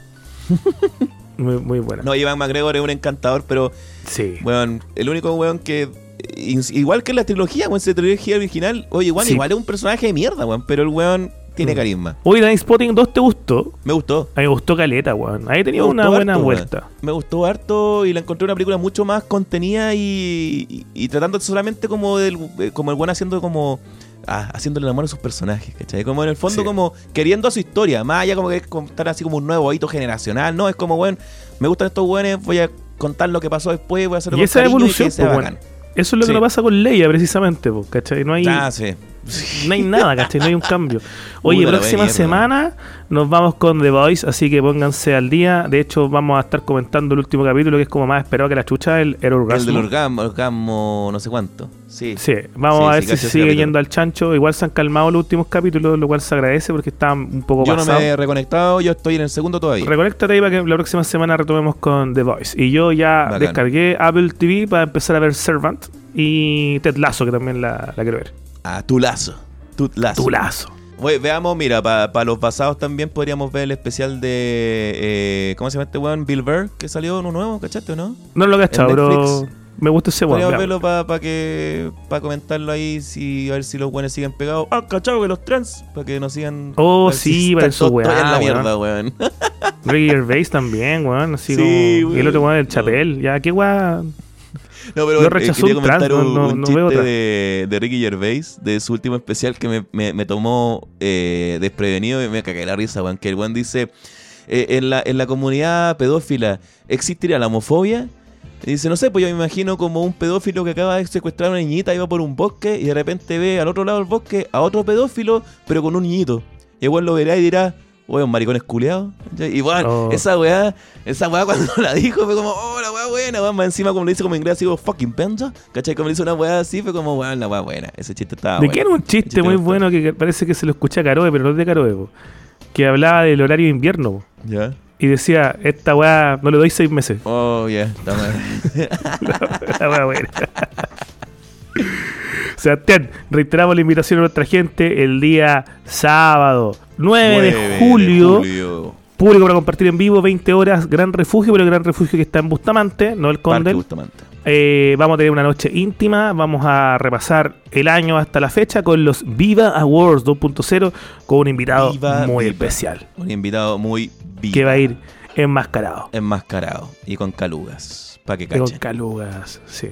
Speaker 2: muy, muy buena.
Speaker 3: no, Ivan McGregor es un encantador, pero,
Speaker 2: Sí.
Speaker 3: weón, el único weón que. Igual que en la trilogía, weón, esa trilogía original, oye, igual,
Speaker 2: Sí.
Speaker 3: igual es un personaje de mierda, weón, pero el weón tiene
Speaker 2: Mm.
Speaker 3: carisma.
Speaker 2: Oye, Spotting 2 te gustó.
Speaker 3: Me gustó.
Speaker 2: A mí me gustó Caleta, weón. Ahí tenía una buena
Speaker 3: harto,
Speaker 2: vuelta.
Speaker 3: weón. Me gustó harto y la encontré una película mucho más contenida y, y, y tratando solamente como del eh, como el buen haciendo como ah, haciéndole el amor a sus personajes, ¿cachai? Como en el fondo
Speaker 2: Sí.
Speaker 3: como queriendo a su historia, más allá como que es contar así como un nuevo hito generacional, no, es como, bueno, me gustan estos buenos, voy a contar lo que pasó después, voy a hacerlo
Speaker 2: Y esa evolución,
Speaker 3: que sea bacán.
Speaker 2: Eso es lo que
Speaker 3: Sí.
Speaker 2: no pasa con Leia, precisamente, po, ¿cachai? No hay,
Speaker 3: Ah, sí.
Speaker 2: no hay nada, ¿cachai? No hay un cambio. Oye,
Speaker 3: la
Speaker 2: próxima semana nos vamos con The Voice, así que pónganse al día. De hecho, vamos a estar comentando el último capítulo, que es como más esperado que la chucha, el, el
Speaker 3: El
Speaker 2: orgasmo.
Speaker 3: del orgasmo, orgasmo no sé cuánto. Sí.
Speaker 2: Sí, vamos
Speaker 3: Sí,
Speaker 2: a ver
Speaker 3: sí,
Speaker 2: si sigue
Speaker 3: capítulo.
Speaker 2: yendo al chancho. Igual se han calmado los últimos capítulos, lo cual se agradece porque estaban un poco
Speaker 3: Yo no me he reconectado, yo estoy en el segundo todavía.
Speaker 2: Reconéctate ahí para que la próxima semana retomemos con The Voice. Y yo ya
Speaker 3: Bacán.
Speaker 2: descargué Apple TV para empezar a ver Servant y Ted Lasso, que también la, la quiero ver.
Speaker 3: Ah, tu lazo. Tu lazo.
Speaker 2: Tu lazo.
Speaker 3: Oye, veamos, mira, para los basados también podríamos ver el especial de. eh, ¿Cómo se llama este weón? Bill Burr, que salió uno nuevo, ¿cachaste o no?
Speaker 2: No lo he cachado,
Speaker 3: Netflix.
Speaker 2: me gusta ese weón.
Speaker 3: Podríamos verlo para que para comentarlo ahí, si, a ver si los buenos siguen pegados. Ah, cachado que los trans, para que nos sigan.
Speaker 2: Oh,
Speaker 3: si
Speaker 2: sí,
Speaker 3: están
Speaker 2: para weá,
Speaker 3: en la
Speaker 2: weón.
Speaker 3: mierda, weón.
Speaker 2: Ricky Gervais también, weón. Así
Speaker 3: Sí,
Speaker 2: como. Y el otro weón, el
Speaker 3: weón.
Speaker 2: Chapel. Ya, qué weón.
Speaker 3: No, pero
Speaker 2: Lo
Speaker 3: eh, quería
Speaker 2: un trans,
Speaker 3: comentar un,
Speaker 2: no-
Speaker 3: un
Speaker 2: no
Speaker 3: chiste de, de Ricky Gervais, de su último especial que me, me- me tomó eh, desprevenido y me cagué la risa, weón. Que el weón dice, eh, en, la, en la comunidad pedófila, ¿existiría la homofobia? Y dice, no sé, pues yo me imagino como un pedófilo que acaba de secuestrar a una niñita, iba por un bosque y de repente ve al otro lado del bosque a otro pedófilo, pero con un niñito. Y weón lo verá y dirá, weón, maricones culeados. Y bueno,
Speaker 2: Oh.
Speaker 3: esa weá, esa weá cuando la dijo fue como, oh, la weá buena, weón. Más encima como le dice como en inglés, así como fucking penja. ¿Cachai? Como le hizo una weá así, fue como, weón, la weá buena. Ese chiste estaba
Speaker 2: ¿De qué era un chiste muy bueno que parece que se lo escuché a Caroe, pero no es de Caroe, po, que hablaba del horario de invierno po,
Speaker 3: ¿Ya?
Speaker 2: y decía, esta weá no le doy seis meses.
Speaker 3: Oh, ya, está mal.
Speaker 2: La weá buena. Sebastián, reiteramos la invitación a nuestra gente el día sábado 9, de
Speaker 3: 9
Speaker 2: julio,
Speaker 3: julio.
Speaker 2: público para compartir en vivo, 20 horas, Gran Refugio, pero el Gran Refugio que está en Bustamante, no el.
Speaker 3: Bustamante.
Speaker 2: Eh, vamos a tener una noche íntima, vamos a repasar el año hasta la fecha con los Viva Awards 2.0 con un invitado
Speaker 3: Viva,
Speaker 2: muy
Speaker 3: viva.
Speaker 2: especial
Speaker 3: Un invitado muy vivo.
Speaker 2: que va a ir enmascarado.
Speaker 3: enmascarado y con calugas. Para que
Speaker 2: Y Con
Speaker 3: cachen.
Speaker 2: calugas, sí.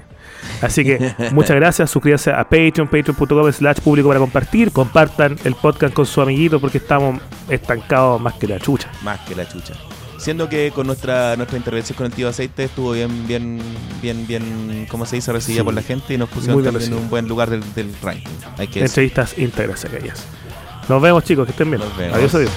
Speaker 2: Así que muchas gracias, suscríbanse a Patreon, patreon.com slash público para compartir, compartan el podcast con su amiguito porque estamos estancados más que la chucha.
Speaker 3: Más que la chucha. Siendo que con nuestra nuestra intervención con el tío aceite estuvo bien, bien, bien, bien, ¿cómo se dice? Recibida
Speaker 2: Sí.
Speaker 3: por la gente y nos pusieron también en un buen lugar del, del ranking. Hay que decir.
Speaker 2: Entrevistas íntegras aquellas. Nos vemos chicos, que estén bien.
Speaker 3: Nos vemos.
Speaker 2: Adiós, adiós.